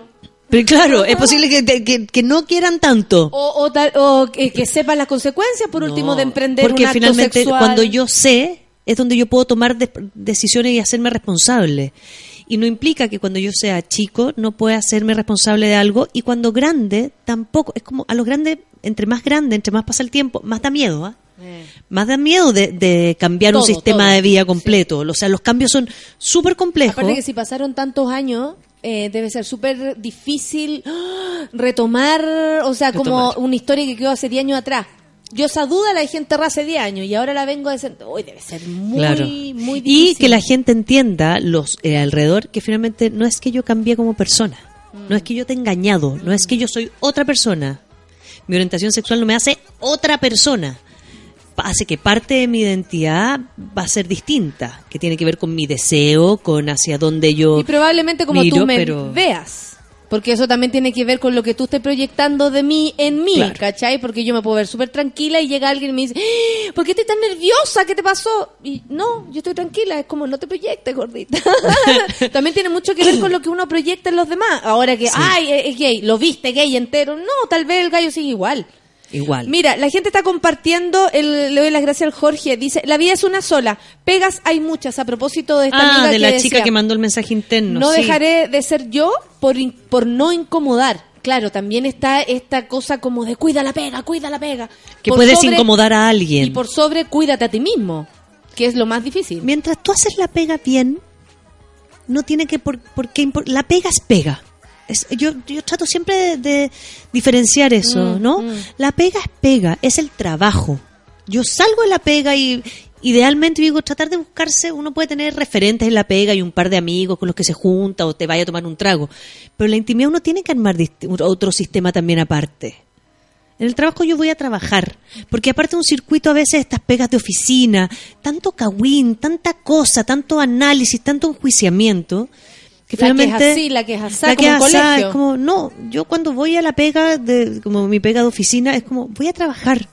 S13: Pero claro, es [laughs] posible que, que, que no quieran tanto.
S1: O, o, tal- o que, que sepan las consecuencias, por último, de emprender
S13: Porque
S1: un acto
S13: finalmente
S1: sexual.
S13: cuando yo sé es donde yo puedo tomar de- decisiones y hacerme responsable. Y no implica que cuando yo sea chico no pueda hacerme responsable de algo y cuando grande tampoco. Es como a los grandes, entre más grande, entre más pasa el tiempo, más da miedo. ¿ah? Más da miedo de, de cambiar un
S1: Todo,
S13: sistema
S1: todo.
S13: de vida completo. O sea, los cambios son súper complejos.
S1: Aparte que si pasaron tantos años, eh, debe ser súper difícil ¡ah! retomar, o sea, como
S13: Retomar.
S1: una historia que quedó hace 10 años atrás. Yo esa duda la dejé enterrada hace 10 años y ahora la vengo a decir, uy, debe ser muy,
S13: Claro.
S1: muy difícil.
S13: Y que la gente entienda, los eh, alrededor, que finalmente no es que yo cambié como persona, no es que yo te he engañado, no es que yo soy otra persona. Mi orientación sexual no me hace otra persona. Hace que parte de mi identidad va a ser distinta, que tiene que ver con mi deseo, con hacia dónde yo
S1: Y probablemente como
S13: miro,
S1: tú me
S13: pero-
S1: veas. Porque eso también tiene que ver con lo que tú estés proyectando de mí en mí,
S13: Claro.
S1: ¿cachai? Porque yo me puedo ver súper tranquila y llega alguien y me dice, "¡Ah! ¿por qué estás tan nerviosa? ¿Qué te pasó? Y no, yo estoy tranquila, es como no te proyectes, gordita. [laughs] también tiene mucho que ver con lo que uno proyecta en los demás. Ahora que, ay, es es gay, lo viste gay entero. No, tal vez el gallo sigue igual.
S13: Igual.
S1: Mira, la gente está compartiendo, el, le doy las gracias al Jorge, dice, la vida es una sola, pegas hay muchas, a propósito de esta
S13: ah,
S1: amiga
S13: de
S1: que
S13: la
S1: decía,
S13: chica que mandó el mensaje interno.
S1: no
S13: sí.
S1: dejaré de ser yo por, por no incomodar. Claro, también está esta cosa como de cuida la pega, cuida la pega.
S13: Que
S1: Por
S13: puedes
S1: sobre-
S13: incomodar a alguien.
S1: Y por sobre, cuídate a ti mismo, que es lo más difícil.
S13: Mientras tú haces la pega bien, no tiene que por, por qué la pega es pega. Es- yo, yo trato siempre de, de diferenciar eso,
S1: Mm,
S13: ¿no?
S1: mm.
S13: La pega es pega, es el trabajo. Yo salgo de la pega y idealmente digo, tratar de buscarse, uno puede tener referentes en la pega y un par de amigos con los que se junta o te vaya a tomar un trago, pero en la intimidad uno tiene que armar otro sistema también aparte. En el trabajo yo voy a trabajar, porque aparte de un circuito a veces estas pegas de oficina, tanto cagüín, tanta cosa, tanto análisis, tanto enjuiciamiento, que
S1: La que es
S13: finalmente
S1: así, la que es
S13: la que
S1: como
S13: es asá,
S1: colegio.
S13: es como no, yo cuando voy a la pega de como mi pega de oficina es como voy a trabajar,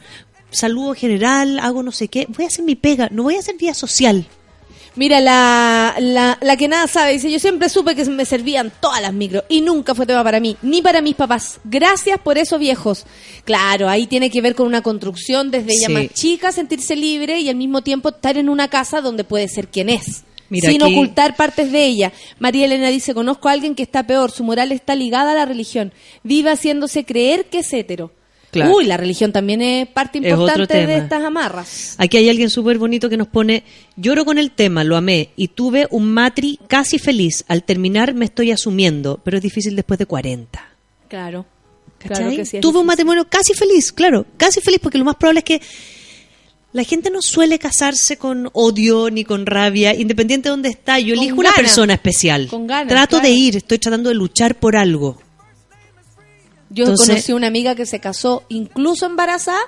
S13: saludo general, hago no sé qué, voy a hacer mi pega, no voy a hacer vida social.
S1: Mira, la, la, la que nada sabe dice, yo siempre supe que me servían todas las micros y nunca fue tema para mí, ni para mis papás. Gracias por eso, viejos. Claro, ahí tiene que ver con una construcción desde ella
S13: Sí.
S1: más chica, sentirse libre y al mismo tiempo estar en una casa donde puede ser quien es.
S13: Mira,
S1: sin
S13: aquí-
S1: ocultar partes de ella. María Elena dice, conozco a alguien que está peor, su moral está ligada a la religión, vive haciéndose creer que es hetero.
S13: Claro.
S1: Uy, la religión también es parte
S13: Es
S1: importante de estas amarras.
S13: Aquí hay alguien súper bonito que nos pone, lloro con el tema, lo amé y tuve un matri casi feliz. Al terminar me estoy asumiendo, pero es difícil después de 40.
S1: Claro. Claro que sí.
S13: Tuve un matrimonio casi feliz, claro, casi feliz, porque lo más probable es que la gente no suele casarse con odio ni con rabia, independiente de dónde está. Yo elijo una persona especial.
S1: Con ganas,
S13: Trato de ir, estoy tratando de luchar por algo.
S1: Yo
S13: Entonces-
S1: conocí una amiga que se casó incluso embarazada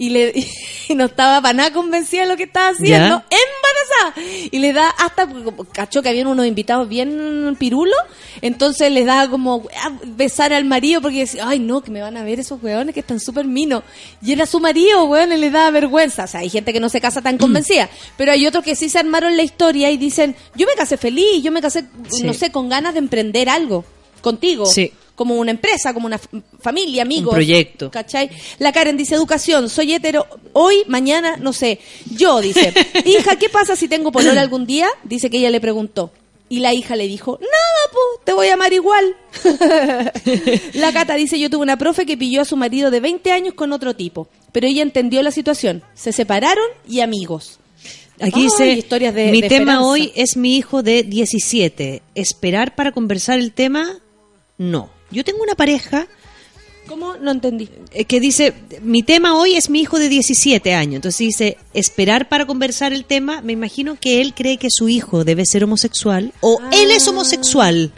S1: y, le, [laughs] y no estaba para nada convencida de lo que estaba haciendo. Embarazada. Y le da hasta, cachó que habían unos invitados bien pirulos, entonces les da como besar al marido porque decía, ay no, que me van a ver esos weones que están súper minos. Y era su marido, weón, y le da vergüenza. O sea, hay gente que no se casa tan [clears throat] convencida, pero hay otros que sí se armaron la historia y dicen, yo me casé feliz, yo me casé,
S13: Sí.
S1: no sé, con ganas de emprender algo contigo
S13: Sí.
S1: Como una empresa, como una familia, amigos.
S13: proyecto.
S1: ¿Cachai? La Karen dice, educación, soy hetero, hoy, mañana, no sé. Yo, dice, [laughs] hija, ¿qué pasa si tengo polola algún día? Dice que ella le preguntó. Y la hija le dijo, nada, po, te voy a amar igual. [laughs] la Cata dice, yo tuve una profe que pilló a su marido de 20 años con otro tipo, pero ella entendió la situación. Se separaron y amigos.
S13: Aquí
S1: Ay,
S13: dice,
S1: historias de-
S13: mi
S1: de
S13: tema
S1: esperanza.
S13: hoy es mi hijo de 17. ¿Esperar para conversar el tema? No. Yo tengo una pareja
S1: ¿Cómo? No entendí.
S13: eh, que dice, mi tema hoy es mi hijo de 17 años. Entonces dice, esperar para conversar el tema, me imagino que él cree que su hijo debe ser homosexual o él es homosexual.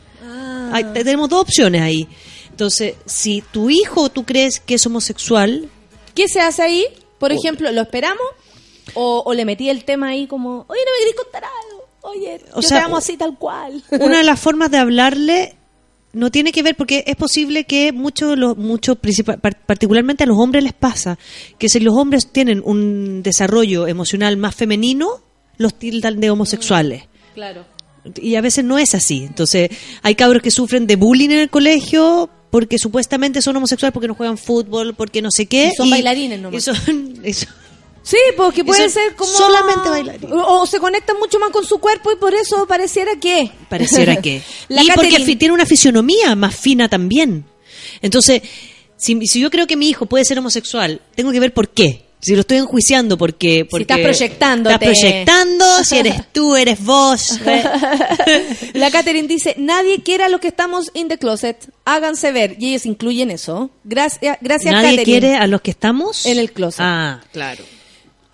S13: Hay- tenemos dos opciones ahí. Entonces, si tu hijo tú crees que es homosexual,
S1: ¿Qué se hace ahí? Por ejemplo, ¿lo esperamos? O, o le metí el tema ahí como, oye, no me querés contar algo. Oye,
S13: O
S1: yo
S13: sea,
S1: te amo así tal cual.
S13: una de [laughs] las formas de hablarle no tiene que ver porque es posible que mucho par- particularmente a los hombres les pasa que si los hombres tienen un desarrollo emocional más femenino los tildan de homosexuales
S1: Claro.
S13: y a veces no es así entonces hay cabros que sufren de bullying en el colegio porque supuestamente son homosexuales porque no juegan fútbol porque no sé qué
S1: Y son bailarines nomás.
S13: y son- [laughs] y son-
S1: Sí, porque puede
S13: son
S1: ser como...
S13: solamente bailarines.
S1: O, o se conectan mucho más con su cuerpo y por eso pareciera que...
S13: Pareciera [laughs] que.
S1: La
S13: y porque
S1: Catherine-
S13: tiene una fisionomía más fina también. Entonces, si, si yo creo que mi hijo puede ser homosexual, tengo que ver por qué. Si lo estoy enjuiciando porque... porque
S1: estás proyectándote.
S13: Estás proyectando, si eres [laughs] tú, eres vos. [laughs]
S1: La Catherine dice, nadie quiera lo que estamos in the closet, háganse ver. Y ellos incluyen eso. Gracias, gracias
S13: Nadie
S1: Catherine.
S13: quiere a los que estamos...
S1: En el closet.
S13: Ah, claro.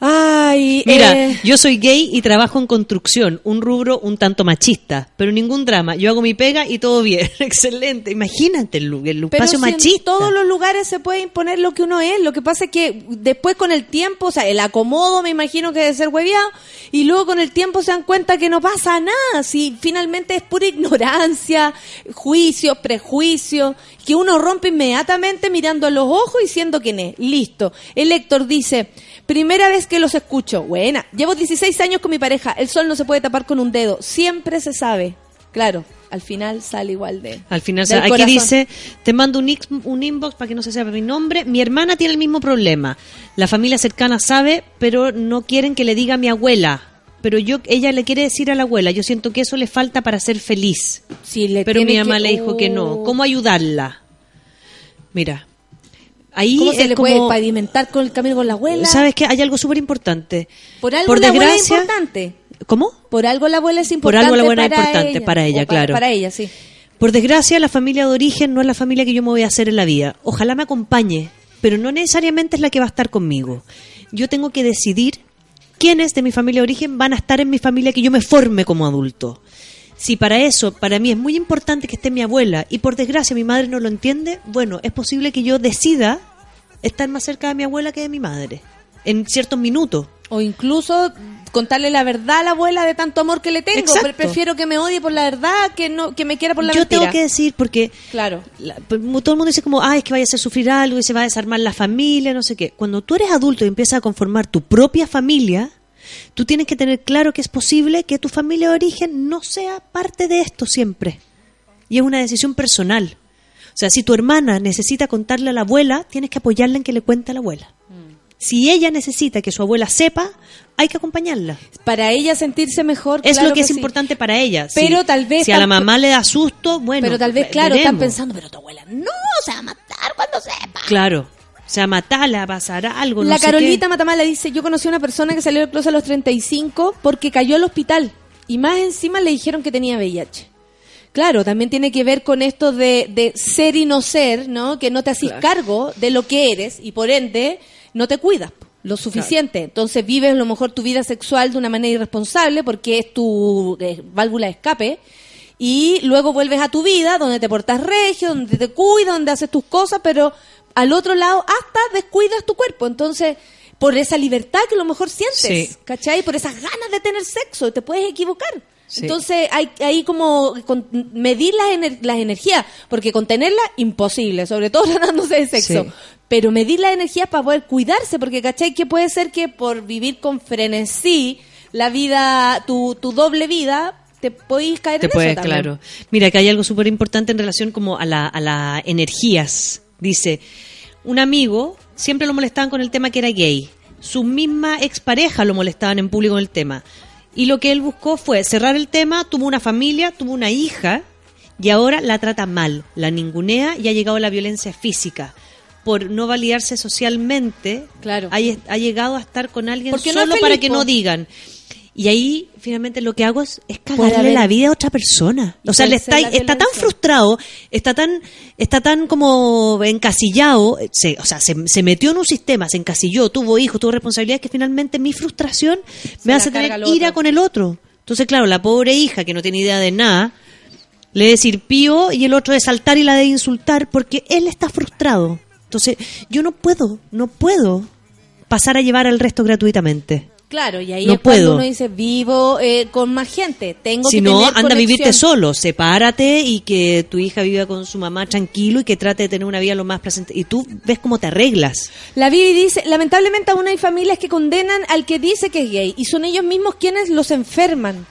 S1: Ay,
S13: Mira,
S1: eh,
S13: yo soy gay y trabajo en construcción, un rubro un tanto machista, pero ningún drama. Yo hago mi pega y todo bien. [laughs] Excelente. Imagínate el, el espacio
S1: si en
S13: machista.
S1: todos los lugares se puede imponer lo que uno es. Lo que pasa es que después con el tiempo, o sea, el acomodo me imagino que debe ser hueviado, y luego con el tiempo se dan cuenta que no pasa nada. Si finalmente es pura [laughs] ignorancia, juicios, prejuicios, que uno rompe inmediatamente mirando a los ojos y siendo quien es. Listo. El Héctor dice, primera vez que los escucho. Buena. Llevo 16 años con mi pareja. El sol no se puede tapar con un dedo. Siempre se sabe. Claro. Al final sale igual de.
S13: Al final,
S1: del
S13: aquí
S1: corazón.
S13: dice, te mando un, un inbox para que no se sepa mi nombre. Mi hermana tiene el mismo problema. La familia cercana sabe, pero no quieren que le diga a mi abuela. Pero yo, ella le quiere decir a la abuela. Yo siento que eso le falta para ser feliz.
S1: Sí, le
S13: pero mi mamá
S1: que-
S13: le dijo que no.
S1: Oh.
S13: ¿Cómo ayudarla? Mira, ahí
S1: ¿Cómo se le puede
S13: como-
S1: pavimentar con el camino con la abuela?
S13: ¿Sabes qué? Hay algo súper importante.
S1: Por algo
S13: Por
S1: la abuela es importante.
S13: ¿Cómo?
S1: Por algo la abuela es
S13: Por
S1: importante.
S13: algo la abuela es importante
S1: ella.
S13: para ella, claro.
S1: Para ella, sí.
S13: Por desgracia, la familia de origen no es la familia que yo me voy a hacer en la vida. Ojalá me acompañe. pero no necesariamente es la que va a estar conmigo. Yo tengo que decidir quiénes de mi familia de origen van a estar en mi familia que yo me forme como adulto. Si para eso, para mí es muy importante que esté mi abuela y por desgracia mi madre no lo entiende, bueno, es posible que yo decida estar más cerca de mi abuela que de mi madre en ciertos minutos.
S1: O incluso contarle la verdad a la abuela de tanto amor que le tengo.
S13: Exacto.
S1: Pre- Prefiero que me odie por la verdad que no que me quiera por la
S13: yo
S1: mentira.
S13: tengo que decir porque
S1: Claro.
S13: la- pues, todo el mundo dice como, ay, es que vaya a hacer sufrir algo y se va a desarmar la familia, no sé qué. Cuando tú eres adulto y empiezas a conformar tu propia familia, tú tienes que tener claro que es posible que tu familia de origen no sea parte de esto siempre. Y es una decisión personal. O sea, si tu hermana necesita contarle a la abuela, tienes que apoyarla en que le cuente a la abuela. Si ella necesita que su abuela sepa, hay que acompañarla.
S1: Para ella sentirse mejor.
S13: Es
S1: claro
S13: lo que, es
S1: sí.
S13: importante para ella.
S1: Pero
S13: Si-
S1: tal vez
S13: Si a la mamá le da susto, bueno.
S1: pero tal vez,
S13: ve-
S1: claro, están
S13: veremos.
S1: pensando, pero tu abuela no se va a matar cuando sepa.
S13: Claro. O sea, matarla, pasará algo. no
S1: La
S13: sé
S1: Carolita
S13: qué.
S1: Matamala dice, yo conocí a una persona que salió del closet a los 35 porque cayó al hospital y más encima le dijeron que tenía VIH. Claro, también tiene que ver con esto de, de ser y no ser, ¿no? Que no te haces cargo de lo que eres y por ende no te cuidas lo suficiente. Entonces vives a lo mejor tu vida sexual de una manera irresponsable porque es tu eh, válvula de escape y luego vuelves a tu vida donde te portas regio, donde te cuidas, donde haces tus cosas, pero al otro lado hasta descuidas tu cuerpo. Entonces, por esa libertad que a lo mejor sientes,
S13: Sí.
S1: ¿cachai? Por esas ganas de tener sexo, te puedes equivocar.
S13: Sí.
S1: Entonces, hay hay como con- medir las, ener- las energías, porque contenerlas, imposible, sobre todo [laughs] tratándose de sexo.
S13: Sí.
S1: Pero medir las energías para poder cuidarse, porque, ¿cachai? Que puede ser que por vivir con frenesí, la vida, tu, tu doble vida, te podéis caer
S13: Te
S1: en
S13: puedes,
S1: eso también.
S13: claro. Mira, que hay algo súper importante en relación como a las a la energías. Dice, un amigo siempre lo molestaban con el tema que era gay. Su misma expareja lo molestaban en público con el tema. Y lo que él buscó fue cerrar el tema, tuvo una familia, tuvo una hija y ahora la trata mal, la ningunea y ha llegado a la violencia física. Por no validarse socialmente,
S1: Claro.
S13: ha, ha llegado a estar con alguien
S1: no
S13: solo para que no digan. Y ahí, finalmente, lo que hago es, es cagarle la vida a otra persona. O sea, le está, está tan frustrado, está tan, está tan como encasillado, se, o sea, se, se metió en un sistema, se encasilló, tuvo hijos, tuvo responsabilidades, que finalmente mi frustración me hace tener ira con el otro. Entonces, claro, la pobre hija que no tiene idea de nada, le de decir pío y el otro de saltar y la de insultar porque él está frustrado. Entonces, yo no puedo, no puedo pasar a llevar al resto gratuitamente.
S1: Claro, y ahí
S13: No
S1: es cuando
S13: puedo.
S1: uno dice, vivo eh, con más gente, tengo
S13: Si
S1: que
S13: no,
S1: tener
S13: anda a vivirte solo, sepárate y que tu hija viva con su mamá tranquilo y que trate de tener una vida lo más presente. Y tú ves cómo te arreglas.
S1: La Bibi dice, lamentablemente aún hay familias que condenan al que dice que es gay y son ellos mismos quienes los enferman.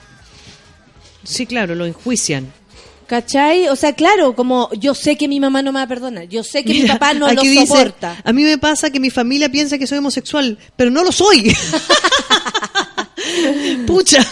S13: Sí, claro, lo enjuician.
S1: ¿Cachai? O sea, claro, como yo sé que mi mamá no me va a perdonar, yo sé que mi papá no lo
S13: dice,
S1: soporta.
S13: A mí me pasa que mi familia piensa que soy homosexual, pero no lo soy. [laughs] Pucha,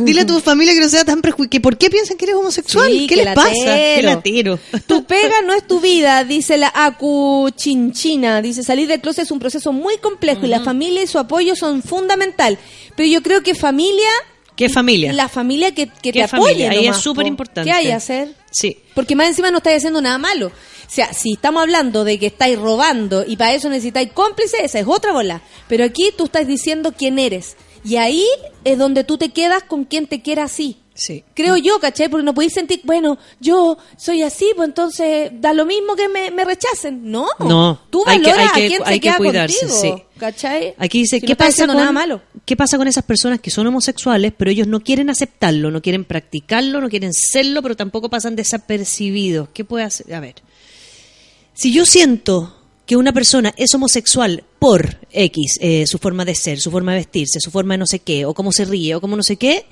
S13: dile a tu familia que no sea tan prejuiciosa. ¿Por qué piensan que eres homosexual?
S1: Sí,
S13: ¿Qué
S1: qué
S13: les pasa? Qué latero.
S1: Tu pega no es tu vida, dice la Acu Chinchina. Dice, salir del closet es un proceso muy complejo y la familia y su apoyo son fundamental. Pero yo creo que familia...
S13: ¿Qué familia?
S1: La familia que, que
S13: ¿Qué
S1: te apoye
S13: Ahí
S1: nomás,
S13: es súper
S1: po.
S13: importante.
S1: ¿Qué hay a hacer?
S13: Sí.
S1: Porque más encima no estáis haciendo nada malo. O sea, si estamos hablando de que estáis robando y para eso necesitáis cómplices, esa es otra bola. Pero aquí tú estás diciendo quién eres. Y ahí es donde tú te quedas con quien te quiera así.
S13: Sí.
S1: Creo yo, ¿cachai? Porque no podéis sentir, bueno, yo soy así, pues entonces da lo mismo que me, me rechacen. No.
S13: No,
S1: Tú
S13: hay que- hay que-
S1: a quién
S13: hay
S1: se
S13: que
S1: queda
S13: cuidarse,
S1: contigo.
S13: sí.
S1: ¿Cachai?
S13: Aquí dice,
S1: Si no
S13: ¿qué,
S1: estás
S13: pasa con,
S1: nada malo.
S13: ¿qué pasa con esas personas que son homosexuales, pero ellos no quieren aceptarlo, no quieren practicarlo, no quieren serlo, pero tampoco pasan desapercibidos? ¿Qué puede hacer? A ver, si yo siento que una persona es homosexual por X, eh, su forma de ser, su forma de vestirse, su forma de no sé qué, o cómo se ríe, o cómo no sé qué,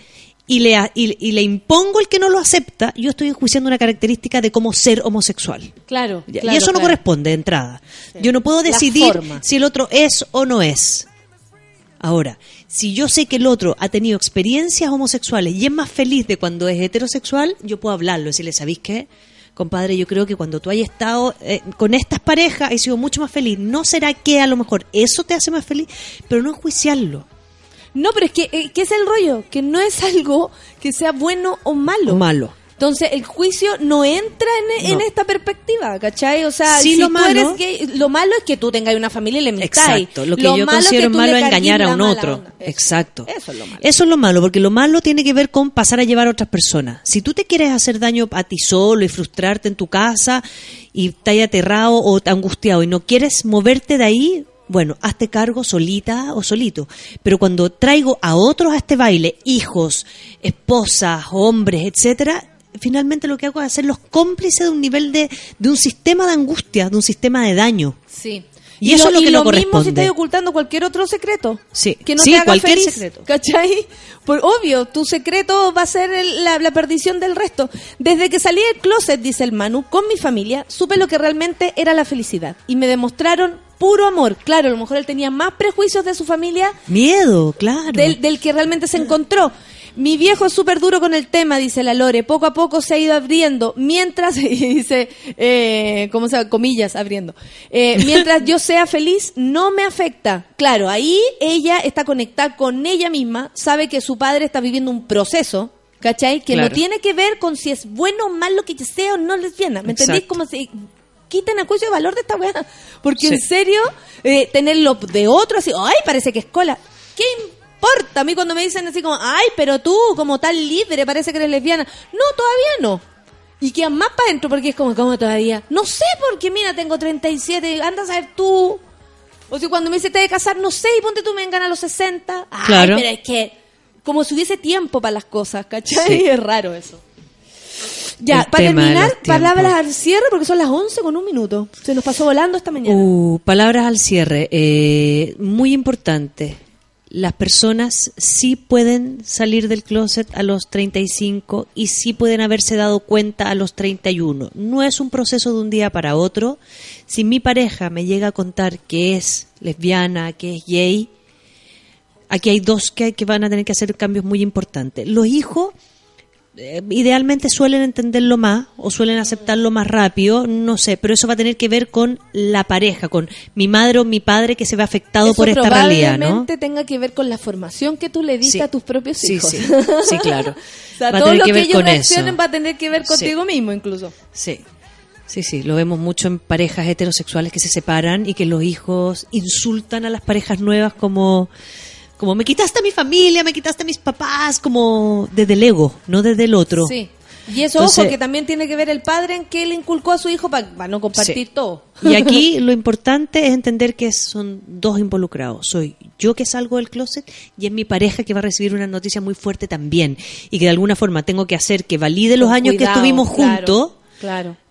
S13: y le, y, y le impongo el que no lo acepta, yo estoy enjuiciando una característica de cómo ser homosexual.
S1: Claro.
S13: Y eso no corresponde de entrada. Yo no puedo decidir si el otro es o no es. Ahora, si yo sé que el otro ha tenido experiencias homosexuales y es más feliz de cuando es heterosexual, yo puedo hablarlo, decirle, ¿sabéis qué? Compadre, yo creo que cuando tú hayas estado eh, con estas parejas, he sido mucho más feliz. ¿No será que a lo mejor eso te hace más feliz? Pero no enjuiciarlo.
S1: No, pero es que, eh, ¿qué es el rollo? Que no es algo que sea bueno o malo.
S13: O malo.
S1: Entonces, el juicio no entra en, en esta perspectiva, ¿cachai? O sea,
S13: Sí,
S1: si
S13: lo
S1: tú
S13: malo-
S1: eres gay, lo malo es que tú tengas una familia y le mentáis.
S13: Exacto, lo que yo
S1: malo es que
S13: considero
S1: tú
S13: malo es engañar a un otro. Exacto.
S1: Eso es lo malo.
S13: Eso es lo malo, porque lo malo tiene que ver con pasar a llevar a otras personas. Si tú te quieres hacer daño a ti solo y frustrarte en tu casa y estás aterrado o angustiado y no quieres moverte de ahí, bueno, hazte cargo solita o solito. Pero cuando traigo a otros a este baile, hijos, esposas, hombres, etcétera, finalmente lo que hago es hacerlos cómplices de un nivel de, de un sistema de angustia, de un sistema de daño.
S1: Sí.
S13: Y eso es lo que no
S1: mismo si estás ocultando cualquier otro secreto.
S13: Sí,
S1: Que no
S13: Sí,
S1: te haga
S13: cualquier
S1: feliz,
S13: secreto.
S1: ¿Cachai? Por obvio, tu secreto va a ser el- la, la perdición del resto. Desde que salí del closet, dice el Manu, con mi familia, supe lo que realmente era la felicidad. Y me demostraron puro amor. Claro, a lo mejor él tenía más prejuicios de su familia
S13: Miedo, claro.
S1: del, del que realmente se encontró. Mi viejo es súper duro con el tema, dice la Lore. Poco a poco se ha ido abriendo. Mientras, [laughs] y dice, eh, ¿cómo se llama? Comillas, abriendo. Eh, [laughs] mientras yo sea feliz, no me afecta. Claro, ahí ella está conectada con ella misma, sabe que su padre está viviendo un proceso, ¿cachai? Que no
S13: Claro.
S1: tiene que ver con si es bueno o malo que sea o no lesbiana. ¿Me entendís?
S13: Exacto.
S1: Como si quiten a juicio de valor de esta weá. Porque
S13: Sí.
S1: en serio, eh, tenerlo de otro así, ay, parece que es cola. ¿Qué importa? A mí cuando me dicen así como, ay, pero tú como tal libre parece que eres lesbiana. No, todavía no. Y quedan más para adentro porque es como, ¿cómo todavía? No sé, porque mira, tengo 37, anda a saber tú. O si cuando me dice te de casar, no sé, y ponte tú me a los 60. Ay,
S13: Claro.
S1: pero es que, como si hubiese tiempo para las cosas, ¿cachai?
S13: Sí.
S1: Es raro eso. Ya, para terminar, palabras al cierre porque son las 11 con un minuto. Se nos pasó volando esta mañana.
S13: Uh, palabras al cierre. Eh, muy importante. Las personas sí pueden salir del closet a los 35 y sí pueden haberse dado cuenta a los 31. No es un proceso de un día para otro. Si mi pareja me llega a contar que es lesbiana, que es gay, aquí hay dos que, que van a tener que hacer cambios muy importantes. Los hijos eh, idealmente suelen entenderlo más o suelen aceptarlo más rápido, no sé, pero eso va a tener que ver con la pareja, con mi madre o mi padre que se ve afectado
S1: Eso
S13: por esta realidad, ¿no?
S1: probablemente tenga que ver con la formación que tú le diste
S13: Sí.
S1: a tus propios hijos.
S13: sí, [laughs] sí, claro.
S1: o sea,
S13: Va
S1: todo
S13: tener
S1: lo
S13: que
S1: que, ellos reaccionen va a tener que ver contigo mismo incluso.
S13: Sí. Sí, sí, lo vemos mucho en parejas heterosexuales que se separan y que los hijos insultan a las parejas nuevas como como me quitaste a mi familia, me quitaste a mis papás, como desde el ego, no desde el otro.
S1: Sí. Y eso,
S13: Entonces-
S1: ojo, que también tiene que ver el padre en que le inculcó a su hijo para no compartir
S13: Sí.
S1: todo.
S13: Y [laughs] aquí lo importante es entender que son dos involucrados. Soy yo que salgo del closet y es mi pareja que va a recibir una noticia muy fuerte también. Y que de alguna forma tengo que hacer que valide los años que estuvimos juntos.
S1: Claro.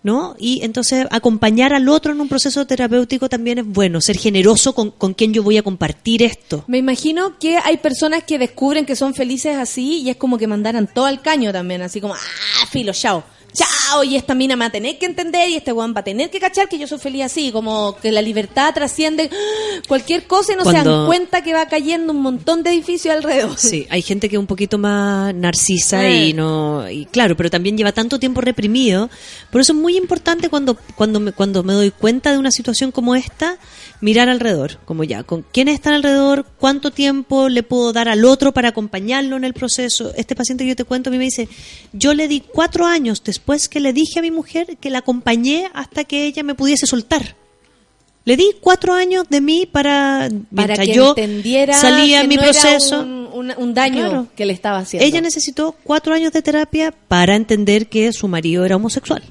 S13: ¿No? Y entonces acompañar al otro en un proceso terapéutico también es bueno, ser generoso con, con quien yo voy a compartir esto.
S1: Me imagino que hay personas que descubren que son felices así y es como que mandaran todo al caño también, así como, ah, filo, chao. Chao, y esta mina me va a tener que entender y este weón va a tener que cachar que yo soy feliz así, como que la libertad trasciende [gasps] cualquier cosa y no se dan cuenta que va cayendo un montón de edificios alrededor.
S13: Sí, hay gente que es un poquito más narcisa
S1: Eh.
S13: y no y claro, pero también lleva tanto tiempo reprimido. Por eso es muy importante cuando cuando me, cuando me doy cuenta de una situación como esta, mirar alrededor, como ya, con quiénes están alrededor, cuánto tiempo le puedo dar al otro para acompañarlo en el proceso. Este paciente que yo te cuento a mí me dice, yo le di cuatro años después que le dije a mi mujer que la acompañé hasta que ella me pudiese soltar. Le di cuatro años de mí para,
S1: Para que
S13: yo
S1: entendiera
S13: salía
S1: que
S13: mi
S1: no era
S13: proceso.
S1: un, un- un daño
S13: Claro.
S1: que le estaba haciendo.
S13: Ella necesitó cuatro años de terapia para entender que su marido era homosexual.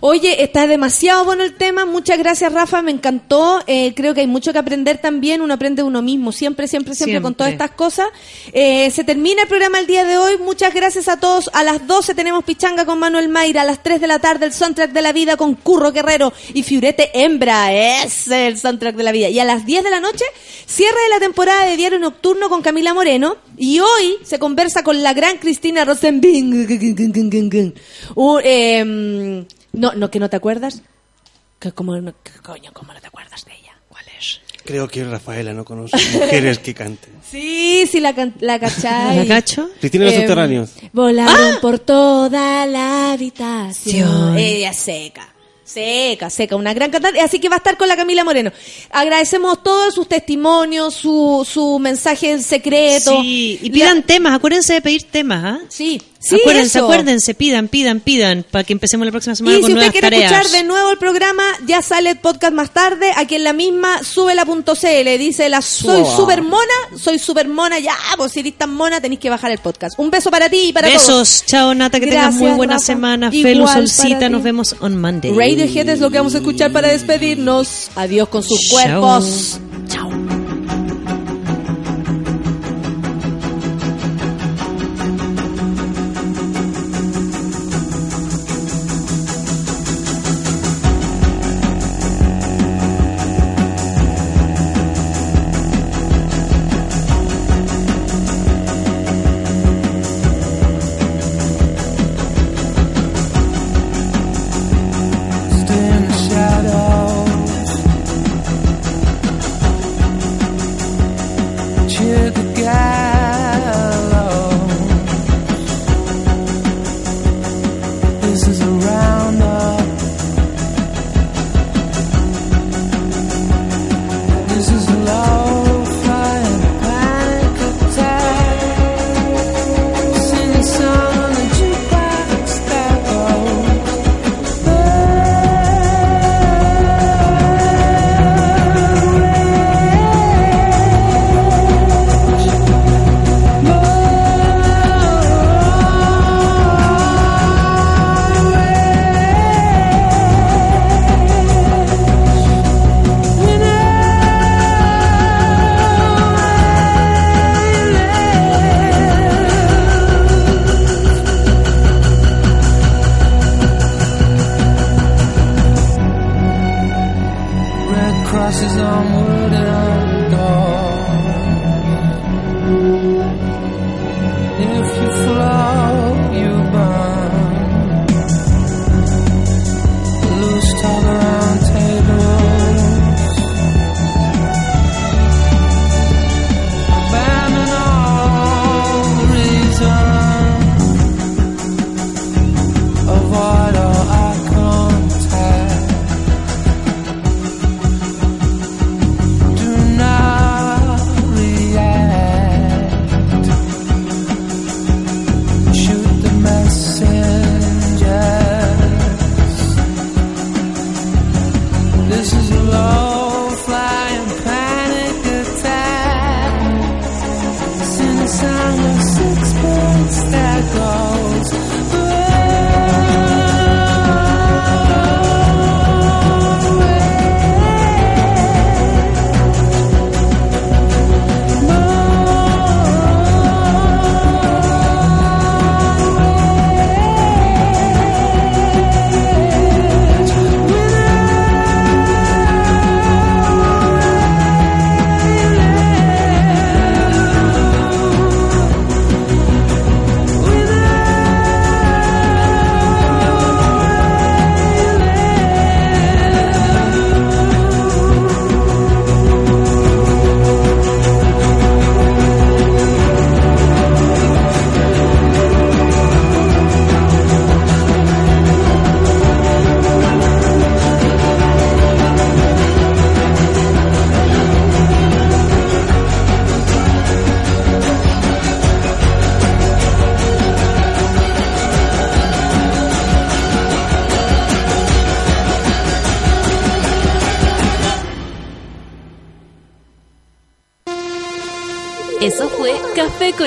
S1: Oye, está demasiado bueno el tema. Muchas gracias, Rafa. Me encantó. Eh, creo que hay mucho que aprender también. Uno aprende de uno mismo. Siempre, siempre, siempre, con todas estas cosas. Eh, se termina el programa el día de hoy. Muchas gracias a todos. A las 12 tenemos Pichanga con Manuel Mayra. A las 3 de la tarde el soundtrack de la vida con Curro Guerrero y Fiurete Hembra. Es el soundtrack de la vida. Y a las 10 de la noche, cierre de la temporada de Diario Nocturno con Camila Moreno. Y hoy se conversa con la gran Cristina Rosenbing. [laughs] Uh, em, no, no, que no te acuerdas. Que como, no- que coño, ¿cómo no te acuerdas de ella? ¿Cuál es?
S2: Creo que Rafaela no conoce [laughs] mujeres que canten.
S1: Sí, sí, la, can- la cachai.
S13: ¿La cacho?
S2: Cristina de los Subterráneos.
S1: Volaron por toda la habitación. Ella seca. Seca, seca, una gran cantante. Así que va a estar con la Camila Moreno. Agradecemos todos sus testimonios, su, su mensaje en secreto.
S13: Sí, y pidan temas, acuérdense de pedir temas, ¿ah?
S1: Sí,
S14: Sí,
S13: acuérdense,
S14: eso.
S13: acuérdense, pidan, pidan, pidan, para que empecemos la próxima semana
S14: Y
S13: con
S14: si usted
S13: nuevas
S14: quiere
S13: tareas.
S14: escuchar de nuevo el programa, ya sale el podcast más tarde. Aquí en la misma, súbela.cl. Dice la soy
S13: Suba.
S14: super mona, soy super mona. Ya, pues si eres tan mona, tenéis que bajar el podcast. Un beso para ti y para todos.
S13: Besos, chao Nata, que tengas muy
S14: Gracias,
S13: buena
S14: Rafa.
S13: semana. Felu, Solcita, nos vemos on Monday.
S14: Radiohead es lo que vamos a escuchar para despedirnos. Adiós con sus
S13: Chao.
S14: cuerpos.